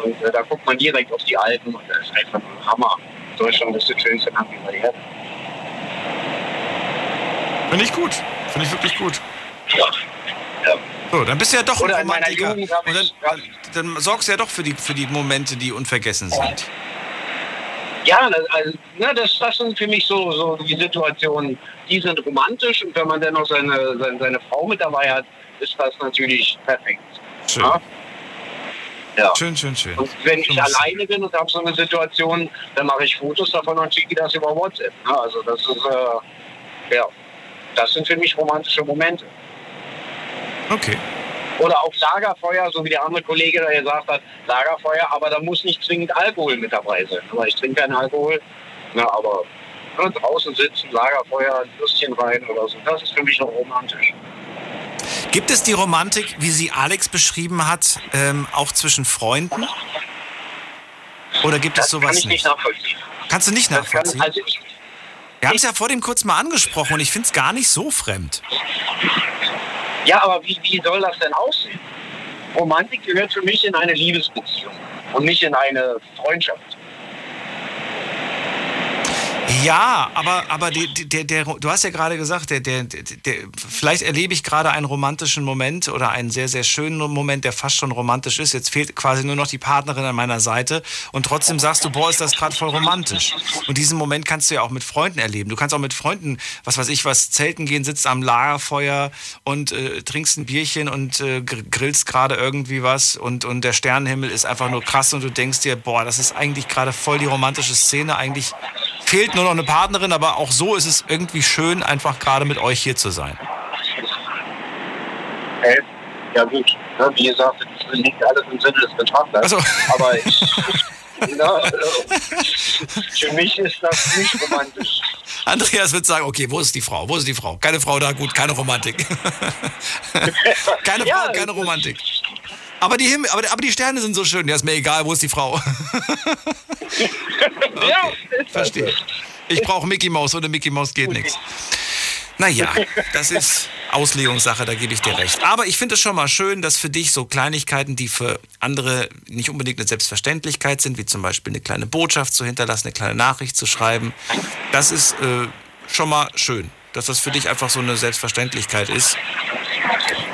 und äh, da guckt man direkt auf die Alpen und das ist einfach ein Hammer. Deutschland ist das schönste Land über die Erde. Finde ich gut. Finde ich wirklich gut. Ja. ja. So, dann bist du ja doch Oder ein Romantiker. Und dann, dann, dann, sorgst du ja doch für die, für die Momente, die unvergessen sind. Ja, also, ne, das, das sind für mich so, so die Situationen, die sind romantisch und wenn man dann noch seine, seine, seine Frau mit dabei hat, ist das natürlich perfekt. Schön. Ja? Ja. Schön, schön, schön. Und wenn ich alleine bin und habe so eine Situation, dann mache ich Fotos davon und schicke das über WhatsApp. Ne? Also das ist, äh, ja, das sind für mich romantische Momente. Okay. Oder auch Lagerfeuer, so wie der andere Kollege da gesagt hat, Lagerfeuer, aber da muss nicht zwingend Alkohol mit dabei sein. Aber ich trinke keinen Alkohol, ne, aber ne, draußen sitzen, Lagerfeuer, ein Würstchen rein oder so, das ist für mich noch romantisch. Gibt es die Romantik, wie sie Alex beschrieben hat, ähm, auch zwischen Freunden? Oder gibt das es sowas kann ich nicht? nachvollziehen. Kannst du nicht nachvollziehen? Kann, also ich, Wir haben es ja vor dem kurz mal angesprochen und ich finde es gar nicht so fremd. Ja, aber wie, wie soll das denn aussehen? Romantik gehört für mich in eine Liebesbeziehung und nicht in eine Freundschaft. Ja, aber, aber die, der, der, du hast ja gerade gesagt, der, der, der, vielleicht erlebe ich gerade einen romantischen Moment oder einen sehr, sehr schönen Moment, der fast schon romantisch ist. Jetzt fehlt quasi nur noch die Partnerin an meiner Seite und trotzdem sagst du, boah, ist das gerade voll romantisch. Und diesen Moment kannst du ja auch mit Freunden erleben. Du kannst auch mit Freunden, was weiß ich, was zelten gehen, sitzt am Lagerfeuer und äh, trinkst ein Bierchen und äh, grillst gerade irgendwie was und, und der Sternenhimmel ist einfach nur krass und du denkst dir, boah, das ist eigentlich gerade voll die romantische Szene. Eigentlich fehlt nur noch eine Partnerin, aber auch so ist es irgendwie schön, einfach gerade mit euch hier zu sein. Hey, ja gut, ja, wie gesagt, das liegt alles im Sinne des Betrachters. Also. Aber ich, na, also, für mich ist das nicht romantisch. Andreas wird sagen, okay, wo ist die Frau? Wo ist die Frau? Keine Frau da, gut, keine Romantik. (laughs) keine ja, Frau, keine Romantik. Aber die, Himmel, aber, aber die Sterne sind so schön, ja, ist mir egal, wo ist die Frau? (laughs) okay, ja, verstehe. Ich brauche Mickey Mouse, ohne Mickey Mouse geht nichts. Naja, das ist Auslegungssache, da gebe ich dir recht. Aber ich finde es schon mal schön, dass für dich so Kleinigkeiten, die für andere nicht unbedingt eine Selbstverständlichkeit sind, wie zum Beispiel eine kleine Botschaft zu hinterlassen, eine kleine Nachricht zu schreiben, das ist äh, schon mal schön, dass das für dich einfach so eine Selbstverständlichkeit ist.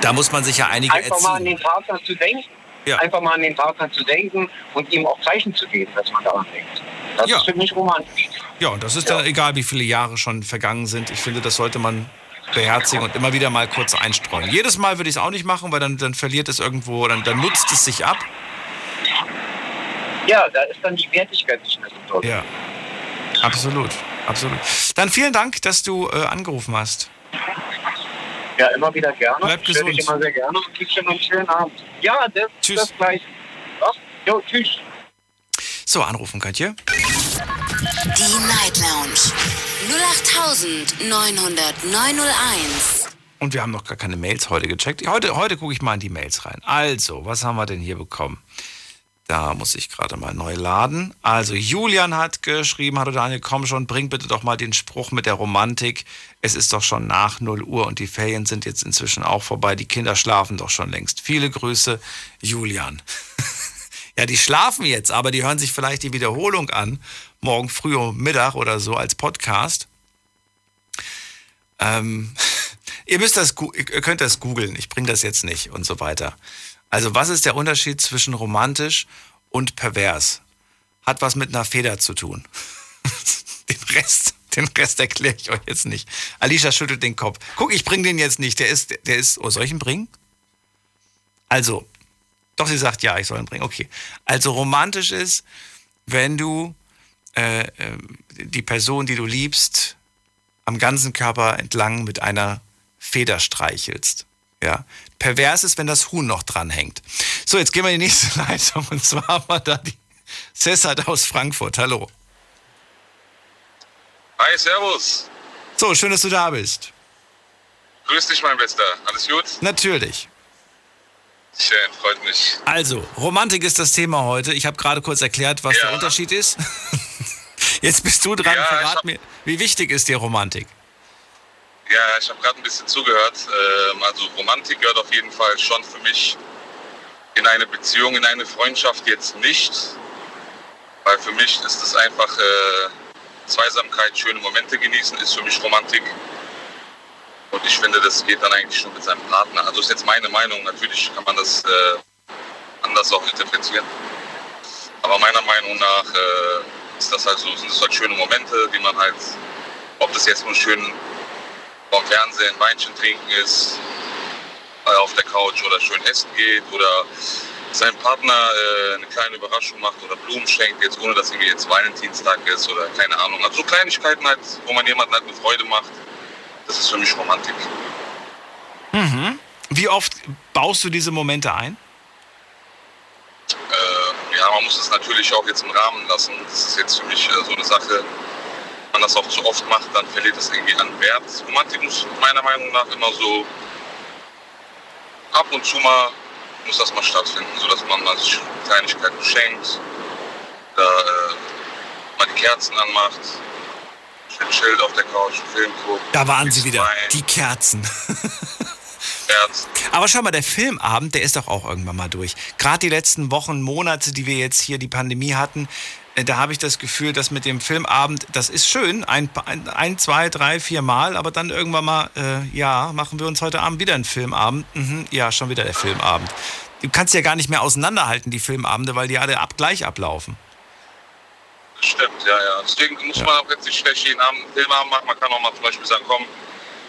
Da muss man sich ja einige Einfach erziehen. mal an den Partner zu denken. Ja. Einfach mal an den Partner zu denken und ihm auch Zeichen zu geben, dass man daran denkt. Das ja. ist für mich romantisch. Ja, und das ist ja. dann egal, wie viele Jahre schon vergangen sind. Ich finde, das sollte man beherzigen und immer wieder mal kurz einstreuen. Jedes Mal würde ich es auch nicht machen, weil dann, dann verliert es irgendwo, dann, dann nutzt es sich ab. Ja, da ist dann die Wertigkeit nicht mehr so toll. Ja, absolut, absolut. Dann vielen Dank, dass du äh, angerufen hast. Ja, immer wieder gerne. Bleib gesund. Ich immer sehr gerne und wünsche noch einen schönen Abend. Ja, das, tschüss. das gleich. Was? Jo, tschüss. So, anrufen könnt ihr. Die Night Lounge 0890901. Und wir haben noch gar keine Mails heute gecheckt. Heute, heute gucke ich mal in die Mails rein. Also, was haben wir denn hier bekommen? Da muss ich gerade mal neu laden. Also Julian hat geschrieben, hallo Daniel, komm schon, bring bitte doch mal den Spruch mit der Romantik. Es ist doch schon nach 0 Uhr und die Ferien sind jetzt inzwischen auch vorbei. Die Kinder schlafen doch schon längst. Viele Grüße, Julian. (laughs) ja, die schlafen jetzt, aber die hören sich vielleicht die Wiederholung an, morgen früh um Mittag oder so als Podcast. Ähm, (laughs) ihr müsst das, ihr könnt das googeln, ich bringe das jetzt nicht und so weiter. Also was ist der Unterschied zwischen romantisch und pervers? Hat was mit einer Feder zu tun. (laughs) den Rest, den Rest erkläre ich euch jetzt nicht. Alicia schüttelt den Kopf. Guck, ich bringe den jetzt nicht. Der ist, der ist, oh, soll ich ihn bringen? Also, doch, sie sagt ja, ich soll ihn bringen. Okay. Also romantisch ist, wenn du äh, äh, die Person, die du liebst, am ganzen Körper entlang mit einer Feder streichelst. Ja. Pervers ist, wenn das Huhn noch dranhängt. So, jetzt gehen wir in die nächste (laughs) Leitung. Und zwar haben wir da die Cessat aus Frankfurt. Hallo. Hi, Servus. So, schön, dass du da bist. Grüß dich, mein Bester. Alles gut? Natürlich. Schön, freut mich. Also, Romantik ist das Thema heute. Ich habe gerade kurz erklärt, was ja. der Unterschied ist. (laughs) Jetzt bist du dran. Ja, Verrat mir, wie wichtig ist dir Romantik? Ja, ich habe gerade ein bisschen zugehört. Ähm, also Romantik gehört auf jeden Fall schon für mich in eine Beziehung, in eine Freundschaft jetzt nicht. Weil für mich ist es einfach äh, Zweisamkeit, schöne Momente genießen, ist für mich Romantik. Und ich finde, das geht dann eigentlich schon mit seinem Partner. Also ist jetzt meine Meinung. Natürlich kann man das äh, anders auch interpretieren. Aber meiner Meinung nach äh, ist das halt so, sind das halt schöne Momente, die man halt, ob das jetzt nur schön vom Fernsehen Weinchen trinken ist, äh, auf der Couch oder schön essen geht oder seinem Partner äh, eine kleine Überraschung macht oder Blumen schenkt, jetzt ohne dass irgendwie jetzt Valentinstag ist oder keine Ahnung. Also so Kleinigkeiten halt, wo man jemanden halt eine Freude macht, das ist für mich Romantik. Mhm. Wie oft baust du diese Momente ein? Äh, ja, man muss es natürlich auch jetzt im Rahmen lassen. Das ist jetzt für mich äh, so eine Sache, man das auch zu oft macht, dann verliert es irgendwie an Wert. Romantik muss meiner Meinung nach immer so ab und zu mal muss das mal stattfinden, sodass man mal sich Kleinigkeiten schenkt, da äh, mal die Kerzen anmacht, schön chillt auf der Couch, Film guckt. Da waren sie wieder, rein. die Kerzen. Aber schau mal, der Filmabend, der ist doch auch irgendwann mal durch. Gerade die letzten Wochen, Monate, die wir jetzt hier die Pandemie hatten, da habe ich das Gefühl, dass mit dem Filmabend, das ist schön, ein, ein zwei, drei, vier Mal, aber dann irgendwann mal, äh, ja, machen wir uns heute Abend wieder einen Filmabend. Mhm, ja, schon wieder der Filmabend. Du kannst ja gar nicht mehr auseinanderhalten, die Filmabende, weil die alle ab, gleich ablaufen. Stimmt, ja, ja. Deswegen muss ja. man auch jetzt nicht schlecht jeden Abend einen Filmabend machen. Man kann auch mal zum Beispiel sagen, komm.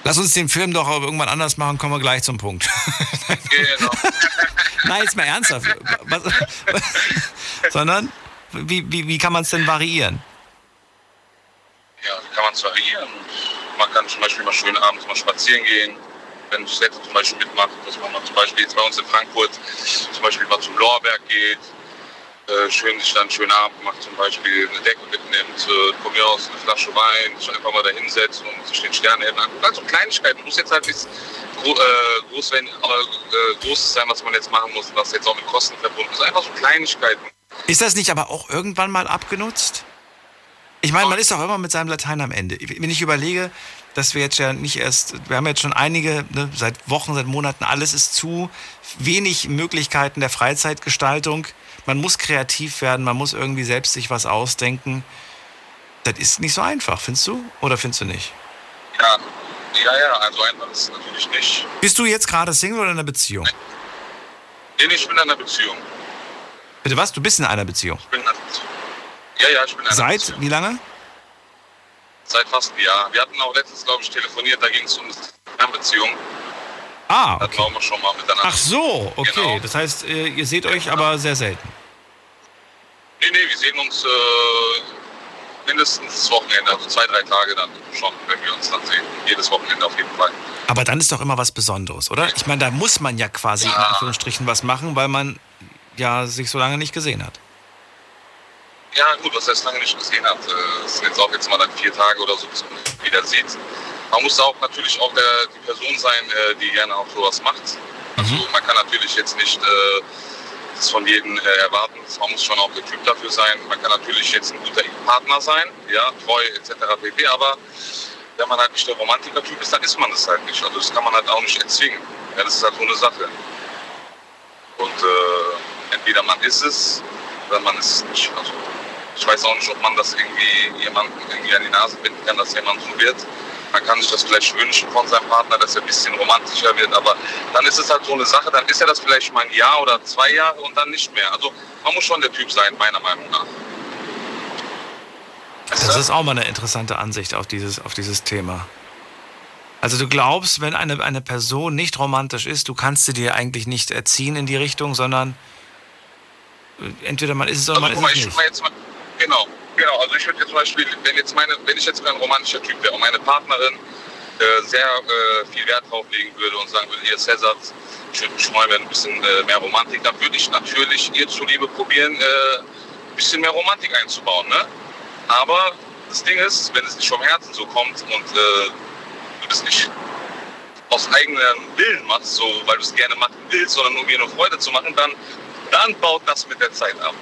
Lass uns den Film doch irgendwann anders machen, kommen wir gleich zum Punkt. Genau. (laughs) Nein, jetzt mal ernsthaft. Was, (laughs) sondern, wie, wie, wie kann man es denn variieren? Ja, wie kann man es variieren? Man kann zum Beispiel mal schön abends mal spazieren gehen, wenn Städte zum Beispiel mitmacht, dass man mal zum Beispiel jetzt bei uns in Frankfurt zum Beispiel mal zum Lorberg geht, äh, schön sich dann schönen Abend macht, zum Beispiel eine Decke mitnimmt, äh, von mir aus eine Flasche Wein, sich einfach mal da hinsetzt und sich den Sternenhimmel anguckt. Also Kleinigkeiten, muss jetzt halt nichts gro äh, äh, groß sein, was man jetzt machen muss, was jetzt auch mit Kosten verbunden ist. Einfach so Kleinigkeiten. Ist das nicht aber auch irgendwann mal abgenutzt? Ich meine, man ist doch immer mit seinem Latein am Ende. Wenn ich überlege, dass wir jetzt ja nicht erst, wir haben jetzt schon einige, ne, seit Wochen, seit Monaten, alles ist zu, wenig Möglichkeiten der Freizeitgestaltung. Man muss kreativ werden, man muss irgendwie selbst sich was ausdenken. Das ist nicht so einfach, findest du? Oder findest du nicht? Ja, ja, ja, also einfach ist es natürlich nicht. Bist du jetzt gerade Single oder in einer Beziehung? Nee, ich bin in einer Beziehung. Bitte was? Du bist in einer Beziehung? Ich bin in einer Beziehung. Ja, ja, ich bin in einer Seit Beziehung. wie lange? Seit fast einem Jahr. Wir hatten auch letztens, glaube ich, telefoniert, da ging es um eine Fernbeziehung. Ah, okay. Da wir schon mal miteinander. Ach so, okay. Genau. Das heißt, äh, ihr seht euch ja, aber sehr selten. Nee, nee, wir sehen uns äh, mindestens das Wochenende, also zwei, drei Tage dann schon, wenn wir uns dann sehen. Jedes Wochenende auf jeden Fall. Aber dann ist doch immer was Besonderes, oder? Ich meine, da muss man ja quasi ja. in Anführungsstrichen was machen, weil man ja sich so lange nicht gesehen hat. Ja, gut, was heißt lange nicht gesehen hat. Äh, es sind jetzt auch jetzt mal dann vier Tage oder so, bis man wieder sieht. Man muss auch natürlich auch der, die Person sein, äh, die gerne auch sowas macht. Also mhm. man kann natürlich jetzt nicht äh, das von jedem äh, erwarten. Man muss schon auch der Typ dafür sein. Man kann natürlich jetzt ein guter Partner sein, ja, treu etc. pp. Aber wenn man halt nicht der Romantiker-Typ ist, dann ist man das halt nicht. Also das kann man halt auch nicht erzwingen. Ja, das ist halt so eine Sache. Und äh, entweder man ist es oder man ist es nicht. Also ich weiß auch nicht, ob man das irgendwie jemandem irgendwie an die Nase binden kann, dass jemand so wird. Man kann sich das vielleicht wünschen von seinem Partner, dass er ein bisschen romantischer wird, aber dann ist es halt so eine Sache, dann ist er das vielleicht mal ein Jahr oder zwei Jahre und dann nicht mehr. Also man muss schon der Typ sein, meiner Meinung nach. Das ist auch mal eine interessante Ansicht auf dieses, auf dieses Thema. Also du glaubst, wenn eine, eine Person nicht romantisch ist, du kannst sie dir eigentlich nicht erziehen in die Richtung, sondern entweder man ist es oder also, man ist es nicht. Mal, genau, genau. Also ich würde jetzt zum Beispiel, wenn jetzt meine, wenn ich jetzt ein romantischer Typ wäre und meine Partnerin äh, sehr äh, viel Wert drauf legen würde und sagen würde, ihr Cäsar, ich würde mich freuen, wenn ein bisschen äh, mehr Romantik, dann würde ich natürlich ihr zuliebe probieren, äh, ein bisschen mehr Romantik einzubauen. Ne? Aber das Ding ist, wenn es nicht vom Herzen so kommt und äh, du das nicht aus eigenem Willen machst, so weil du es gerne machen willst, sondern um mir eine Freude zu machen, dann, dann baut das mit der Zeit ab.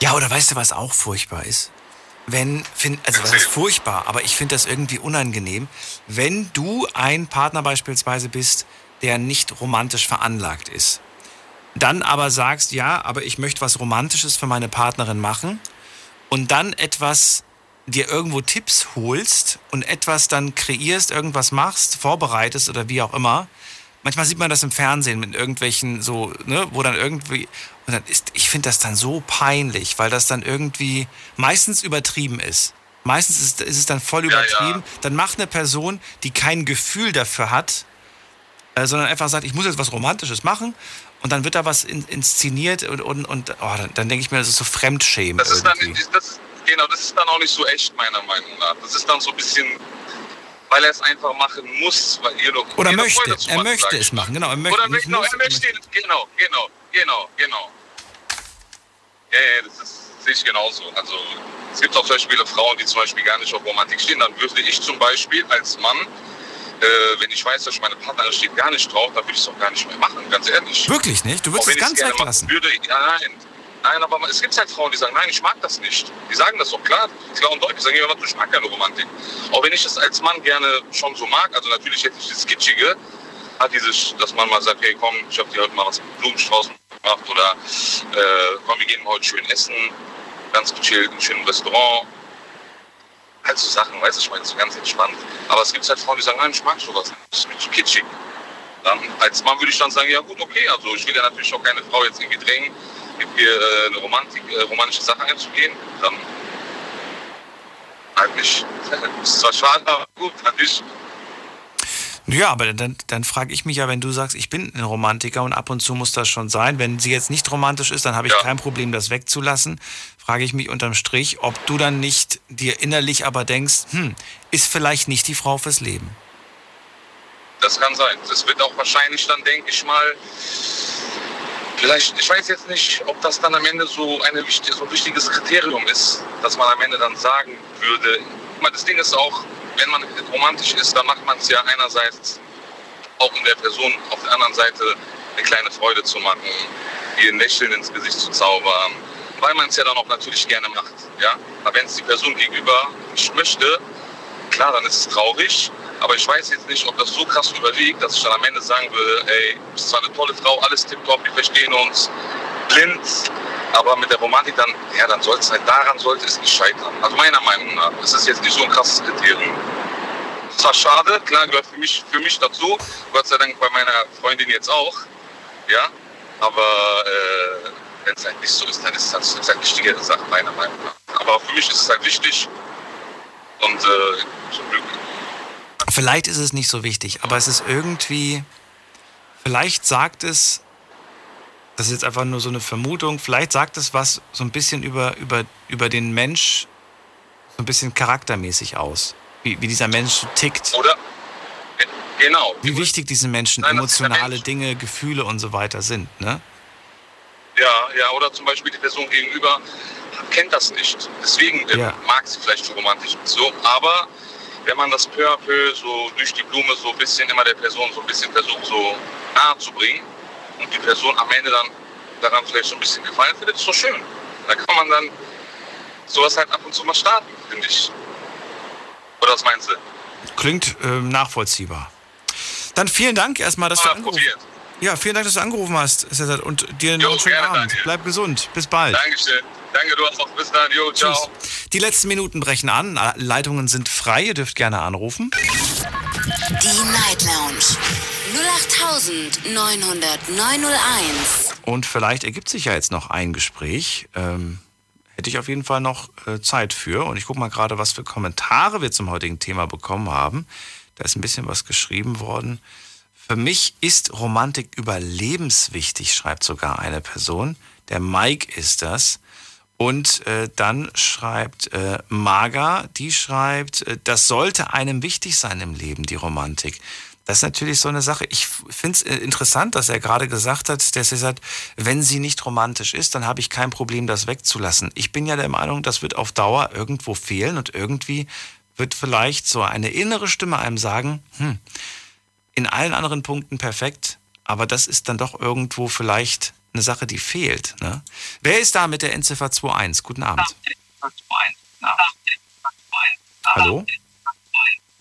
Ja, oder weißt du, was auch furchtbar ist? Wenn, find, also was ist furchtbar, aber ich finde das irgendwie unangenehm, wenn du ein Partner beispielsweise bist, der nicht romantisch veranlagt ist. Dann aber sagst, ja, aber ich möchte was Romantisches für meine Partnerin machen und dann etwas dir irgendwo Tipps holst und etwas dann kreierst, irgendwas machst, vorbereitest oder wie auch immer. Manchmal sieht man das im Fernsehen mit irgendwelchen so, ne, wo dann irgendwie und dann ist, ich finde das dann so peinlich, weil das dann irgendwie meistens übertrieben ist. Meistens ist, ist es dann voll übertrieben. Ja, ja. Dann macht eine Person, die kein Gefühl dafür hat, äh, sondern einfach sagt, ich muss jetzt was Romantisches machen. Und dann wird da was in, inszeniert und, und, und oh, dann, dann denke ich mir, das ist so Fremdschämen. Das ist dann, das, genau, das ist dann auch nicht so echt, meiner Meinung nach. Das ist dann so ein bisschen, weil er es einfach machen muss. Weil ihr Oder möchte, er möchte es machen, genau. Er möchte, Oder genau, er möchte, genau, genau, genau, genau. Ja, ja, das ist, sehe ich genauso. Also es gibt auch zum Beispiel Frauen, die zum Beispiel gar nicht auf Romantik stehen. Dann würde ich zum Beispiel als Mann, äh, wenn ich weiß, dass meine Partnerin steht gar nicht drauf, dann würde ich es auch gar nicht mehr machen, ganz ehrlich. Wirklich nicht? Du würdest es ganz weglassen? Würde, ja, nein. Nein, aber es gibt halt Frauen, die sagen, nein, ich mag das nicht. Die sagen das doch klar, klar und deutlich. Die sagen, ja, ich mag keine Romantik. Auch wenn ich es als Mann gerne schon so mag, also natürlich hätte ich das Kitschige, hat dieses, dass man mal sagt, hey komm, ich habe dir heute mal was Blumenstrauß gebracht oder äh, komm, wir gehen heute schön essen, ganz gechillt, in einem schönen Restaurant. Halt so Sachen, weißt du, ich meine, so ganz entspannt. Aber es gibt halt Frauen, die sagen, nein, ich mag sowas, das ist mir zu kitschig. Dann, als Mann würde ich dann sagen, ja gut, okay, also ich will ja natürlich auch keine Frau jetzt irgendwie drängen, mit mir äh, eine Romantik, äh, romantische Sache einzugehen. Dann halt (laughs) ist zwar schade, aber gut, dann nicht. Ja, aber dann, dann frage ich mich ja, wenn du sagst, ich bin ein Romantiker und ab und zu muss das schon sein. Wenn sie jetzt nicht romantisch ist, dann habe ich ja. kein Problem, das wegzulassen. Frage ich mich unterm Strich, ob du dann nicht dir innerlich aber denkst, hm, ist vielleicht nicht die Frau fürs Leben. Das kann sein. Das wird auch wahrscheinlich dann, denke ich mal, vielleicht, ich weiß jetzt nicht, ob das dann am Ende so, eine, so ein wichtiges Kriterium ist, dass man am Ende dann sagen würde. Das Ding ist auch, wenn man romantisch ist, dann macht man es ja einerseits auch um der Person auf der anderen Seite eine kleine Freude zu machen, ihr ein Lächeln ins Gesicht zu zaubern, weil man es ja dann auch natürlich gerne macht. Ja? Aber wenn es die Person gegenüber nicht möchte, klar, dann ist es traurig. Aber ich weiß jetzt nicht, ob das so krass überwiegt, dass ich dann am Ende sagen würde, ey, du bist zwar eine tolle Frau, alles tipptopp, wir verstehen uns, blind, aber mit der Romantik dann, ja, dann sollte es halt daran sollte es nicht scheitern. Also meiner Meinung nach, es ist jetzt nicht so ein krasses Kriterium. Zwar schade, klar, gehört für mich, für mich dazu, Gott sei Dank bei meiner Freundin jetzt auch, ja, aber äh, wenn es halt nicht so ist, dann ist es halt, ist halt wichtigere Sache, meiner Meinung nach. Aber für mich ist es halt wichtig und äh, zum Glück. Vielleicht ist es nicht so wichtig, aber es ist irgendwie, vielleicht sagt es das ist jetzt einfach nur so eine Vermutung. Vielleicht sagt es was so ein bisschen über, über, über den Mensch, so ein bisschen charaktermäßig aus. Wie, wie dieser Mensch tickt. Oder? Genau. Wie wichtig diesen Menschen Nein, emotionale Mensch. Dinge, Gefühle und so weiter sind, ne? Ja, ja, oder zum Beispiel die Person gegenüber kennt das nicht. Deswegen ja. mag sie vielleicht so romantisch so. Aber wenn man das peu à peu so durch die Blume so ein bisschen immer der Person so ein bisschen versucht, so nahe zu bringen, und die Person am Ende dann daran vielleicht so ein bisschen gefallen findet, ist doch schön. Da kann man dann sowas halt ab und zu mal starten, finde ich. Oder was meinst du? Klingt äh, nachvollziehbar. Dann vielen Dank erstmal, dass du angerufen hast. Ja, vielen Dank, dass du angerufen hast. Und dir jo, einen schönen gerne, Abend. Daniel. Bleib gesund. Bis bald. Dankeschön. Danke, du hast auch. Bis dann. Jo, ciao. Tschüss. Die letzten Minuten brechen an. Leitungen sind frei. Ihr dürft gerne anrufen. Die Night Lounge 08901. Und vielleicht ergibt sich ja jetzt noch ein Gespräch. Ähm, hätte ich auf jeden Fall noch äh, Zeit für. Und ich gucke mal gerade, was für Kommentare wir zum heutigen Thema bekommen haben. Da ist ein bisschen was geschrieben worden. Für mich ist Romantik überlebenswichtig, schreibt sogar eine Person. Der Mike ist das. Und äh, dann schreibt äh, Maga, die schreibt, äh, das sollte einem wichtig sein im Leben, die Romantik. Das ist natürlich so eine Sache. Ich finde es äh, interessant, dass er gerade gesagt hat, dass er sagt, wenn sie nicht romantisch ist, dann habe ich kein Problem, das wegzulassen. Ich bin ja der Meinung, das wird auf Dauer irgendwo fehlen und irgendwie wird vielleicht so eine innere Stimme einem sagen, hm, in allen anderen Punkten perfekt, aber das ist dann doch irgendwo vielleicht eine Sache, die fehlt. Ne? Wer ist da mit der Endziffer 21? Guten Abend. Hallo?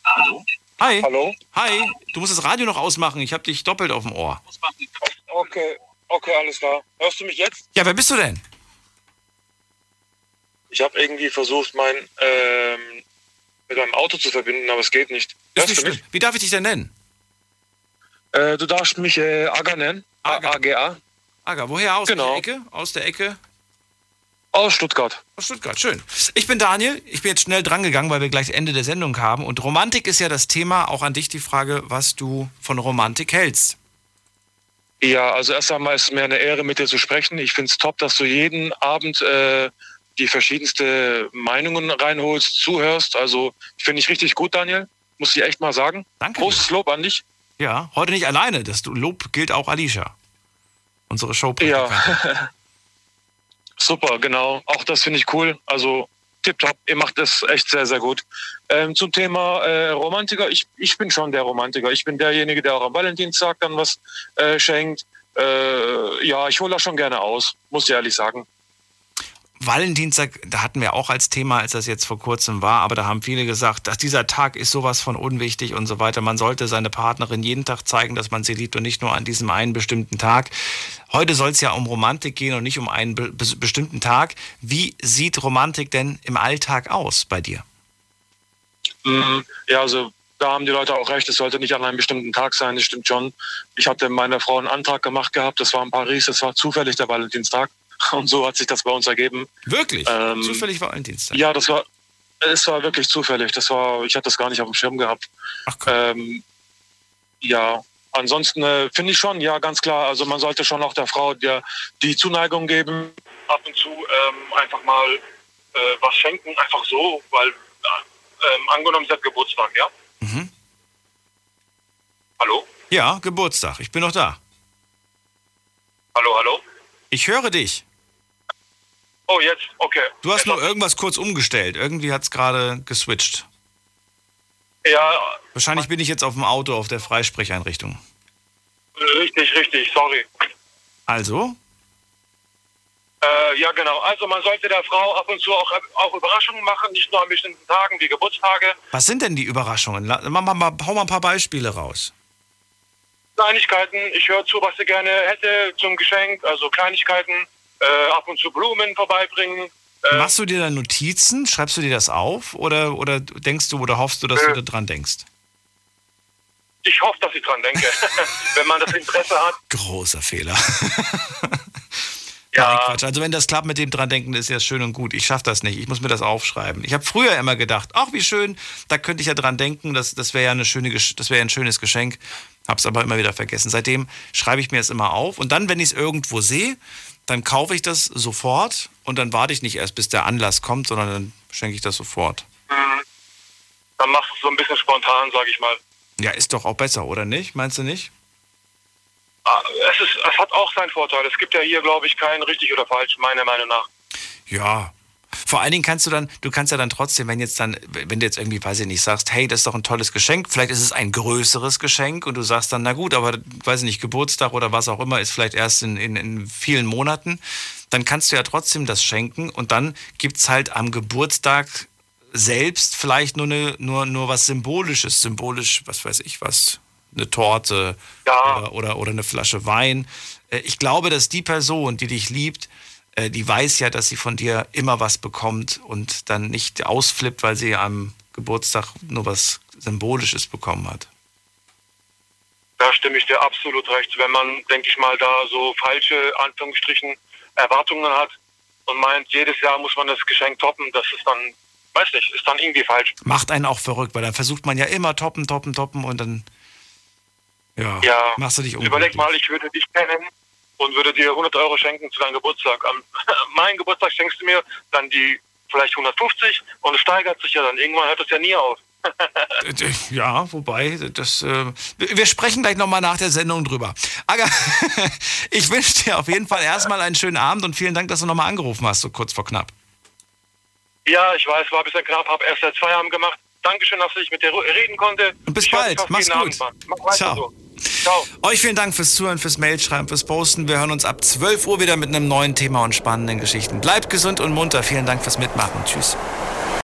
Hallo? Hi. Hallo? Hi. Du musst das Radio noch ausmachen. Ich habe dich doppelt auf dem Ohr. Okay, okay, alles klar. Hörst du mich jetzt? Ja, wer bist du denn? Ich habe irgendwie versucht, mein ähm, mit meinem Auto zu verbinden, aber es geht nicht. Hörst nicht du mich? Wie darf ich dich denn nennen? Äh, du darfst mich äh, Aga nennen. A-G-A. Aga, woher aus genau. der Ecke? Aus der Ecke? Aus Stuttgart. Aus Stuttgart, schön. Ich bin Daniel. Ich bin jetzt schnell drangegangen, weil wir gleich Ende der Sendung haben. Und Romantik ist ja das Thema. Auch an dich die Frage, was du von Romantik hältst. Ja, also erst einmal ist es mir eine Ehre, mit dir zu sprechen. Ich finde es top, dass du jeden Abend äh, die verschiedensten Meinungen reinholst, zuhörst. Also finde ich richtig gut, Daniel. Muss ich echt mal sagen. Danke. Großes Lob an dich. Ja, heute nicht alleine. Das Lob gilt auch Alicia unsere Show. Ja. (laughs) Super, genau. Auch das finde ich cool. Also tipptopp, ihr macht es echt sehr, sehr gut. Ähm, zum Thema äh, Romantiker, ich, ich bin schon der Romantiker. Ich bin derjenige, der auch am Valentinstag dann was äh, schenkt. Äh, ja, ich hole das schon gerne aus, muss ich ehrlich sagen. Valentinstag, da hatten wir auch als Thema, als das jetzt vor kurzem war, aber da haben viele gesagt, dass dieser Tag ist sowas von unwichtig und so weiter. Man sollte seine Partnerin jeden Tag zeigen, dass man sie liebt und nicht nur an diesem einen bestimmten Tag. Heute soll es ja um Romantik gehen und nicht um einen be bestimmten Tag. Wie sieht Romantik denn im Alltag aus bei dir? Mhm. Ja, also da haben die Leute auch recht, es sollte nicht an einem bestimmten Tag sein, das stimmt schon. Ich hatte meiner Frau einen Antrag gemacht gehabt, das war in Paris, das war zufällig der Valentinstag. (laughs) Und so hat sich das bei uns ergeben. Wirklich? Ähm, zufällig Valentinstag? Ja, das war, es war wirklich zufällig. Das war, ich hatte das gar nicht auf dem Schirm gehabt. Ach, ähm, ja, ansonsten äh, finde ich schon, ja, ganz klar. Also man sollte schon auch der Frau der, die Zuneigung geben, ab und zu ähm, einfach mal äh, was schenken, einfach so, weil äh, angenommen, sie hat Geburtstag, ja? Mhm. Hallo? Ja, Geburtstag. Ich bin noch da. Hallo, hallo? Ich höre dich. Oh, jetzt? Okay. Du hast nur irgendwas kurz umgestellt. Irgendwie hat es gerade geswitcht. Ja. Wahrscheinlich bin ich jetzt auf dem Auto auf der Freisprecheinrichtung. Richtig, richtig, sorry. Also? Äh, ja, genau. Also man sollte der Frau ab und zu auch, auch Überraschungen machen, nicht nur an bestimmten Tagen wie Geburtstage. Was sind denn die Überraschungen? Mach mal, mal, hau mal ein paar Beispiele raus. Kleinigkeiten. Ich höre zu, was sie gerne hätte zum Geschenk. Also Kleinigkeiten. Äh, ab und zu Blumen vorbeibringen. Äh, Machst du dir da Notizen? Schreibst du dir das auf? Oder, oder denkst du oder hoffst du, dass äh, du daran denkst? Ich hoffe, dass ich dran denke, (laughs) (laughs) wenn man das Interesse hat. Großer Fehler. (laughs) Ja. Quatsch. Also wenn das klappt mit dem dran denken, ist ja schön und gut. Ich schaffe das nicht. Ich muss mir das aufschreiben. Ich habe früher immer gedacht, ach wie schön, da könnte ich ja dran denken. Das, das wäre ja eine schöne, das wäre ein schönes Geschenk. Hab's aber immer wieder vergessen. Seitdem schreibe ich mir es immer auf. Und dann, wenn ich es irgendwo sehe, dann kaufe ich das sofort und dann warte ich nicht erst, bis der Anlass kommt, sondern dann schenke ich das sofort. Mhm. Dann machst du es so ein bisschen spontan, sage ich mal. Ja, ist doch auch besser, oder nicht? Meinst du nicht? Ah, es, ist, es hat auch seinen Vorteil. Es gibt ja hier, glaube ich, kein richtig oder falsch, meiner Meinung nach. Ja, vor allen Dingen kannst du dann, du kannst ja dann trotzdem, wenn jetzt dann, wenn du jetzt irgendwie, weiß ich nicht, sagst, hey, das ist doch ein tolles Geschenk, vielleicht ist es ein größeres Geschenk und du sagst dann, na gut, aber weiß ich nicht, Geburtstag oder was auch immer ist vielleicht erst in, in, in vielen Monaten, dann kannst du ja trotzdem das schenken und dann gibt es halt am Geburtstag selbst vielleicht nur, eine, nur, nur was Symbolisches, symbolisch, was weiß ich was, eine Torte ja. oder, oder, oder eine Flasche Wein. Äh, ich glaube, dass die Person, die dich liebt, äh, die weiß ja, dass sie von dir immer was bekommt und dann nicht ausflippt, weil sie am Geburtstag nur was Symbolisches bekommen hat. Da stimme ich dir absolut recht. Wenn man, denke ich mal, da so falsche, Anführungsstrichen, Erwartungen hat und meint, jedes Jahr muss man das Geschenk toppen, das ist dann, weiß nicht, ist dann irgendwie falsch. Macht einen auch verrückt, weil dann versucht man ja immer toppen, toppen, toppen und dann ja, ja machst du dich unglücklich. Überleg mal, ich würde dich kennen und würde dir 100 Euro schenken zu deinem Geburtstag. Am (laughs) meinen Geburtstag schenkst du mir dann die vielleicht 150 und es steigert sich ja dann. Irgendwann hört es ja nie auf. (laughs) ja, wobei, das, äh, wir sprechen gleich nochmal nach der Sendung drüber. Aga, (laughs) ich wünsche dir auf jeden Fall erstmal einen schönen Abend und vielen Dank, dass du nochmal angerufen hast, so kurz vor knapp. Ja, ich weiß, war ein bisschen knapp, habe erst seit Feierabend gemacht. Dankeschön, dass ich mit dir reden konnte. Und bis ich bald, mach's gut. Ciao. So. Ciao. Euch vielen Dank fürs Zuhören, fürs Mailschreiben, fürs Posten. Wir hören uns ab 12 Uhr wieder mit einem neuen Thema und spannenden Geschichten. Bleibt gesund und munter. Vielen Dank fürs Mitmachen. Tschüss.